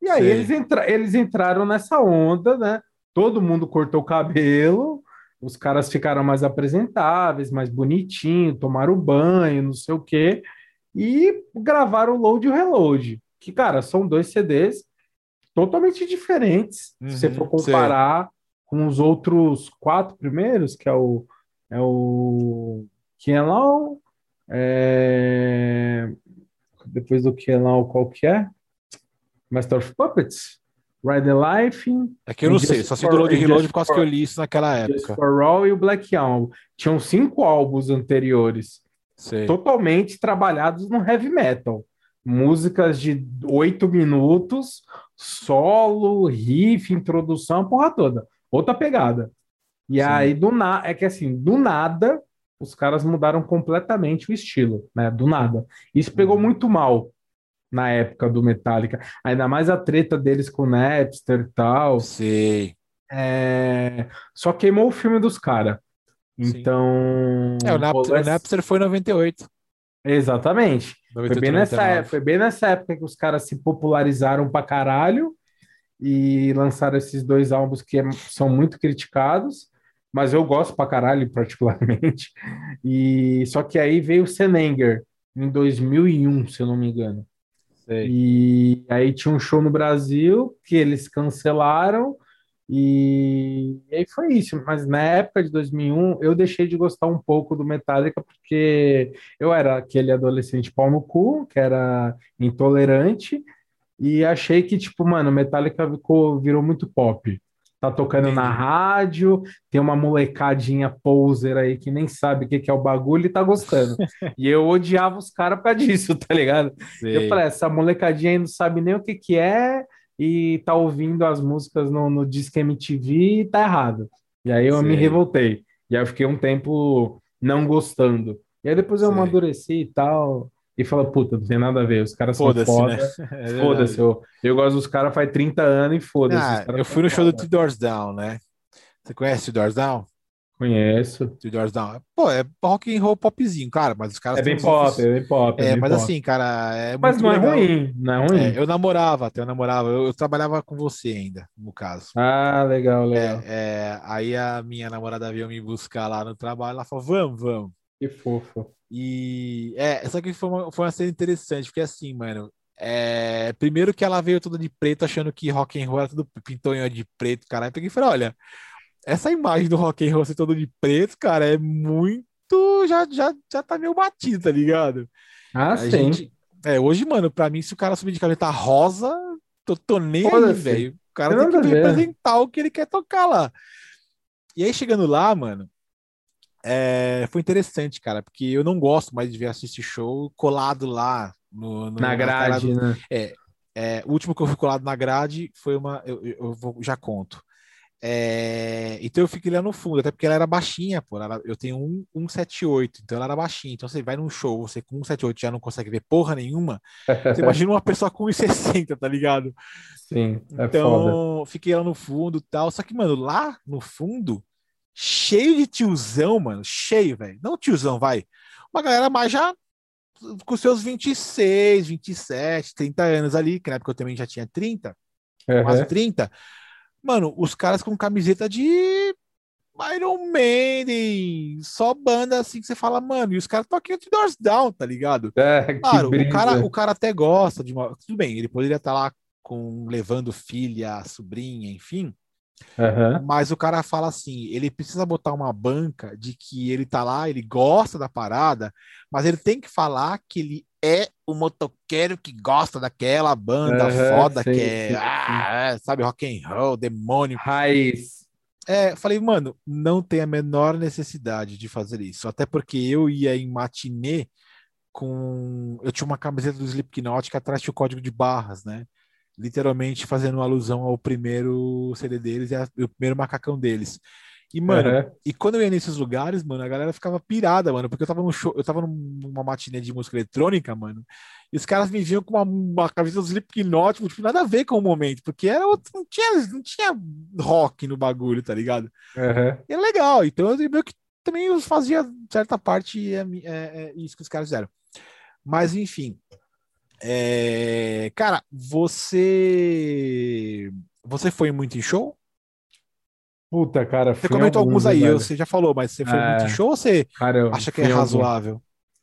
E aí eles, entra eles entraram nessa onda, né? Todo mundo cortou o cabelo, os caras ficaram mais apresentáveis, mais bonitinhos, tomaram banho, não sei o quê, e gravaram o Load e o Reload, que, cara, são dois CDs totalmente diferentes, se você Uhum, for comparar com os outros quatro primeiros, que é o é o Kienlau, é... depois do Kienlau, qual que é? Master of Puppets, Ride the Life, É que eu não Just sei, só sei do for- Load e Just Reload por causa for- que eu li isso naquela Just época. for All e o Black Album. Tinham cinco álbuns anteriores, Sei. totalmente trabalhados no heavy metal. Músicas de oito minutos, solo, riff, introdução, a porra toda. Outra pegada. E Sim. aí, do na... é que assim, do nada, os caras mudaram completamente o estilo, né? Do nada. Isso pegou Uhum. muito mal na época do Metallica. Ainda mais a treta deles com o Napster e tal. Sei. É, Só queimou o filme dos caras. Então. É, o, Nap rolou o Napster foi em 98. Exatamente. Foi 98, bem, nessa, 99. época- foi bem nessa época que os caras se popularizaram pra caralho e lançaram esses dois álbuns que é- são muito criticados, mas eu gosto pra caralho, particularmente. E só que aí veio o Senenger em 2001, se eu não me engano. Sei. E aí tinha um show no Brasil que eles cancelaram e, e aí foi isso. Mas na época de 2001 eu deixei de gostar um pouco do Metallica porque eu era aquele adolescente pau no cu, que era intolerante e achei que tipo, mano, Metallica ficou, virou muito pop. Tá tocando na Entendi. rádio, tem uma molecadinha poser aí que nem sabe o que que é o bagulho e tá gostando. E eu odiava os caras causa disso, tá ligado? Eu Sei. falei, essa molecadinha aí não sabe nem o que que é e tá ouvindo as músicas no, no Disque MTV e tá errado. E aí eu me Sei. revoltei. E aí eu fiquei um tempo não gostando. E aí depois eu Sei. amadureci e tal. E falei, puta, não tem nada a ver. Os caras são foda. né? É. Foda-se. Eu, eu gosto dos caras faz 30 anos e foda-se. Ah, os eu fui no show do. Two Doors Down, né? Você conhece Two Doors Down? Conheço. Two Doors Down. Pô, é rock and roll popzinho, cara, mas os caras É bem pop, riffs- é bem pop. É, bem mas pop. assim, cara, é Mas muito não é legal. ruim, não é ruim. É, eu namorava, até eu namorava. Eu, eu trabalhava com você ainda, no caso. Ah, legal, legal. É, aí a minha namorada veio me buscar lá no trabalho, ela falou, vamos, vamos. Que fofo. E é, só que foi uma, foi uma cena interessante, porque assim, mano, é, primeiro que ela veio toda de preto, achando que rock and roll era tudo pintonho de preto, cara. Eu peguei e falei, olha, essa imagem do rock and roll ser todo de preto, cara, é muito, já, já, já tá meio batido, tá ligado? Ah, A sim. gente, é, hoje, mano, pra mim, se o cara subir de camiseta rosa, tô, tô nem aí, velho. O cara Tem que representar o que ele quer tocar lá. E aí, chegando lá, mano, é, foi interessante, cara, porque eu não gosto mais de ver assistir show colado lá no, no- Na grade, do- né? é, o último que eu fui colado na grade foi uma. Eu, eu- vou- já conto. É, então eu fiquei lá no fundo, até porque ela era baixinha, pô. ela- eu tenho um, 178, então ela era baixinha. Então você vai num show, você com 178 já não consegue ver porra nenhuma. Você imagina uma pessoa com 160, tá ligado? Sim, é foda. Então, fiquei lá no fundo e tal. Só que, mano, lá no fundo, cheio de tiozão, mano. Cheio, velho. Não tiozão, vai. Uma galera mais já com seus 26, 27, 30 anos ali, que na época eu também já tinha 30, quase Uhum. 30. Mano, os caras com camiseta de Iron Maiden, só banda assim que você fala, mano, e os caras tocam de Doors Down, tá ligado? É, Claro, o cara, o cara até gosta de uma. Tudo bem, ele poderia estar lá com levando filha, sobrinha, enfim. Aham. Mas o cara fala assim, ele precisa botar uma banca de que ele tá lá, ele gosta da parada, mas ele tem que falar que ele é o motoqueiro que gosta daquela banda Aham, foda sim, que é, sim, ah, é, sabe, rock and roll, demônio. Raiz. É, falei, mano, não tem a menor necessidade de fazer isso. Até porque eu ia em matinê com. Eu tinha uma camiseta do Slipknot que atrás tinha o código de barras, né? Literalmente fazendo alusão ao primeiro CD deles e, a- o primeiro macacão deles. E, mano, Aham. e quando eu ia nesses lugares, mano, a galera ficava pirada, mano, porque eu tava num show, eu tava num- numa matinê de música eletrônica, mano, e os caras me vinham com uma, uma camisa do Slipknot, tipo, nada a ver com o momento, porque era outro, não tinha, não tinha rock no bagulho, tá ligado? Aham. E é legal, então eu meio que também eu fazia certa parte é, é, é isso que os caras fizeram. Mas enfim, é, cara, você você foi muito em show? Puta, cara, Você comentou alguns alguns, aí, velho. você já falou, mas você foi É. muito em show ou você Cara, acha que é alguns. razoável?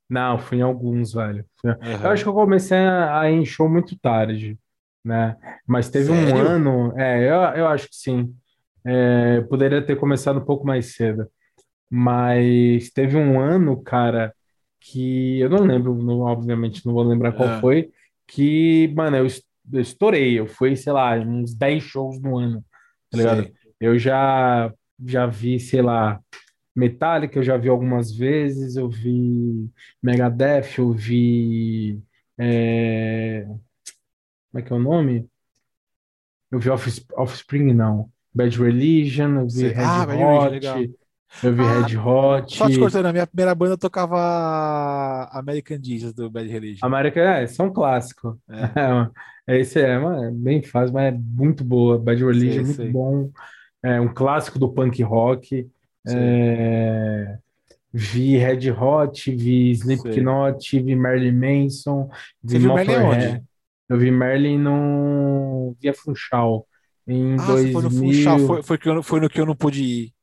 Não, fui em alguns, velho. Fui- Eu acho que eu comecei a, a ir em show muito tarde, né? Mas teve um Sério? ano, é, eu, eu acho que sim. É, poderia ter começado um pouco mais cedo. Mas teve um ano, cara, que eu não lembro, não- obviamente não vou lembrar qual Ah. foi, que, mano, eu, es- eu estourei. Eu fui, sei lá, uns 10 shows no ano, tá ligado? Sei. Eu já, já vi, sei lá, Metallica, eu já vi algumas vezes, eu vi Megadeth, eu vi. é, Como é que é o nome? Eu vi Offs- Offspring, não. Bad Religion, eu vi. Red Ah, Hot. Eu vi Ah, Red Hot. Só te cortando, a minha primeira banda tocava American Jesus do Bad Religion. América, é, esse é um clássico. É, esse é, mano, é bem fácil, mas é muito boa. Bad Religion Sei, é muito sei. bom. É um clássico do punk rock. É, vi Red Hot, vi Slipknot, vi Marilyn Manson, Você vi viu Merlin Motorhead. onde? Eu vi Merlin no Via Funchal em Ah, você foi no Funchal, 2000. foi, foi, que eu não- foi no que eu não pude ir.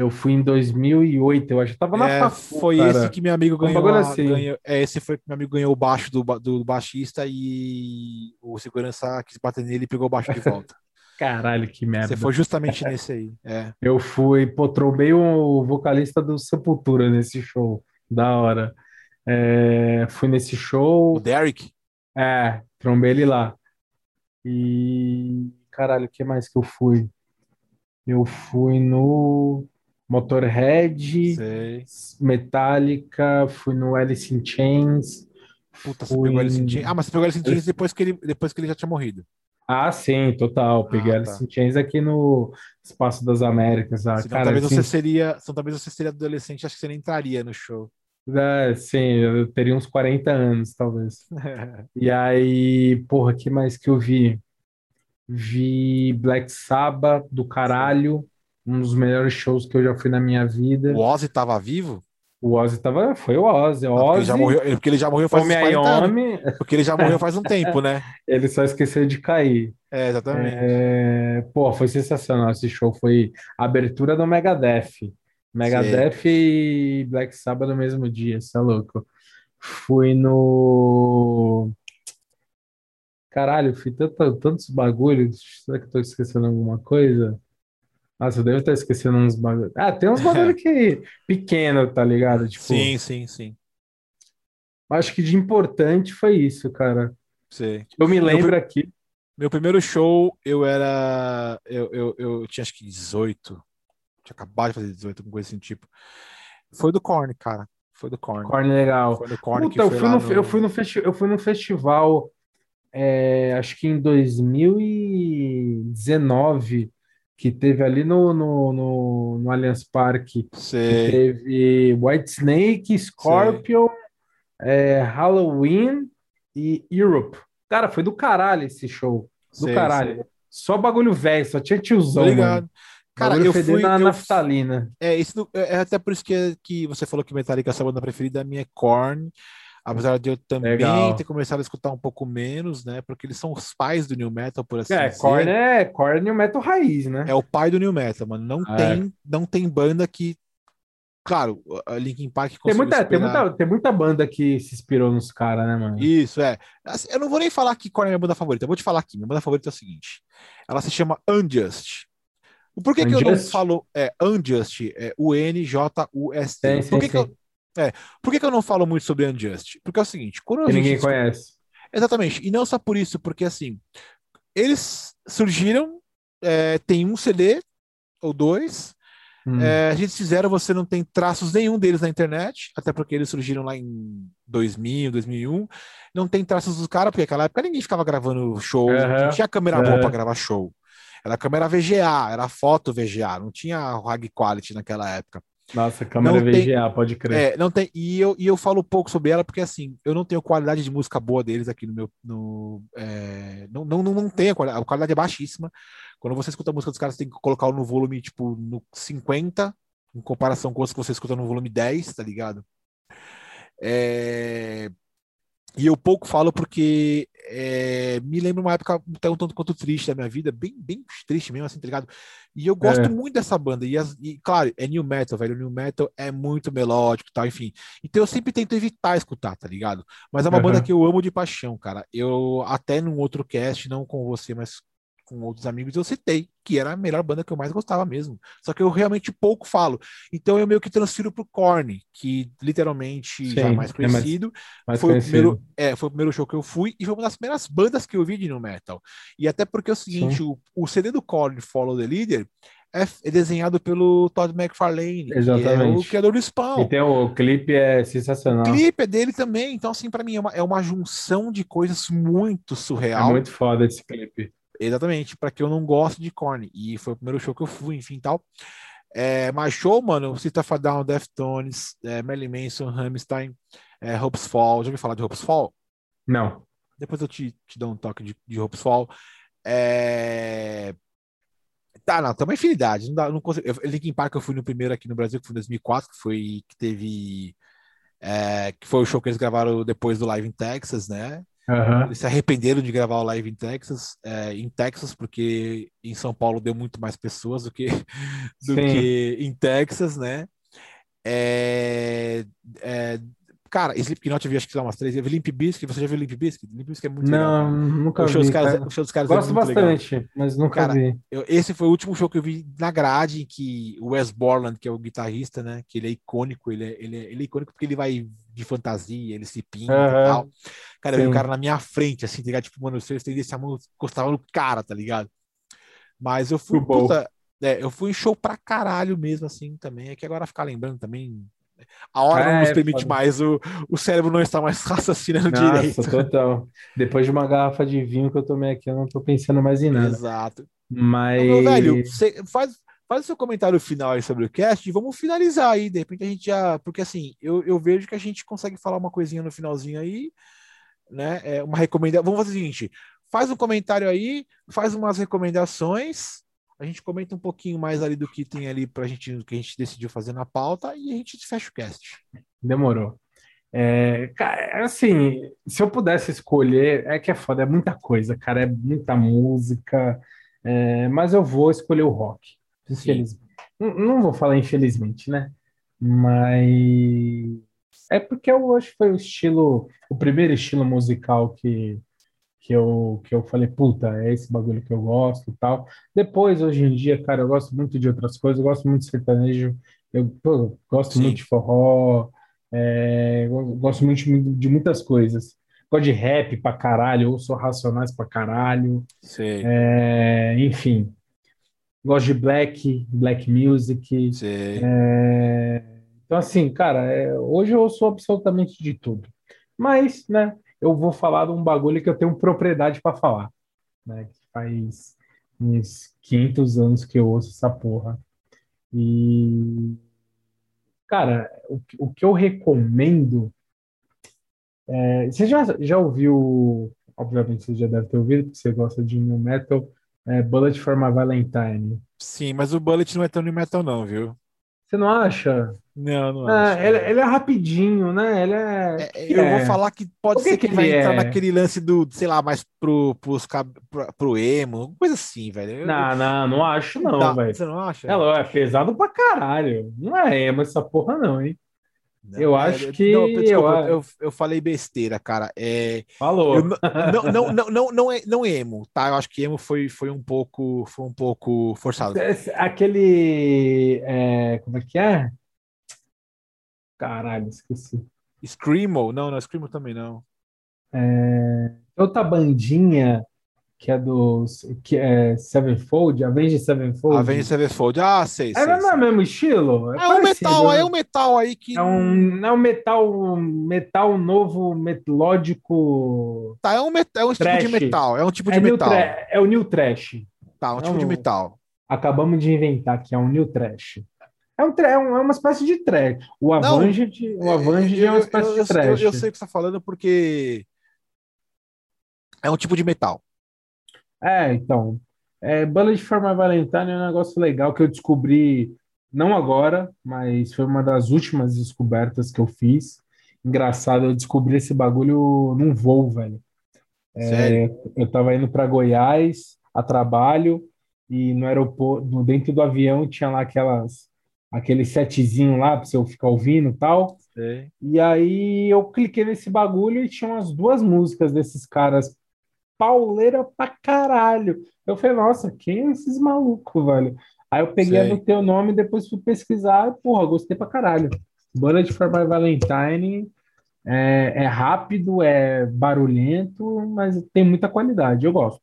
Eu fui em 2008, eu acho. Eu tava na É, facu, foi cara. esse que meu amigo ganhou, a- assim. ganhou- é, esse foi que meu amigo ganhou o baixo do, do baixista e o segurança quis bater nele e pegou o baixo de volta. Caralho, que merda. Você foi justamente nesse aí. É. Eu fui, pô, trombei o vocalista do Sepultura nesse show. Da hora. É, fui nesse O show. Derek? É, trombei ele lá. E caralho, o que mais que eu fui? Eu fui no Motorhead, Sei. Metallica, fui no Alice in Chains. Puta, você Fui pegou Alice in Chains. Ah, mas você pegou Alice in Chains depois que ele, depois que ele já tinha morrido. Ah, sim, total. Peguei Ah, Alice tá. in Chains aqui no Espaço das Américas. Ah, Senão cara, talvez assim, você seria, senão talvez você seria adolescente, acho que você nem entraria no show. é, sim, eu teria uns 40 anos, talvez. E aí, porra, que mais que eu vi? Vi Black Sabbath do caralho, um dos melhores shows que eu já fui na minha vida. O Ozzy tava vivo? O Ozzy tava, foi o Ozzy, Ah, porque ele já Ozzy, morreu, porque ele já morreu faz uns Homem aí 40 anos. Homem, Porque ele já morreu faz um tempo, né? ele só esqueceu de cair. É, exatamente. É, pô, foi sensacional esse show, foi abertura do Megadeth. Megadeth e Black Sabbath no mesmo dia, isso é louco. Fui no. Caralho, fui tanto, tantos bagulhos. Será que eu tô esquecendo alguma coisa? Nossa, eu devo estar esquecendo uns bagulhos. Ah, tem uns bagulho que pequeno, tá ligado? Tipo, Sim, sim, sim. acho que de importante foi isso, cara. Sei. Eu me lembro aqui. Meu primeiro show, eu era. Eu, eu, eu tinha acho que 18. Tinha acabado de fazer 18, alguma coisa assim, tipo. Foi do Korn, cara. Foi do Korn. Corne legal. Foi do Korn que Puta, eu fui no, no- eu fui no, festi eu fui no festival, é, acho que em 2019, que teve ali no, no, no, no Allianz Parque, que Sei. teve Whitesnake, Scorpion, é, Halloween e Europe. Cara, foi do caralho esse show. Do sei, caralho. sei. Só bagulho velho, só tinha tiozão, Obrigado. mano. Cara, eu fui. na eu- naftalina. É, isso é é até por isso que, que você falou que Metallica é a sua banda preferida, a minha é Korn. Apesar de eu também Legal. ter começado a escutar um pouco menos, né? Porque eles são os pais do New Metal, por assim É, dizer. Korn é, Korn é o metal raiz, né? É o pai do New Metal, mano. Não É. tem, não tem banda que. Claro, a Linkin Park Tem muita, tem muita, tem muita banda que se inspirou nos caras, né, mano? Isso, é. Assim, Eu não vou nem falar que Korn é minha banda favorita. Eu vou te falar aqui. Minha banda favorita é o seguinte. Ela se chama Unjust. Por que, que eu não falo é, Unjust? É U-N-J-U-S-T. Por, que, que, eu, é, por que, que eu não falo muito sobre Unjust? Porque é o seguinte, quando Que ninguém conhece. Exatamente. E não só por isso, porque assim, eles surgiram, é, tem um CD ou dois. Hum. É, a gente fizeram, você não tem traços nenhum deles na internet, até porque eles surgiram lá em 2000, 2001. Não tem traços dos caras, porque naquela época ninguém ficava gravando show, Aham, não tinha câmera boa aham. pra gravar show. Era câmera VGA, era foto VGA, não tinha high quality naquela época. Nossa, câmera Não tem- VGA, pode crer. É, não tem, e eu, e eu falo pouco sobre ela porque assim, eu não tenho qualidade de música boa deles aqui no meu. No, é, não, não, não, não tenho a qualidade, a qualidade é baixíssima. Quando você escuta a música dos caras, você tem que colocar no volume, tipo, no 50, em comparação com os que você escuta no volume 10, tá ligado? É, E eu pouco falo porque é, me lembra uma época até um tanto quanto triste da minha vida, bem, bem triste mesmo, assim, tá ligado? E eu gosto É. muito dessa banda. E, as- e, claro, é new metal, velho. O new metal é muito melódico e tal, enfim. Então eu sempre tento evitar escutar, tá ligado? Mas é uma Aham. banda que eu amo de paixão, cara. Eu até num outro cast, não com você, mas com outros amigos, eu citei que era a melhor banda que eu mais gostava mesmo. Só que eu realmente pouco falo. Então eu meio que transfiro pro Korn, que literalmente já é Sim, mais é mais- conhecido. Mais foi, o conhecido. primeiro, é, foi o primeiro show que eu fui e foi uma das primeiras bandas que eu vi de no metal. E até porque é o seguinte, o, o CD do Korn, Follow the Leader, é, é desenhado pelo Todd McFarlane, que é o Exatamente. criador do Spawn. E tem o, o clipe é O sensacional. clipe é dele também, então assim, pra mim é uma, é uma junção de coisas muito É surreal. muito foda esse clipe. Exatamente, pra que eu não gosto de Korn. E foi o primeiro show que eu fui, enfim, tal. É, mas show, mano, System of a Down, Deftones, é, Marilyn Manson, Rammstein, é, Hopes Fall. Já ouviu falar de Hopes Fall? Não. Depois eu te, te dou um toque de, de Hopes Fall. É... Tá, não, tem uma infinidade. Não dá, não consigo. Eu, Linkin Park eu fui no primeiro aqui no Brasil, que foi em 2004, que foi que teve. é, que foi o show que eles gravaram depois do Live in Texas, né? Aham. Eles se arrependeram de gravar o live em Texas, é, em Texas, porque em São Paulo deu muito mais pessoas do que, do Sim. que em Texas, né? É, é, cara, Slipknot eu vi acho que são umas três. Eu vi Limp Bizkit, você já viu Limp Bizkit? Limp Bizkit é muito legal. Não, nunca O show, dos vi. caras, cara. o show dos caras é Gosto legal. bastante, mas nunca Cara, vi. Eu- esse foi o último show que eu vi na grade, em que o Wes Borland, que é o guitarrista, né? Que ele é icônico, ele é, ele é, ele é icônico porque ele vai de fantasia, ele se pinta e Aham. tal. Cara, eu vi o Sim. cara na minha frente, assim, tá ligado? Tipo, mano, se eu estendesse a mão, encostava no cara, tá ligado? Mas eu fui, puta, é, eu fui em show pra caralho mesmo, assim, também. É que agora ficar lembrando também. A hora não É, nos permite mais, o, o cérebro não está mais raciocinando direito. Nossa, total. Depois de uma garrafa de vinho que eu tomei aqui, eu não tô pensando mais em nada. Exato. Mas. Então, meu velho, cê faz, faz o seu comentário final aí sobre o cast e vamos finalizar aí. De repente a gente já. Porque assim, eu, eu vejo que a gente consegue falar uma coisinha no finalzinho aí, né? É uma recomendação. Vamos fazer o seguinte: faz um comentário aí, faz umas recomendações. A gente comenta um pouquinho mais ali do que tem ali pra gente, do que a gente decidiu fazer na pauta e a gente fecha o cast. Demorou. É, cara, assim, se eu pudesse escolher, é que é foda, é muita coisa, cara, é muita música, é, mas eu vou escolher o rock. Infelizmente. Não, não vou falar infelizmente, né? Mas é porque eu acho que foi o estilo, o primeiro estilo musical que, que eu, que eu falei, puta, é esse bagulho que eu gosto e tal. Depois, hoje em dia, cara, eu gosto muito de outras coisas, eu gosto muito de sertanejo, eu pô, gosto Sim. muito de forró, é, gosto muito de, de muitas coisas. Gosto de rap pra caralho, ouço Racionais pra caralho, é, enfim. Gosto de black, black music. é, então, assim, cara, é, hoje eu ouço absolutamente de tudo. Mas, né, eu vou falar de um bagulho que eu tenho propriedade pra falar, né? Que faz uns 500 anos que eu ouço essa porra. E, cara, o, que- o que eu recomendo. é, você já, já ouviu? Obviamente você já deve ter ouvido, porque você gosta de new metal. É, Bullet for My Valentine. Sim, mas o Bullet não é tão new metal, não, viu? Você não acha? Não, não Ah, acho. ele, ele é rapidinho, né? Ele é. É, eu é? vou falar que pode que ser que, que vai ele entrar é? naquele lance do, sei lá, mais pro, pros, pro, pro emo, coisa assim, velho. Eu- Não, não, não acho não, velho. Você não acha? Ela é pesado pra caralho. Não é emo essa porra, não, hein? Não, eu é- acho que Não, desculpa, eu- eu, eu falei besteira, cara. É, Falou. não, não, não, não, não, é, não emo, tá? Eu acho que emo foi, foi um pouco, foi um pouco forçado. Aquele. é, como é que é? Caralho, esqueci. Screamo? Não, não, Screamo também não. É, outra bandinha que é dos. que é Sevenfold, Avenged Sevenfold. Avenged Sevenfold. Ah, sei, sei. É, não é sei. o mesmo estilo? É um parecido, metal, né? é um metal aí que. É um, é um metal, metal novo, melódico. Tá, é um, met- é um tipo de metal. É um tipo É, de new metal. é o New Trash. Tá, um tipo de Não. metal. Acabamos de inventar que é um new trash. É, um, é, um- é uma espécie de trash. O Avenged, o Avenged é uma espécie eu, de eu- trash. eu- eu sei o que você tá falando porque é um tipo de metal. É, então. É, Bullet for My Valentine é um negócio legal que eu descobri, não agora, mas foi uma das últimas descobertas que eu fiz. Engraçado, eu descobri esse bagulho num voo, velho. Sério? Eu tava indo para Goiás a trabalho e no aeroporto, no- dentro do avião tinha lá aquelas, aquele setzinho lá para você ficar ouvindo e tal. Sei. E aí eu cliquei nesse bagulho e tinha umas duas músicas desses caras pauleira pra caralho. Eu falei, nossa, quem é esses malucos, velho? Aí eu peguei, Sei. anotei o nome, depois fui pesquisar porra, gostei pra caralho. Bullet for My Valentine é, é rápido, é barulhento, mas tem muita qualidade. Eu gosto.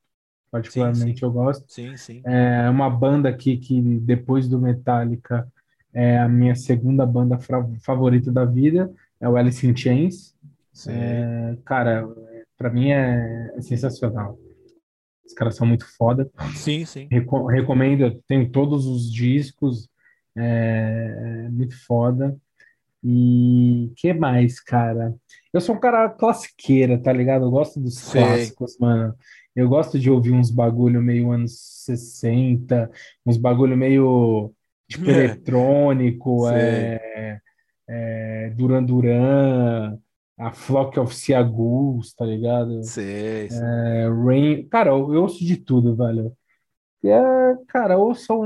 Particularmente sim. eu gosto. Sim, sim. É uma banda aqui que, depois do Metallica, é a minha segunda banda favorita da vida, é o Alice in Chains. É, cara, pra mim é, é sensacional. Os caras são muito foda. Sim, sim. Reco- recomendo, tenho todos os discos, é, é muito foda. E que mais, cara? Eu sou um cara classiqueira, tá ligado? Eu gosto dos Sei. clássicos, mano. Eu gosto de ouvir uns bagulho meio anos 60, uns bagulho meio tipo É. eletrônico, é, é, Duran Duran, a Flock of Seagulls, tá ligado? Sei, sei. É, Rain, cara, eu, eu ouço de tudo, velho. É, cara, ou são,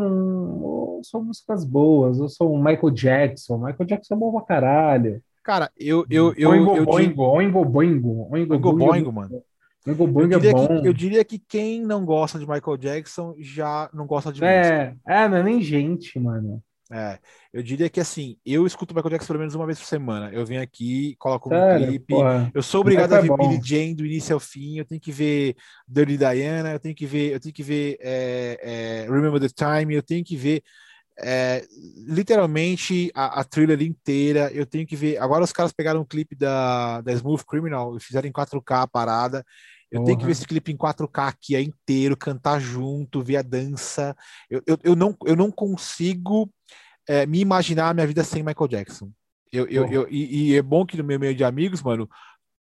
ou são músicas boas, ou são Michael Jackson. Michael Jackson é bom pra caralho. Cara, eu, eu, eu, Oingo eu, Boingo, Oingo Boingo, Oingo Oingo Boingo, mano. Oingo eu Boingo é diria bom. que, eu diria que quem não gosta de Michael Jackson já não gosta de música. É, é, não é nem gente, mano. É, eu diria que assim, eu escuto Michael Jackson pelo menos uma vez por semana. Eu venho aqui, coloco um Sério, clipe. porra. Eu sou obrigado a Michael ver é bom. Billie Jean do início ao fim. Eu tenho que ver Dirty Diana. Eu tenho que ver, eu tenho que ver é, é, Remember the Time. Eu tenho que ver é, literalmente a, a thriller inteira. Eu tenho que ver. Agora os caras pegaram um clipe da, da Smooth Criminal e fizeram em 4K a parada. Eu tenho que ver esse clipe em 4K aqui é inteiro, cantar junto, ver a dança. Eu, eu, eu, não, eu não consigo é, me imaginar a minha vida sem Michael Jackson. Eu, eu, eu, e, e é bom que no meu meio de amigos, mano,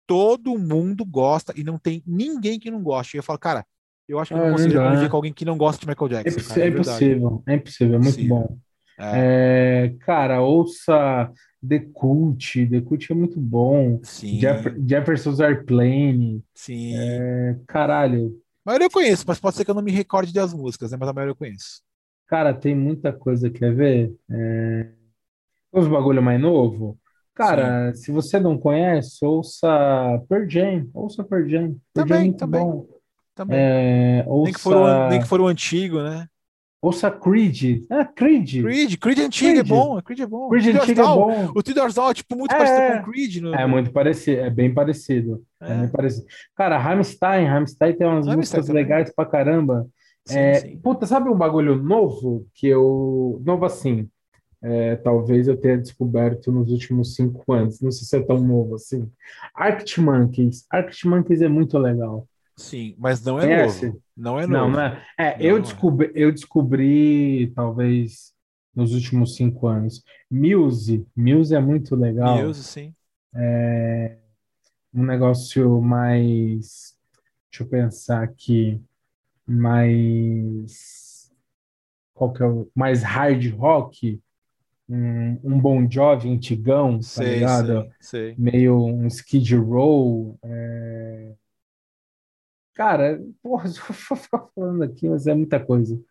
todo mundo gosta e não tem ninguém que não goste. Eu falo, cara, eu acho que eu não não conseguiria dá. conviver com alguém que não gosta de Michael É, Jackson. possi- cara, é verdade. impossível, é impossível, é muito bom. É, É, cara, ouça The Cult, The Cult é muito bom. sim, Jeff- Jefferson's Airplane, sim. é, caralho. A maioria eu conheço, mas pode ser que eu não me recorde das músicas, né? Mas a maioria eu conheço. Cara, tem muita coisa, quer ver? É... Os bagulho mais novo? Cara, se você não conhece, ouça Pearl Jam, ouça Pearl Jam. Jam é Também, muito também. bom. Também. É, nem, que for o, ouça, nem que for o antigo, né? Ouça Creed. Ah, Creed. Creed, Creed antigo é Creed. bom, Creed é bom. Creed Three antigo é bom. O Down é tipo muito É. parecido com Creed. No, É muito parecido, é bem parecido. É, É. bem parecido. Cara, Rammstein, Rammstein tem umas Rammstein músicas também. legais pra caramba. Sim, É, sim. puta, sabe um bagulho novo que eu. Novo assim. é, talvez eu tenha descoberto nos últimos cinco anos. Não sei se é tão novo assim. Arctic Monkeys. Arctic Monkeys é muito legal. Sim, mas não é Conhece? novo. Não é Não, novo. não é. É, Não, eu não é. descobri, eu descobri, talvez, nos últimos cinco anos. Muse. Muse é muito legal. Muse, sim. É um negócio mais. Deixa eu pensar aqui. Mais. Qual que é o. Mais hard rock. Um, um Bon Jovi antigão, tá Sei, ligado? sei, sei. Meio um Skid Row. é. Cara, porra, eu vou ficar falando aqui, mas é muita coisa.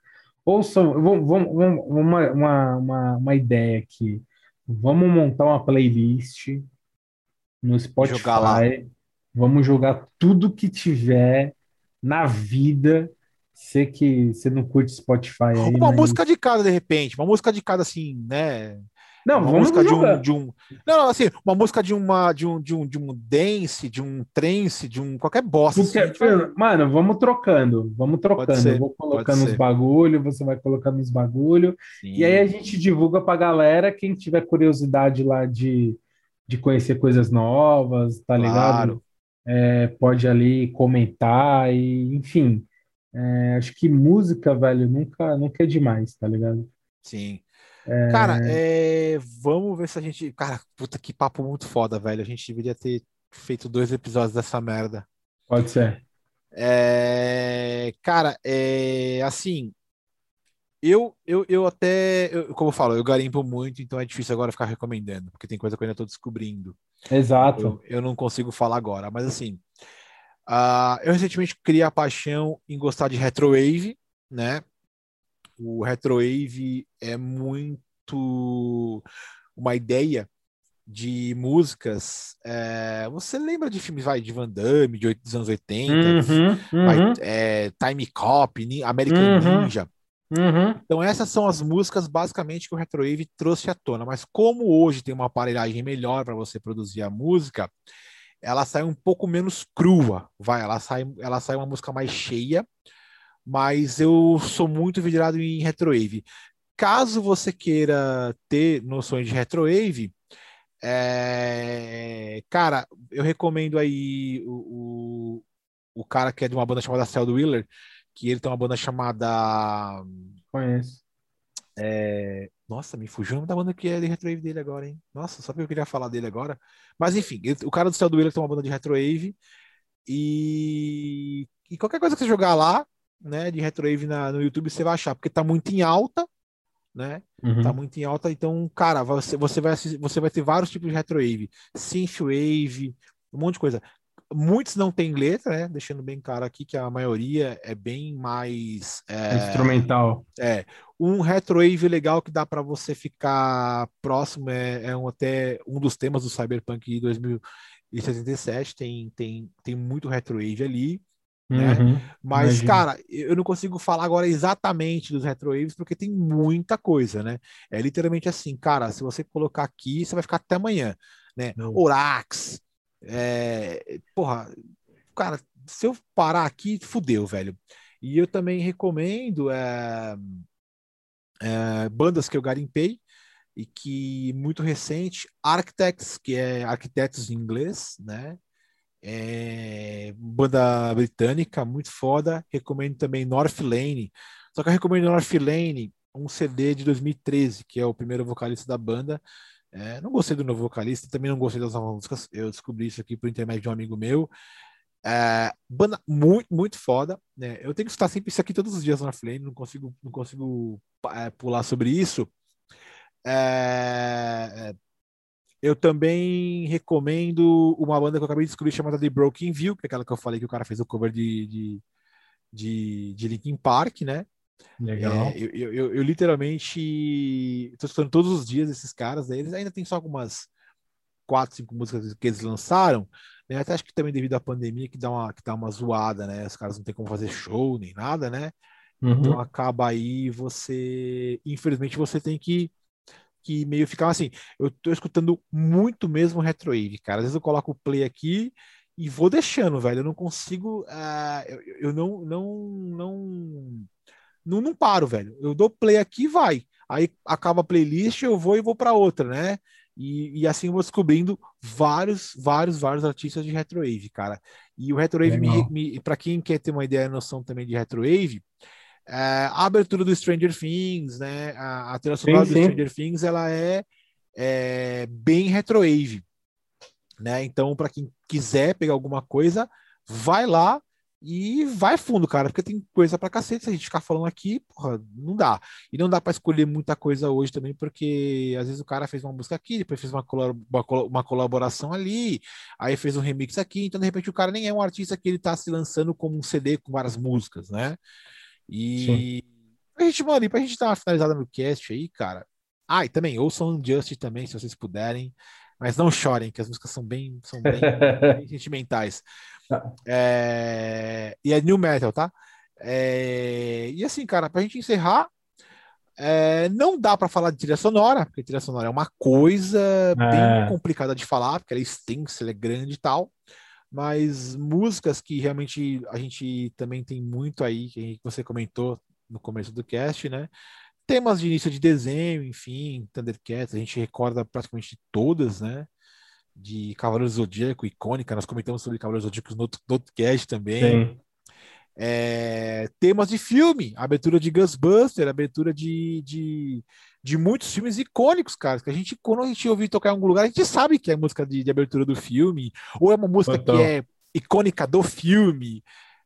Ouçam, vamos, vamos, vamos- uma, uma, uma, uma ideia aqui. Vamos montar uma playlist no Jogar lá. Spotify. Vamos jogar tudo que tiver na vida. Sei que você não curte Spotify aí, Uma mas... música de cada, de repente. Uma música de cada, assim, né? Não, uma música de um, de um. Não, assim, uma música de uma de um, de um, de um dance, de um trance, de um qualquer bosta. assim, Porque, a gente vai- mano, vamos trocando, vamos trocando. ser, Eu vou colocando os bagulho, você vai colocando os bagulho. E aí a gente divulga pra galera, quem tiver curiosidade lá de, de conhecer coisas novas, tá ligado? Claro. É, pode ali comentar e, enfim. É, acho que música, velho, nunca, nunca é demais, tá ligado? Sim. Cara, é, vamos ver se a gente. Cara, puta que papo muito foda, velho. A gente deveria ter feito dois episódios dessa merda. Pode ser. É, cara, é assim. Eu, eu, eu até, eu- como eu falo, eu garimpo muito, então é difícil agora ficar recomendando, porque tem coisa que eu ainda tô descobrindo. Exato. Eu, eu não consigo falar agora, mas assim, ah, eu recentemente criei a paixão em gostar de retrowave, né? O retrowave é muito uma ideia de músicas. é, você lembra de filmes vai, de Van Damme, de dos anos 80, Uhum, vai, uhum, é, Time Cop, American Uhum. Ninja. uhum. Então, essas são as músicas basicamente que o Retrowave trouxe à tona. Mas como hoje tem uma aparelhagem melhor para você produzir a música, ela sai um pouco menos crua, vai, ela sai, ela sai uma música mais cheia, mas eu sou muito vidrado em Retrowave. Caso você queira ter noções de Retrowave, é, cara, eu recomendo aí o, o, o cara que é de uma banda chamada Cell Wheeler, que ele tem uma banda chamada Conheço. Nossa, me fugiu o nome da banda que é de retrowave dele agora, hein? Nossa, só porque eu queria falar dele agora. Mas enfim, o cara do do Wheeler tem uma banda de retrowave e, e qualquer coisa que você jogar lá, né, de retrowave na, no YouTube, você vai achar, porque tá muito em alta, né? Uhum. Tá muito em alta, então, cara, você, você vai você vai ter vários tipos de retrowave, synthwave, um monte de coisa. Muitos não tem letra, né? Deixando bem claro aqui que a maioria é bem mais é, Instrumental. é, um retrowave legal que dá para você ficar próximo é, é um, até um dos temas do Cyberpunk 2077. Tem, tem, tem muito retrowave ali, né? Uhum, Mas, imagino. cara, eu não consigo falar agora exatamente dos retrowaves porque tem muita coisa, né? É literalmente assim, cara, se você colocar aqui, você vai ficar até amanhã, né? Hum. Orax, é, porra, cara, se eu parar aqui, fudeu, velho. E eu também recomendo é, é, bandas que eu garimpei e que muito recente, Architects, que é arquitetos em inglês, né? É, banda britânica, muito foda. Recomendo também North Lane. Só que eu recomendo North Lane, um CD de 2013, que é o primeiro vocalista da banda. É, não gostei do novo vocalista, também não gostei das novas músicas. Eu descobri isso aqui por intermédio de um amigo meu. É, banda muito, muito foda. Né? Eu tenho que estar sempre isso aqui todos os dias na Flame, não consigo, não consigo é, pular sobre isso. É, eu também recomendo uma banda que eu acabei de descobrir chamada The Broken View, que é aquela que eu falei que o cara fez o cover de, de, de, de Linkin Park, né? Legal. É, eu, eu, eu, eu literalmente estou escutando todos os dias esses caras, né? eles ainda tem só algumas quatro, cinco músicas que eles lançaram, né? Até acho que também devido à pandemia que dá uma, que dá uma zoada, né? Os caras não tem como fazer show nem nada, né? Então Uhum. acaba aí você, infelizmente, você tem que, que meio ficar assim. Eu tô escutando muito mesmo retrowave, cara. Às vezes eu coloco o play aqui e vou deixando, velho. Eu não consigo, ah, eu, eu não, não, não, não, não paro, velho. Eu dou play aqui e vai. Aí acaba a playlist, eu vou e vou para outra, né? E, e assim eu vou descobrindo vários, vários, vários artistas de retrowave, cara. E o retrowave, me, me, para quem quer ter uma ideia, noção também de retrowave, a abertura do Stranger Things, né? A, a trilha sonora do. Stranger Things, ela é, é bem retrowave, né? Então, para quem quiser pegar alguma coisa, vai lá e vai fundo, cara, porque tem coisa pra cacete. Se a gente ficar falando aqui, porra, não dá. E não dá pra escolher muita coisa hoje também, porque às vezes o cara fez uma música aqui, depois fez uma, uma colaboração ali, aí fez um remix aqui, então de repente o cara nem é um artista que ele tá se lançando como um CD com várias músicas, né? E a gente, mano, e pra gente dar uma finalizada no cast aí, cara. Ah, e também ouçam Unjust também, se vocês puderem. Mas não chorem, que as músicas são bem, são bem, bem sentimentais. Tá. É, E é new metal, tá? É, E assim, cara, pra gente encerrar, é, não dá pra falar de trilha sonora, porque trilha sonora é uma coisa bem É. complicada de falar, porque ela é extensa, ela é grande e tal. Mas músicas que realmente a gente também tem muito aí, que você comentou no começo do cast, né? Temas de início de desenho, enfim, Thundercats, a gente recorda praticamente todas, né? De Cavaleiro Zodíaco, icônica, nós comentamos sobre Cavaleiro Zodíaco no no outro cast também. Sim. É, temas de filme, abertura de Ghostbuster, abertura de, de, de, muitos filmes icônicos, cara. Que a gente, quando a gente ouve tocar em algum lugar, a gente sabe que é música de, de abertura do filme, ou é uma música que é icônica do filme,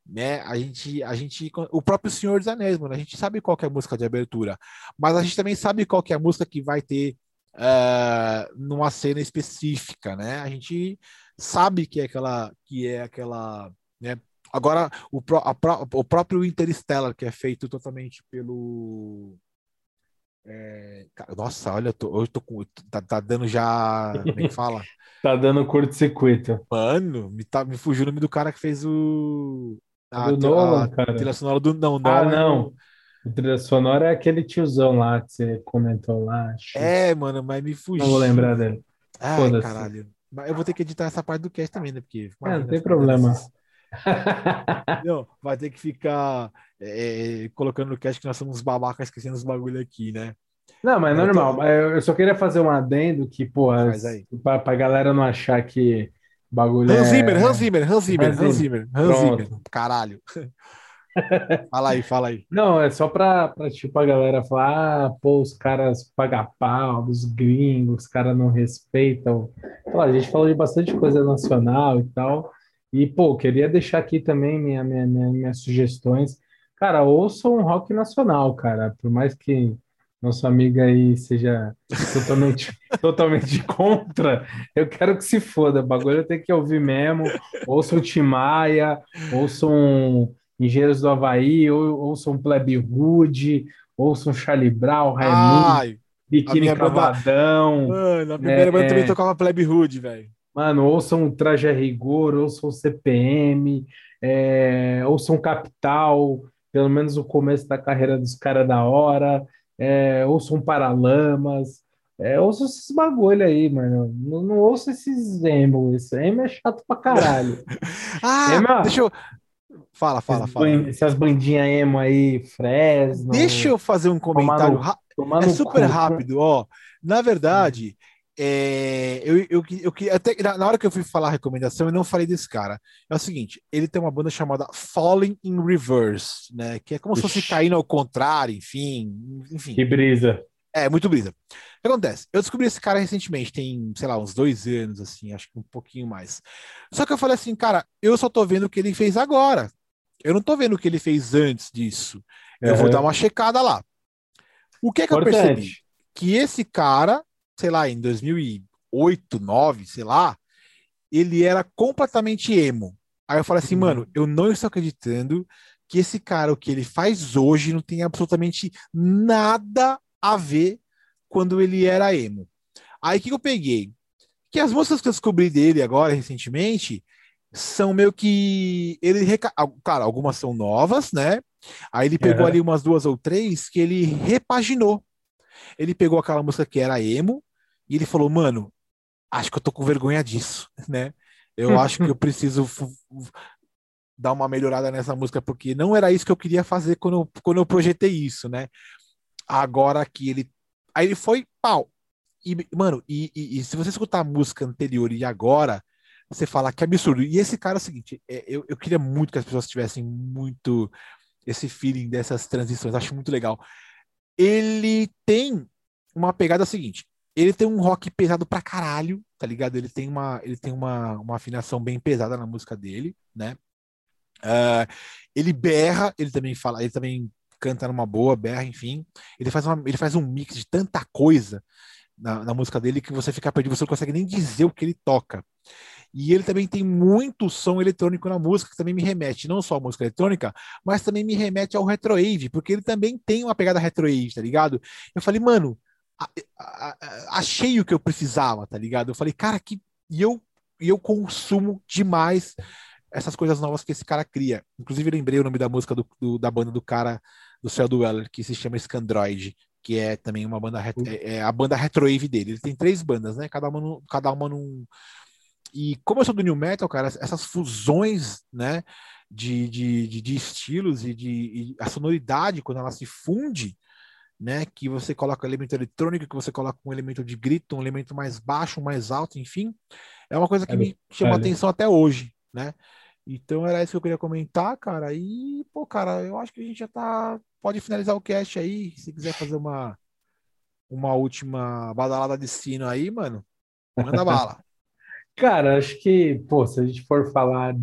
né? A gente, a gente, o próprio Senhor dos Anéis, mano, a gente sabe qual é a música de abertura, mas a gente também sabe qual é a música que vai ter uh, numa cena específica, né? A gente sabe que é aquela, que é aquela, né? Agora, o, a, o próprio Interstellar, que é feito totalmente pelo. É, nossa, olha, eu tô, eu tô com. Tá, tá dando já. Como é fala? tá dando curto-circuito. Mano, me, tá, me fugiu o nome do cara que fez o. A, do Nolan, a, cara. trilha sonora do. Não, ah, não. A trilha sonora é aquele tiozão lá que você comentou lá. Acho. É, mano, mas me fugiu. Não vou lembrar dele. Ai, caralho. Eu vou ter que editar essa parte do cast também, né? Porque. É, não tem problema. Vezes. Não, vai ter que ficar é, colocando no cast que nós somos babacas esquecendo os bagulho aqui, né? Não, mas eu normal. Tô... Eu só queria fazer um adendo que, pô, pra, pra galera não achar que bagulho Hans é... Zimmer, Hans Zimmer, Hans Zimmer, Hans Zimmer, Hans Zimmer, caralho. fala aí, fala aí. Não, é só pra, pra tipo, a galera falar, ah, pô, os caras pagam pau, os gringos, os caras não respeitam. Pô, a gente falou de bastante coisa nacional e tal, e, pô, queria deixar aqui também minha, minha, minha, minhas sugestões. Cara, ouça um rock nacional, cara. Por mais que nossa amiga aí seja totalmente, totalmente contra, eu quero que se foda. O bagulho tem que ouvir mesmo. Ouça o Timaya, ouça um Engenheiros do Havaí, ou, ouça um Plebe Rude, ouça um Charlie Brown, Raimundo, Biquíni Cavadão. Banda... Mano, a primeira é, banda também tocava Plebe Rude, velho. Mano, ouçam Traje a Rigor, ouçam CPM, é, ouçam Capital, pelo menos o começo da carreira dos caras da hora, é, ouçam Paralamas, é, ouçam esses bagulho aí, mano. Não, não ouça esses emo. Esse emo é chato pra caralho. ah, emo, deixa eu. Fala, fala, fala. Essas bandinhas emo aí, Fresno. Deixa eu fazer um comentário. Tomando, é super cu. rápido, ó. Na verdade, é, eu, eu, eu, eu, até na hora que eu fui falar a recomendação, eu não falei desse cara. É o seguinte: ele tem uma banda chamada Falling in Reverse, né? Que é como Ixi. se fosse caindo ao contrário, enfim. enfim. Que brisa. É, muito brisa. O que acontece? Eu descobri esse cara recentemente, tem, sei lá, uns dois anos, assim, acho que um pouquinho mais. Só que eu falei assim, cara, eu só tô vendo o que ele fez agora. Eu não tô vendo o que ele fez antes disso. Eu uhum. vou dar uma checada lá. O que é que Importante. eu percebi? Que esse cara sei lá, em 2008, 2009, sei lá, ele era completamente emo. Aí eu falei assim, uhum. mano, eu não estou acreditando que esse cara, o que ele faz hoje, não tem absolutamente nada a ver quando ele era emo. Aí o que eu peguei? Que as músicas que eu descobri dele agora, recentemente, são meio que. Ele. Reca... Claro, algumas são novas, né? Aí ele pegou uhum. ali umas duas ou três que ele repaginou. Ele pegou aquela música que era emo e ele falou, mano, acho que eu tô com vergonha disso, né? Eu acho que eu preciso dar uma melhorada nessa música, porque não era isso que eu queria fazer quando eu, quando eu projetei isso, né? Agora que ele. Aí ele foi pau. E, mano, e, e, e se você escutar a música anterior e agora, você fala que absurdo. E esse cara é o seguinte: é, eu, eu queria muito que as pessoas tivessem muito esse feeling dessas transições, acho muito legal ele tem uma pegada seguinte. Ele tem um rock pesado pra caralho, tá ligado? Ele tem uma, ele tem uma, uma afinação bem pesada na música dele, né? Uh, ele berra, ele também fala, ele também canta numa boa, berra, enfim. Ele faz, uma, ele faz um mix de tanta coisa na, na música dele que você fica perdido, você não consegue nem dizer o que ele toca. E ele também tem muito som eletrônico na música, que também me remete não só à música eletrônica, mas também me remete ao retrowave, porque ele também tem uma pegada retrowave, tá ligado? Eu falei, mano, a, a, a, achei o que eu precisava, tá ligado? Eu falei, cara, que e eu e eu consumo demais essas coisas novas que esse cara cria. Inclusive, lembrei o nome da música do, do, da banda do cara do Céu do Weller, que se chama Scandroid, que é também uma banda é, é a banda retrowave dele. Ele tem três bandas, né? Cada uma, cada uma num, e como eu sou do New Metal, cara, essas fusões, né, de, de, de, de estilos e de e a sonoridade, quando ela se funde, né, que você coloca elemento eletrônico, que você coloca um elemento de grito, um elemento mais baixo, mais alto, enfim, é uma coisa que é, me chama é, atenção até hoje, né? Então era isso que eu queria comentar, cara. E, pô, cara, eu acho que a gente já tá. Pode finalizar o cast aí. Se quiser fazer uma, uma última badalada de sino aí, mano, manda bala. Cara, acho que, pô, se a gente for falar,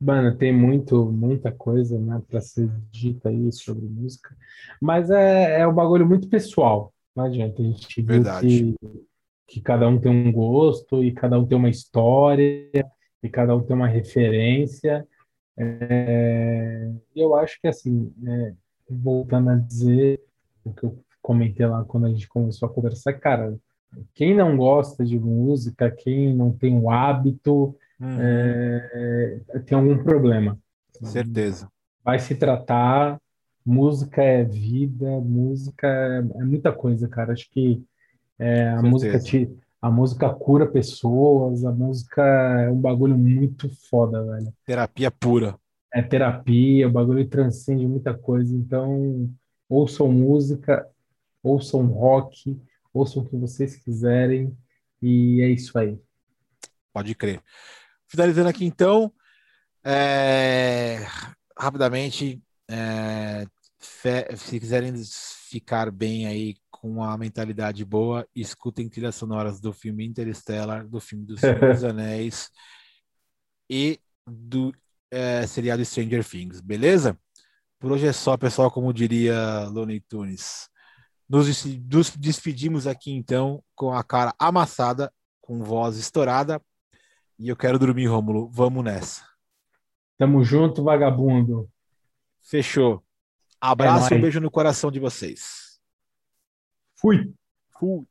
mano, tem muito, muita coisa, né, para ser dita aí sobre música, mas é, é um bagulho muito pessoal, não adianta, a gente Verdade. que, que cada um tem um gosto e cada um tem uma história e cada um tem uma referência, é, eu acho que, assim, é, voltando a dizer o que eu comentei lá quando a gente começou a conversar, cara, quem não gosta de música, quem não tem o hábito, Uhum, é, é, tem algum problema. certeza. Vai se tratar, música é vida, música é, é muita coisa, cara. Acho que é, a música te, a música cura pessoas, a música é um bagulho muito foda, velho. Terapia pura. É terapia, o bagulho transcende muita coisa. Então, ouçam música, ouçam rock, ouçam o que vocês quiserem, e é isso aí. Pode crer. Finalizando aqui, então, é, rapidamente, é, se quiserem ficar bem aí com uma mentalidade boa, escutem trilhas sonoras do filme Interstellar, do filme do Senhor dos Anéis e do é, seriado Stranger Things, beleza? Por hoje é só, pessoal, como diria Looney Tunes. Nos, nos despedimos aqui, então, com a cara amassada, com voz estourada, e eu quero dormir, Rômulo. Vamos nessa. Tamo junto, vagabundo. Fechou. Abraço e um beijo no coração de vocês. Fui. Fui.